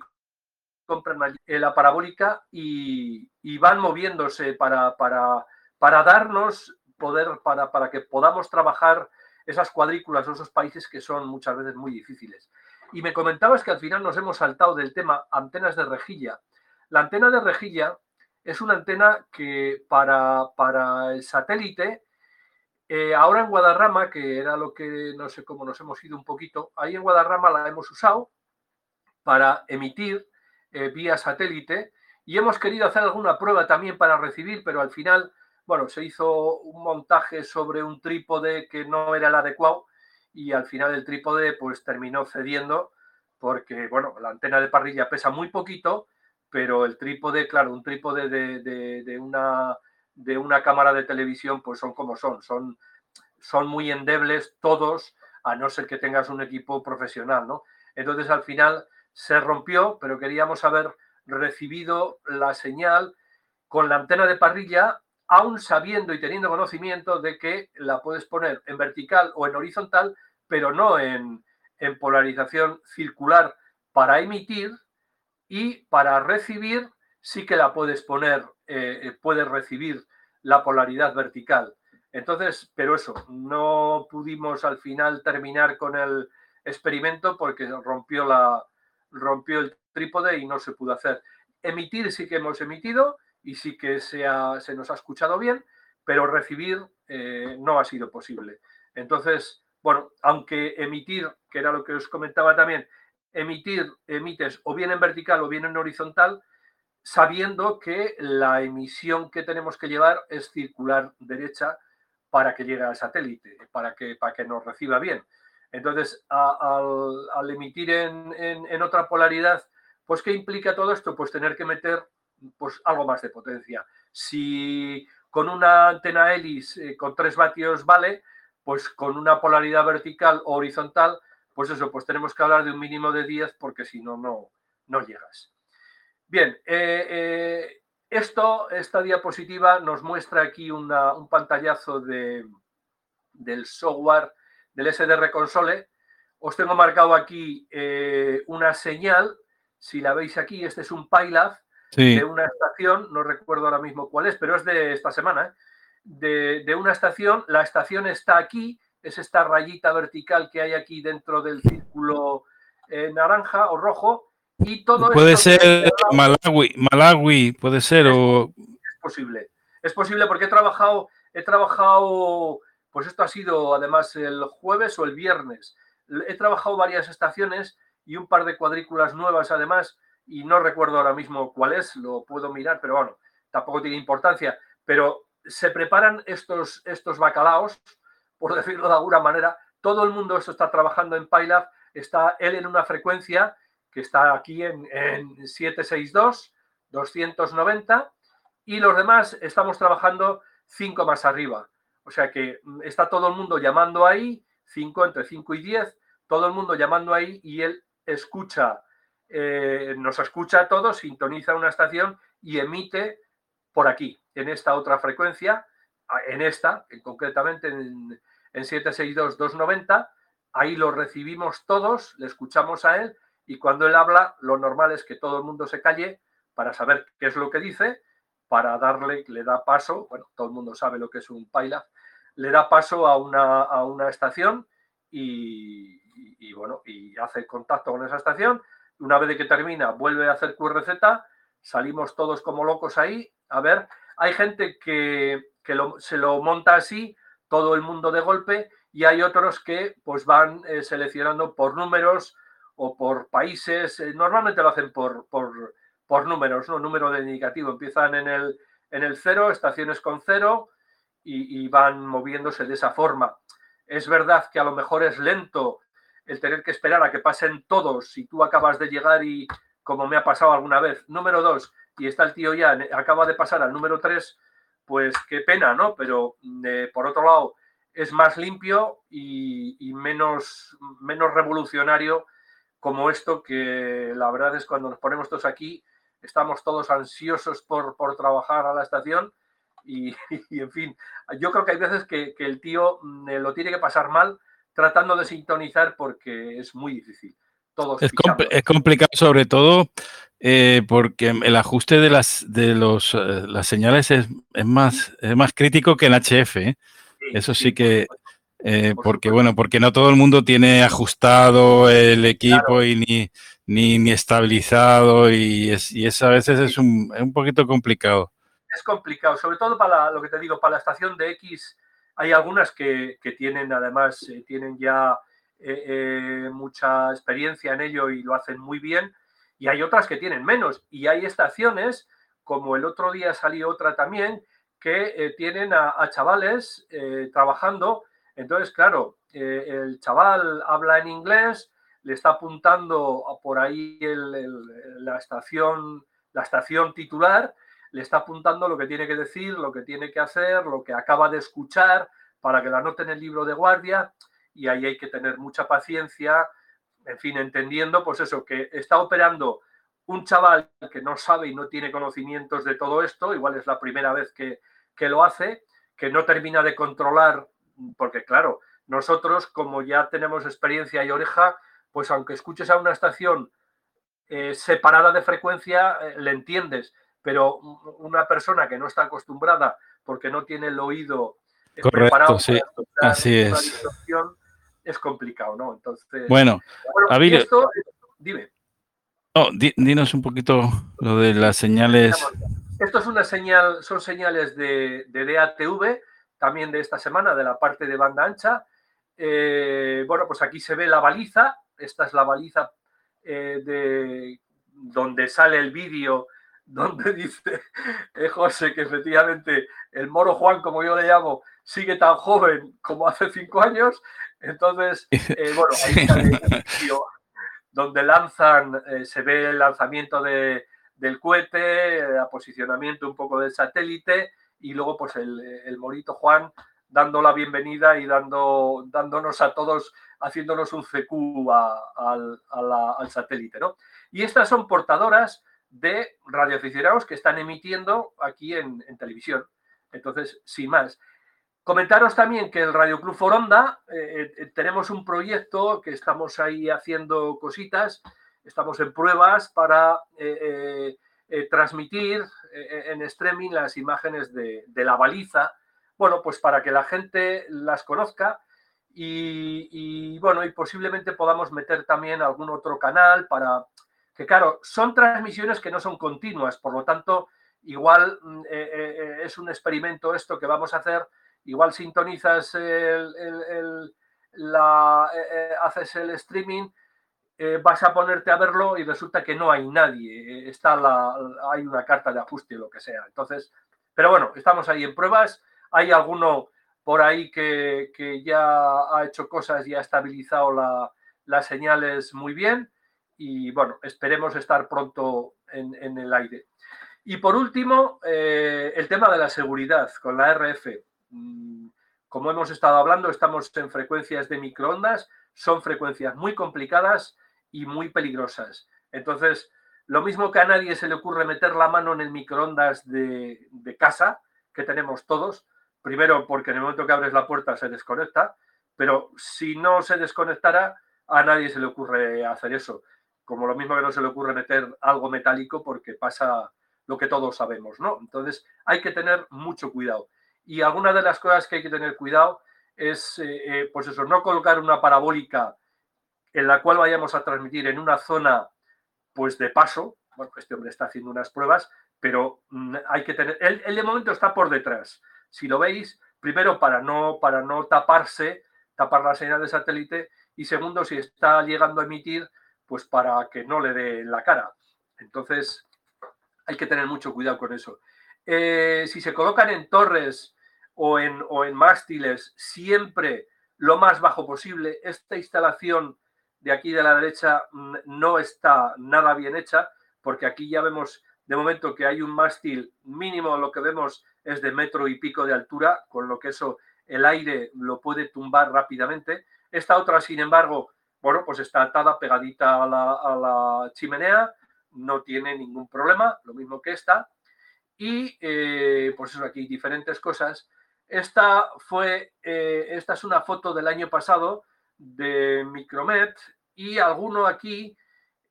compran la parabólica y, van moviéndose para, para para darnos poder, para, para que podamos trabajar esas cuadrículas o esos países que son muchas veces muy difíciles. Y me comentabas que al final nos hemos saltado del tema antenas de rejilla. La antena de rejilla es una antena que para, para el satélite, eh, ahora en Guadarrama, que era lo que no sé cómo nos hemos ido un poquito, ahí en Guadarrama la hemos usado para emitir eh, vía satélite y hemos querido hacer alguna prueba también para recibir, pero al final bueno, se hizo un montaje sobre un trípode que no era el adecuado y al final el trípode pues terminó cediendo porque, bueno, la antena de parrilla pesa muy poquito, pero el trípode, claro, un trípode de, una, de una cámara de televisión pues son como son, son, son muy endebles todos, a no ser que tengas un equipo profesional, ¿no? Entonces al final se rompió, pero queríamos haber recibido la señal con la antena de parrilla aún sabiendo y teniendo conocimiento de que la puedes poner en vertical o en horizontal, pero no en, polarización circular para emitir y para recibir sí que la puedes poner, eh, eh, puedes recibir la polaridad vertical. Entonces, pero eso, no pudimos al final terminar con el experimento porque rompió, la, rompió el trípode y no se pudo hacer. Emitir sí que hemos emitido y sí que se, se nos ha escuchado bien, pero recibir eh, no ha sido posible. Entonces, bueno, aunque emitir, que era lo que os comentaba también, emitir, emites o bien en vertical o bien en horizontal, sabiendo que la emisión que tenemos que llevar es circular derecha para que llegue al satélite, para que, para que nos reciba bien. Entonces, al, emitir en, en, otra polaridad, pues ¿qué implica todo esto? Pues tener que meter pues algo más de potencia. Si con una antena hélice eh, con 3 vatios vale, pues con una polaridad vertical o horizontal, pues eso, pues tenemos que hablar de un mínimo de 10 porque si no, no, no llegas. Bien, eh, eh, esto, esta diapositiva nos muestra aquí un pantallazo de, del software del SDR Console. Os tengo marcado aquí una señal. Si la veis aquí, este es un PyLab de una estación, no recuerdo ahora mismo cuál es, pero es de esta semana, ¿eh? de, una estación, la estación está aquí, es esta rayita vertical que hay aquí dentro del círculo eh, naranja o rojo, y todo Puede ser Malawi, Malawi, puede ser, es, o... Es posible, es posible porque he trabajado, he trabajado, pues esto ha sido además el jueves o el viernes, he trabajado varias estaciones y un par de cuadrículas nuevas además, y no recuerdo ahora mismo cuál es, lo puedo mirar, pero bueno, tampoco tiene importancia. Pero se preparan estos, estos bacalaos, por decirlo de alguna manera. Todo el mundo está trabajando en PyLab, está él en una frecuencia que está aquí en, en 762, 290, y los demás estamos trabajando 5 más arriba. O sea que mm, está todo el mundo llamando ahí, 5 entre 5 y 10, todo el mundo llamando ahí y él escucha eh, nos escucha a todos, sintoniza una estación y emite por aquí, en esta otra frecuencia, en esta, concretamente en, en 762.290, ahí lo recibimos todos, le escuchamos a él y cuando él habla, lo normal es que todo el mundo se calle para saber qué es lo que dice, para darle, le da paso, bueno, todo el mundo sabe lo que es un paila, le da paso a una, a una estación y, y, bueno, y hace contacto con esa estación, una vez que termina, vuelve a hacer QRZ, salimos todos como locos ahí. A ver, hay gente que, se lo monta así, todo el mundo de golpe, y hay otros que pues van eh, seleccionando por números o por países, eh, normalmente lo hacen por, por, por, números, ¿no? Número de indicativo, empiezan en el, en el cero, estaciones con cero y, y van moviéndose de esa forma. Es verdad que a lo mejor es lento el tener que esperar a que pasen todos si tú acabas de llegar y, como me ha pasado alguna vez, número dos, y está el tío ya, acaba de pasar al número tres, pues qué pena, ¿no? Pero eh, por otro lado, es más limpio y, menos, menos revolucionario como esto que la verdad es cuando nos ponemos todos aquí, estamos todos ansiosos por, por trabajar a la estación y, en fin, yo creo que hay veces que, que el tío mm, lo tiene que pasar mal tratando de sintonizar porque es muy difícil. es, es, complicado sobre todo eh, porque el ajuste de las de los eh, las señales es, es, más es más crítico que en HF. ¿eh? Eso sí, que porque bueno porque no todo el mundo tiene ajustado el equipo y ni, ni, ni estabilizado y es, y es a veces es un, es un poquito complicado. Es complicado, sobre todo para lo que te digo, para la estación de X hay algunas que, tienen, además, eh, tienen ya eh, eh, mucha experiencia en ello y lo hacen muy bien, y hay otras que tienen menos. Y hay estaciones, como el otro día salió otra también, que tienen a, chavales trabajando. Entonces, claro, el chaval habla en inglés, le está apuntando por ahí la, estación, la estación titular le está apuntando lo que tiene que decir, lo que tiene que hacer, lo que acaba de escuchar, para que la anote en el libro de guardia, y ahí hay que tener mucha paciencia, en fin, entendiendo, pues eso, que está operando un chaval que no sabe y no tiene conocimientos de todo esto, igual es la primera vez que, lo hace, que no termina de controlar, porque claro, nosotros como ya tenemos experiencia y oreja, pues aunque escuches a una estación eh, separada de frecuencia, eh, le entiendes, pero una persona que no está acostumbrada porque no tiene el oído Correcto, sí, así es. Es complicado, ¿no? Entonces, bueno, bueno esto, dime. No, dinos un poquito lo de las señales. Esto es una señal, son señales de, de DATV, también de esta semana, de la parte de banda ancha. Eh, bueno, pues aquí se ve la baliza. Esta es la baliza eh, de donde sale el vídeo donde dice eh, José que efectivamente el moro Juan, como yo le llamo, sigue tan joven como hace cinco años. Entonces, eh, bueno, ahí está el donde lanzan, eh, se ve el lanzamiento de, del cohete, el posicionamiento un poco del satélite y luego pues el, el morito Juan dando la bienvenida y dando, dándonos a todos, haciéndonos un CQ al, al satélite. ¿no? Y estas son portadoras de radioaficionados que están emitiendo aquí en, televisión. Entonces, sin más. Comentaros también que el Radio Club Foronda eh, eh, tenemos un proyecto que estamos ahí haciendo cositas, estamos en pruebas para eh, transmitir en streaming las imágenes de, la baliza, bueno, pues para que la gente las conozca y, y, bueno, y posiblemente podamos meter también algún otro canal para que claro, son transmisiones que no son continuas, por lo tanto, igual mm, eh, eh, eh, es un experimento esto que vamos a hacer, igual sintonizas el, la, haces el streaming, vas a ponerte a verlo y resulta que no hay nadie, está la, hay una carta de ajuste o lo que sea. Entonces, pero bueno, estamos ahí en pruebas, hay alguno por ahí que, ya ha hecho cosas y ha estabilizado las señales muy bien y bueno, esperemos estar pronto en, el aire. Y por último, eh, el tema de la seguridad con la RF. Mm, como hemos estado hablando, estamos en frecuencias de microondas, son frecuencias muy complicadas y muy peligrosas. Entonces, lo mismo que a nadie se le ocurre meter la mano en el microondas de, de casa, que tenemos todos, primero porque en el momento que abres la puerta se desconecta, pero si no se desconectara, a nadie se le ocurre hacer eso como lo mismo que no se le ocurre meter algo metálico porque pasa lo que todos sabemos, ¿no? Entonces hay que tener mucho cuidado. Y alguna de las cosas que hay que tener cuidado es, eh, eh, pues eso, no colocar una parabólica en la cual vayamos a transmitir en una zona, pues de paso. Bueno, este hombre está haciendo unas pruebas, pero mm, hay que tener. Él, de momento está por detrás. Si lo veis, primero para no, para no taparse tapar la señal de satélite y segundo, si está llegando a emitir, pues para que no le dé la cara. Entonces, hay que tener mucho cuidado con eso. Eh, si se colocan en torres o en, o en mástiles, siempre lo más bajo posible. Esta instalación de aquí de la derecha mm, no está nada bien hecha, porque aquí ya vemos de momento que hay un mástil mínimo, lo que vemos es de metro y pico de altura, con lo que eso el aire lo puede tumbar rápidamente. Esta otra, sin embargo, bueno, pues está atada pegadita a la, chimenea, no tiene ningún problema, lo mismo que esta. Y eh, pues eso, aquí diferentes cosas. Esta fue, eh, esta es una foto del año pasado de Micromet y alguno aquí,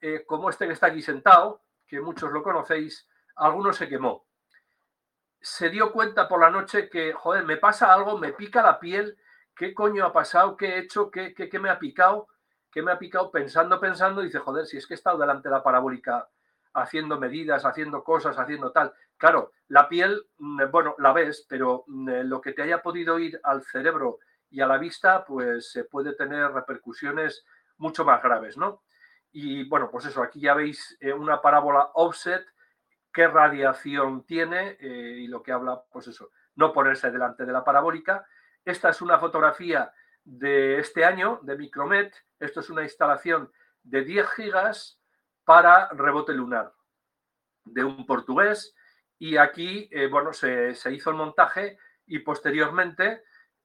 eh, como este que está aquí sentado, que muchos lo conocéis, alguno se quemó. Se dio cuenta por la noche que, joder, me pasa algo, me pica la piel, ¿qué coño ha pasado? ¿Qué he hecho? ¿Qué, qué, me ha picado? ¿Qué me ha picado? Pensando, pensando, dice, joder, si es que he estado delante de la parabólica haciendo medidas, haciendo cosas, haciendo tal. Claro, la piel, mm, bueno, la ves, pero mm, lo que te haya podido ir al cerebro y a la vista, pues se puede tener repercusiones mucho más graves, ¿no? Y bueno, pues eso, aquí ya veis eh, una parábola offset, qué radiación tiene eh, y lo que habla, pues eso, no ponerse delante de la parabólica. Esta es una fotografía de este año de Micromet. Esto es una instalación de 10 gigas para rebote lunar de un portugués. Y aquí, eh, bueno, se, hizo el montaje y posteriormente,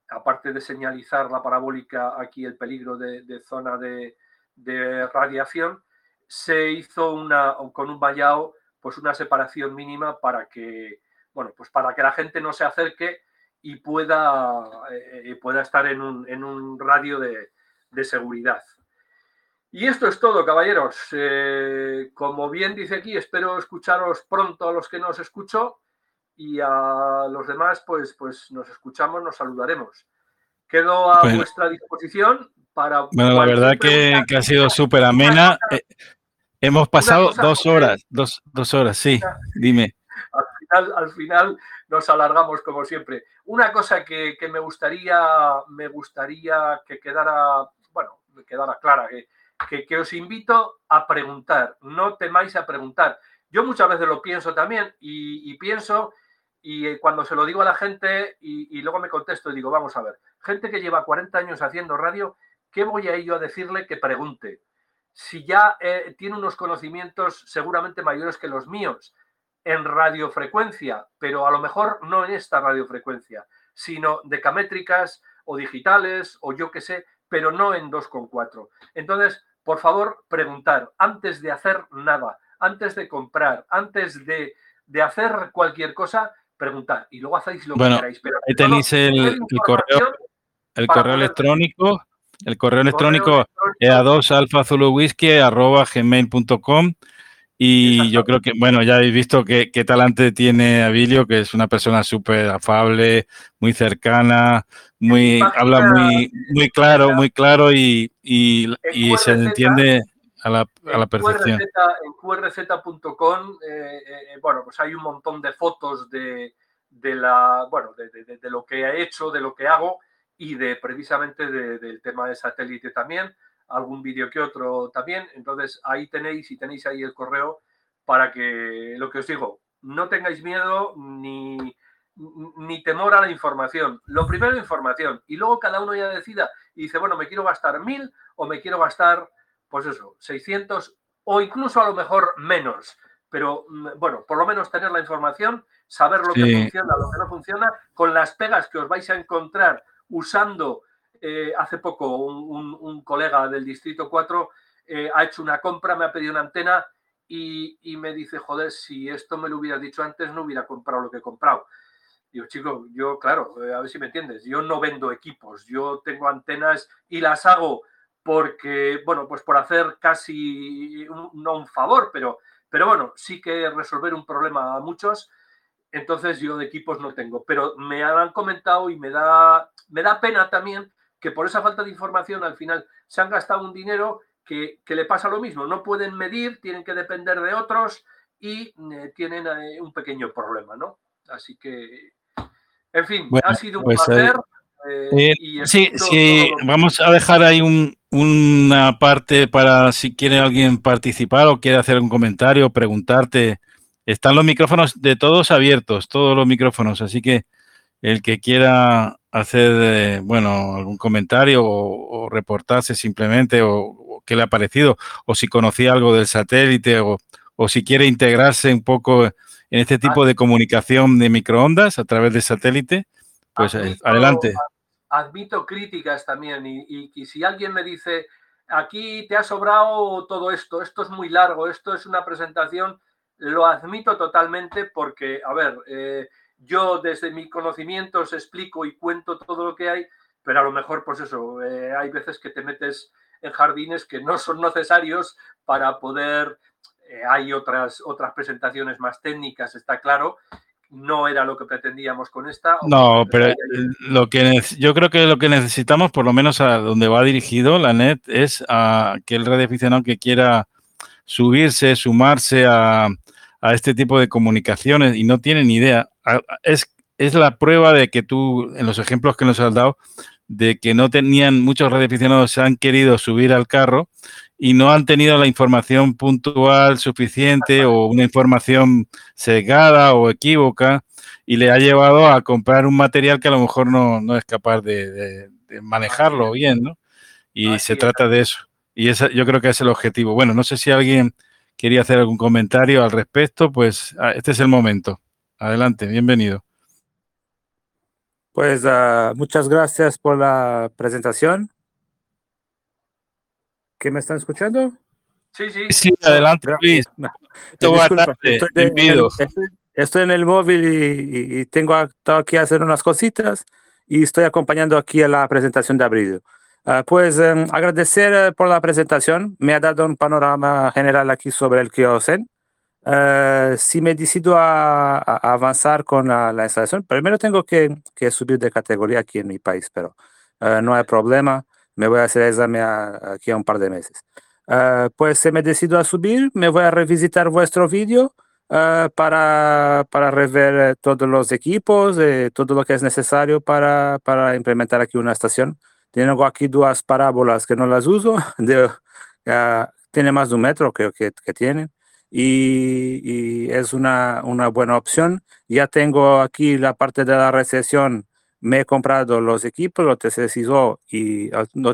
aparte de señalizar la parabólica aquí el peligro de zona de, de radiación, se hizo una, con un vallado pues una separación mínima para que, bueno, pues para que la gente no se acerque y pueda, eh, pueda estar en un, en un radio de, de, seguridad. Y esto es todo, caballeros. Eh, como bien dice aquí, espero escucharos pronto a los que nos escucho y a los demás, pues, pues nos escuchamos, nos saludaremos. Quedo a vuestra disposición bueno, la verdad que, ha sido súper amena. Eh, hemos pasado dos horas, dos, horas, sí, dime. Al final, al final nos alargamos como siempre. Una cosa que, me gustaría, me gustaría que quedara, bueno, quedara clara, que, os invito a preguntar, no temáis a preguntar. Yo muchas veces lo pienso también y, pienso y cuando se lo digo a la gente y, y, luego me contesto y digo, vamos a ver, gente que lleva 40 años haciendo radio ¿qué voy a yo a decirle que pregunte? Si ya eh, tiene unos conocimientos seguramente mayores que los míos en radiofrecuencia, pero a lo mejor no en esta radiofrecuencia, sino decamétricas o digitales o yo qué sé, pero no en 2,4. Entonces, por favor, preguntar antes de hacer nada, antes de comprar, antes de, hacer cualquier cosa, preguntar y luego hacéis lo que queráis. Pero ahí tenéis el, correo, el correo electrónico el correo electrónico es a 2 gmail.com y yo creo que, bueno, ya habéis visto qué, talante tiene Abilio, que es una persona súper afable, muy cercana, muy habla muy, muy claro, muy claro y, se entiende a la, a la perfección. en qrz.com, eh, eh, bueno, pues hay un montón de fotos de, la, bueno, de, lo que he hecho, de lo que hago y de precisamente del tema de satélite también, algún vídeo que otro también. Entonces ahí tenéis y tenéis ahí el correo para que lo que os digo, no tengáis miedo ni, ni temor a la información. Lo primero, información. Y luego cada uno ya decida y dice, bueno, me quiero gastar mil o me quiero gastar, pues eso, 600 o incluso a lo mejor menos. Pero mm, bueno, por lo menos tener la información, saber lo que funciona, lo que no funciona, con las pegas que os vais a encontrar usando, eh, hace poco un, colega del Distrito 4 eh, ha hecho una compra, me ha pedido una antena y, me dice, joder, si esto me lo hubiera dicho antes, no hubiera comprado lo que he comprado. Digo, chico, yo, claro, eh, a ver si me entiendes, yo no vendo equipos, yo tengo antenas y las hago porque, bueno, pues por hacer casi, no un favor, pero, pero bueno, sí que resolver un problema a muchos entonces yo de equipos no tengo, pero me han comentado y me da, me da pena también que por esa falta de información al final se han gastado un dinero que, le pasa lo mismo. No pueden medir, tienen que depender de otros y eh, tienen eh, un pequeño problema, ¿no? Así que, en fin, ha sido un pues placer. Eh, sí, sí, vamos a dejar ahí una parte para si quiere alguien participar o quiere hacer un comentario, preguntarte. Están los micrófonos de todos abiertos, todos los micrófonos, así que el que quiera hacer, eh, bueno, algún comentario o, reportarse simplemente o, qué le ha parecido, o si conocía algo del satélite o, si quiere integrarse un poco en este tipo de comunicación de microondas a través de satélite, pues eh, adelante. Admito críticas también y, y, si alguien me dice, aquí te ha sobrado todo esto, esto es muy largo, esto es una presentación, lo admito totalmente porque, a ver, eh, yo desde mi conocimiento os explico y cuento todo lo que hay, pero a lo mejor, pues eso, eh, hay veces que te metes en jardines que no son necesarios para poder, eh, hay otras, otras presentaciones más técnicas, está claro, no era lo que pretendíamos con esta. No, pero lo que yo creo que lo que necesitamos, por lo menos a donde va dirigido la net, es a que el aficionado que quiera subirse, sumarse a, a este tipo de comunicaciones y no tiene ni idea, es, es la prueba de que tú, en los ejemplos que nos has dado, de que no tenían, muchos radioaficionados se han querido subir al carro y no han tenido la información puntual suficiente o una información sesgada o equívoca y le ha llevado a comprar un material que a lo mejor no, no es capaz de, manejarlo bien, ¿no? Y se trata de eso. Y esa, yo creo que es el objetivo. Bueno, no sé si alguien quería hacer algún comentario al respecto, pues ah, este es el momento. Adelante, bienvenido. Pues uh, muchas gracias por la presentación. ¿Qué me están escuchando? Sí, sí. Sí, adelante, Luis. estoy, en el móvil y, tengo aquí a hacer unas cositas y estoy acompañando aquí a la presentación de Abril. Uh, pues um, agradecer eh, por la presentación. Me ha dado un panorama general aquí sobre el Kiosen. Uh, si me decido a, a avanzar con la, la, instalación, primero tengo que, que, subir de categoría aquí en mi país, pero uh, no hay problema. Me voy a hacer examen aquí a un par de meses. Pues si me decido a subir, me voy a revisitar vuestro vídeo para, para rever todos los equipos, eh, todo lo que es necesario para, para implementar aquí una estación. Tengo aquí dos parábolas que no las uso, de, tiene más de un metro creo que, que tienen y, es una, una, buena opción. Ya tengo aquí la parte de la recesión. Me he comprado los equipos, los TCSISO y ah, no,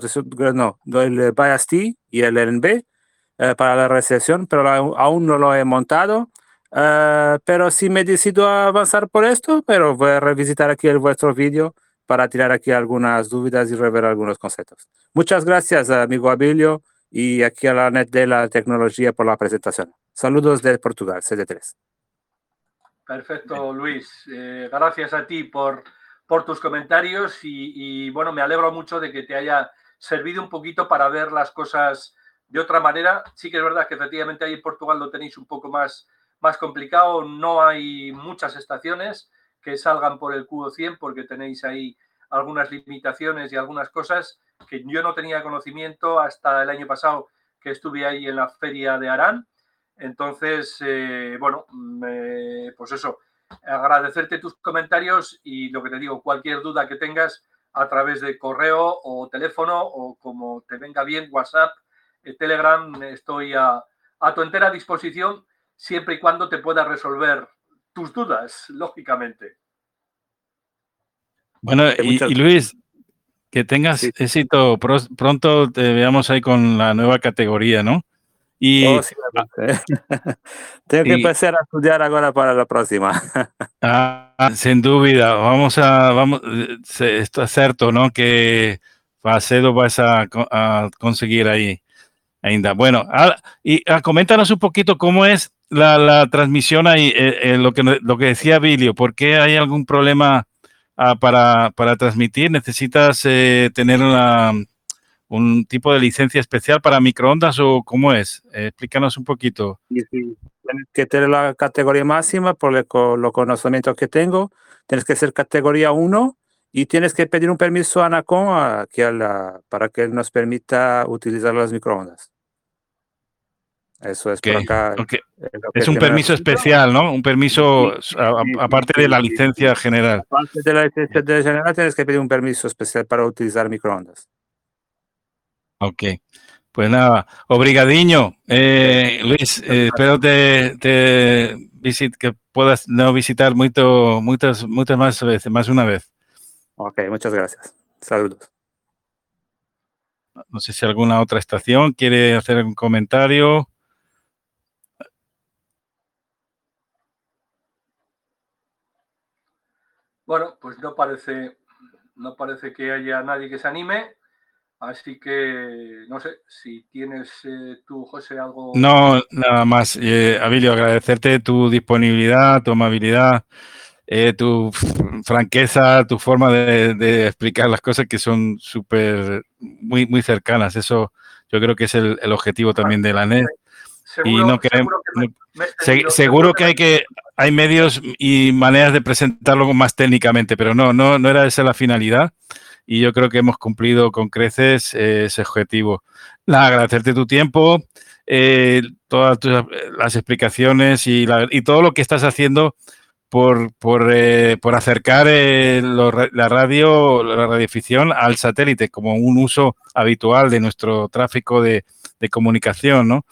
no, el BIAS y el LNB eh, para la recesión, pero aún no lo he montado. Uh, pero si me decido a avanzar por esto, pero voy a revisitar aquí el vuestro vídeo para tirar aquí algunas dudas y rever algunos conceptos. Muchas gracias, amigo Abilio, y aquí a la net de la tecnología por la presentación. Saludos de Portugal, CD3. Perfecto, Luis. Eh, gracias a ti por, por tus comentarios y, bueno, me alegro mucho de que te haya servido un poquito para ver las cosas de otra manera. Sí que es verdad que efectivamente ahí en Portugal lo tenéis un poco más, más complicado. No hay muchas estaciones que salgan por el cubo 100 porque tenéis ahí algunas limitaciones y algunas cosas que yo no tenía conocimiento hasta el año pasado que estuve ahí en la feria de Arán. Entonces, eh, bueno, pues eso, agradecerte tus comentarios y lo que te digo, cualquier duda que tengas a través de correo o teléfono o como te venga bien, WhatsApp, eh, Telegram, estoy a, tu entera disposición siempre y cuando te pueda resolver tus dudas, lógicamente. Bueno, y, Luis, que tengas éxito. Pronto te veamos ahí con la nueva categoría, ¿no? Y, oh, Tengo que empezar a estudiar ahora para la próxima. ah, sin duda, vamos a, vamos, esto es cierto, ¿no? Que Facedo vas a, a conseguir ahí. Ainda. Bueno, ah, y ah, coméntanos un poquito cómo es la, la transmisión ahí, eh, eh, lo, que, lo que decía Bilio, ¿por qué hay algún problema ah, para, para, transmitir? ¿Necesitas eh, tener una, un tipo de licencia especial para microondas o cómo es? Eh, explícanos un poquito. Tienes que tener la categoría máxima por los conocimientos que tengo. Tienes que ser categoría 1 y tienes que pedir un permiso a Anacom a, para que nos permita utilizar las microondas. Eso es Okay, por acá. okay. es un permiso especial, ¿no? Un permiso aparte de la licencia general. Aparte de la licencia general, tienes que pedir un permiso especial para utilizar microondas. Ok. Pues nada, obrigadiño. Eh, Luis, eh, espero te, te visit, que puedas no visitar mucho, muchas, muchas más veces, más una vez. Ok, muchas gracias. Saludos. No sé si alguna otra estación quiere hacer algún comentario. Bueno, pues no parece, no parece que haya nadie que se anime. Así que no sé si tienes eh, tú, José, algo. No, nada más. Eh, Abilio, agradecerte tu disponibilidad, tu amabilidad, eh, tu franqueza, tu forma de, de explicar las cosas que son súper, muy, muy cercanas. Eso yo creo que es el, el objetivo también de la NET. Seguro, y no queremos- seguro que me- me extendido- seguro que hay que hay medios y maneras de presentarlo más técnicamente, pero no, no, no era esa la finalidad. Y yo creo que hemos cumplido con creces eh, ese objetivo. Nada, agradecerte tu tiempo, eh, todas tus, las explicaciones y, la- y todo lo que estás haciendo por, por, eh, por acercar eh, lo la radio, la radioficción al satélite como un uso habitual de nuestro tráfico de, de comunicación, ¿no?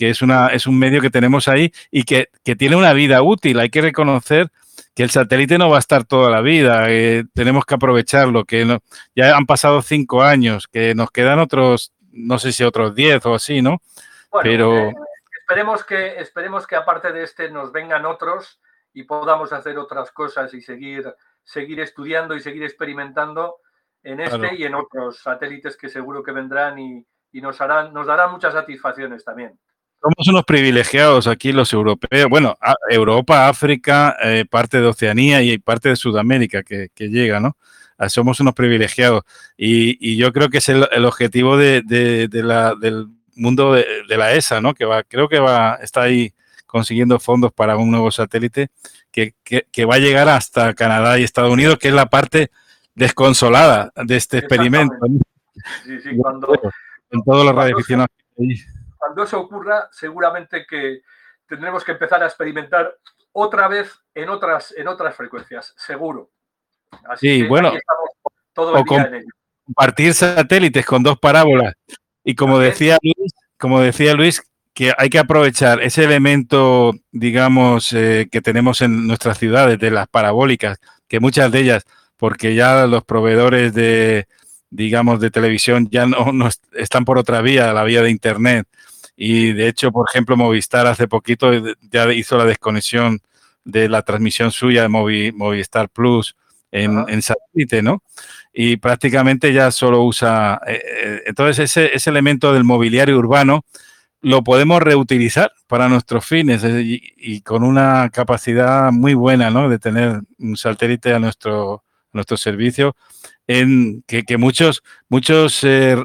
Que es, una, es un medio que tenemos ahí y que, que tiene una vida útil. Hay que reconocer que el satélite no va a estar toda la vida, eh, tenemos que aprovecharlo, que no- ya han pasado cinco años, que nos quedan otros, no sé si otros diez o así, ¿no? Bueno, pero- eh, esperemos, que, esperemos que aparte de este nos vengan otros y podamos hacer otras cosas y seguir, seguir estudiando y seguir experimentando en este Claro. y en otros satélites que seguro que vendrán y, y nos, harán, nos darán muchas satisfacciones también. Somos unos privilegiados aquí los europeos, bueno, a- Europa, África, eh, parte de Oceanía y parte de Sudamérica que, que llega, ¿no? Ah, Somos unos privilegiados y, y yo creo que es el, el objetivo de, de- de la- del mundo de, de la ESA, ¿no? Que va, creo que va, está ahí consiguiendo fondos para un nuevo satélite que, que- que va a llegar hasta Canadá y Estados Unidos, que es la parte desconsolada de este experimento. Sí, sí, cuando, En todos los radioaficionados. Cuando eso ocurra, seguramente que tendremos que empezar a experimentar otra vez en otras, en otras frecuencias, seguro. Así Sí, que bueno, aquí estamos todo o el día con- en ello. compartir satélites con dos parábolas. Y como decía Luis, como decía Luis, que hay que aprovechar ese elemento, digamos, eh, que tenemos en nuestras ciudades de las parabólicas, que muchas de ellas, porque ya los proveedores de, digamos, de televisión ya no, no est- están por otra vía, la vía de internet. Y de hecho, por ejemplo, Movistar hace poquito ya hizo la desconexión de la transmisión suya de Movi- Movistar Plus en, en satélite, ¿no? y prácticamente ya solo usa. eh, eh, entonces, ese, ese elemento del mobiliario urbano lo podemos reutilizar para nuestros fines eh, y, y con una capacidad muy buena ¿no? de tener un satélite a nuestro, nuestro servicio, en que, que muchos, muchos eh,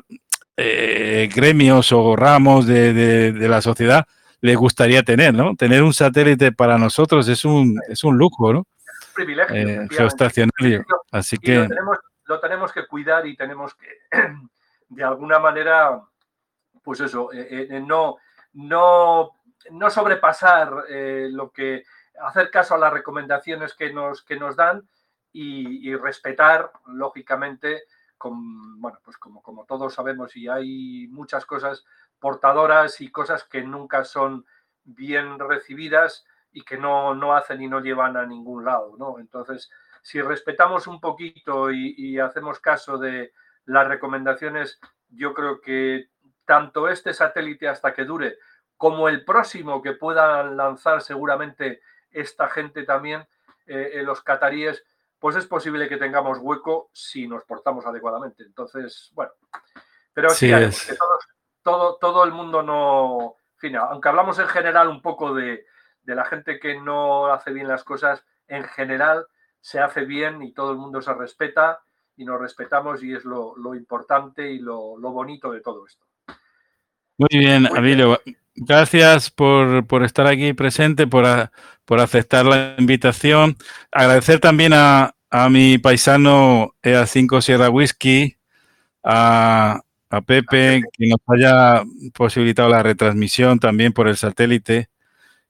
eh, gremios o ramos de, de- de la sociedad les gustaría tener, ¿no? Tener un satélite para nosotros es un, es un lujo, ¿no? privilegio. Eh, geoestacionario. Así y lo que, tenemos, lo tenemos que cuidar y tenemos que, de alguna manera, pues eso, eh, eh, no, no, no sobrepasar lo que, hacer caso a las recomendaciones que nos, que nos dan y, y respetar, lógicamente, bueno, pues como, como todos sabemos, y hay muchas cosas portadoras y cosas que nunca son bien recibidas y que no, no hacen y no llevan a ningún lado, ¿no? Entonces, si respetamos un poquito y, y hacemos caso de las recomendaciones, yo creo que tanto este satélite hasta que dure, como el próximo que puedan lanzar seguramente esta gente también, eh, eh, los cataríes, pues es posible que tengamos hueco si nos portamos adecuadamente. Entonces, bueno, pero sí, es. que todos- todo, todo el mundo no, en fin, aunque hablamos en general un poco de, de la gente que no hace bien las cosas, en general se hace bien y todo el mundo se respeta y nos respetamos y es lo, lo importante y lo, lo bonito de todo esto. Muy bien, Muy bien. Gracias por, por estar aquí presente, por, a- por aceptar la invitación. Agradecer también a, a mi paisano EA5 Sierra Whisky, a, a Pepe, que nos haya posibilitado la retransmisión también por el satélite.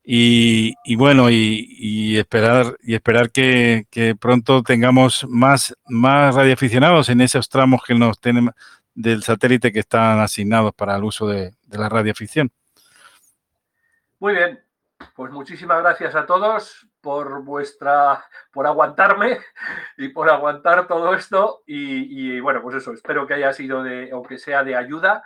Y, bueno, y, esperar, y esperar que, pronto tengamos más, más radioaficionados en esos tramos que nos tienen del satélite que están asignados para el uso de, de la radioafición. Muy bien, pues muchísimas gracias a todos por vuestra, por aguantarme y por aguantar todo esto. Y, bueno, pues eso, espero que haya sido de, aunque sea de ayuda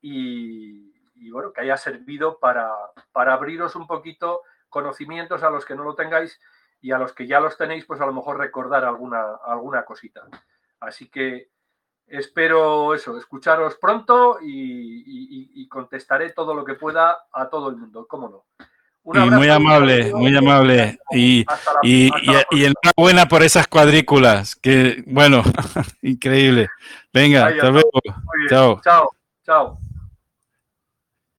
y, y bueno, que haya servido para, para abriros un poquito conocimientos a los que no lo tengáis y a los que ya los tenéis, pues a lo mejor recordar alguna, alguna cosita. Así que espero eso, escucharos pronto y, contestaré todo lo que pueda a todo el mundo, cómo no. Y muy amable, muy amable. Y, y, y, enhorabuena por esas cuadrículas, que bueno, increíble. Venga, hasta luego. Chao. Chao, chao.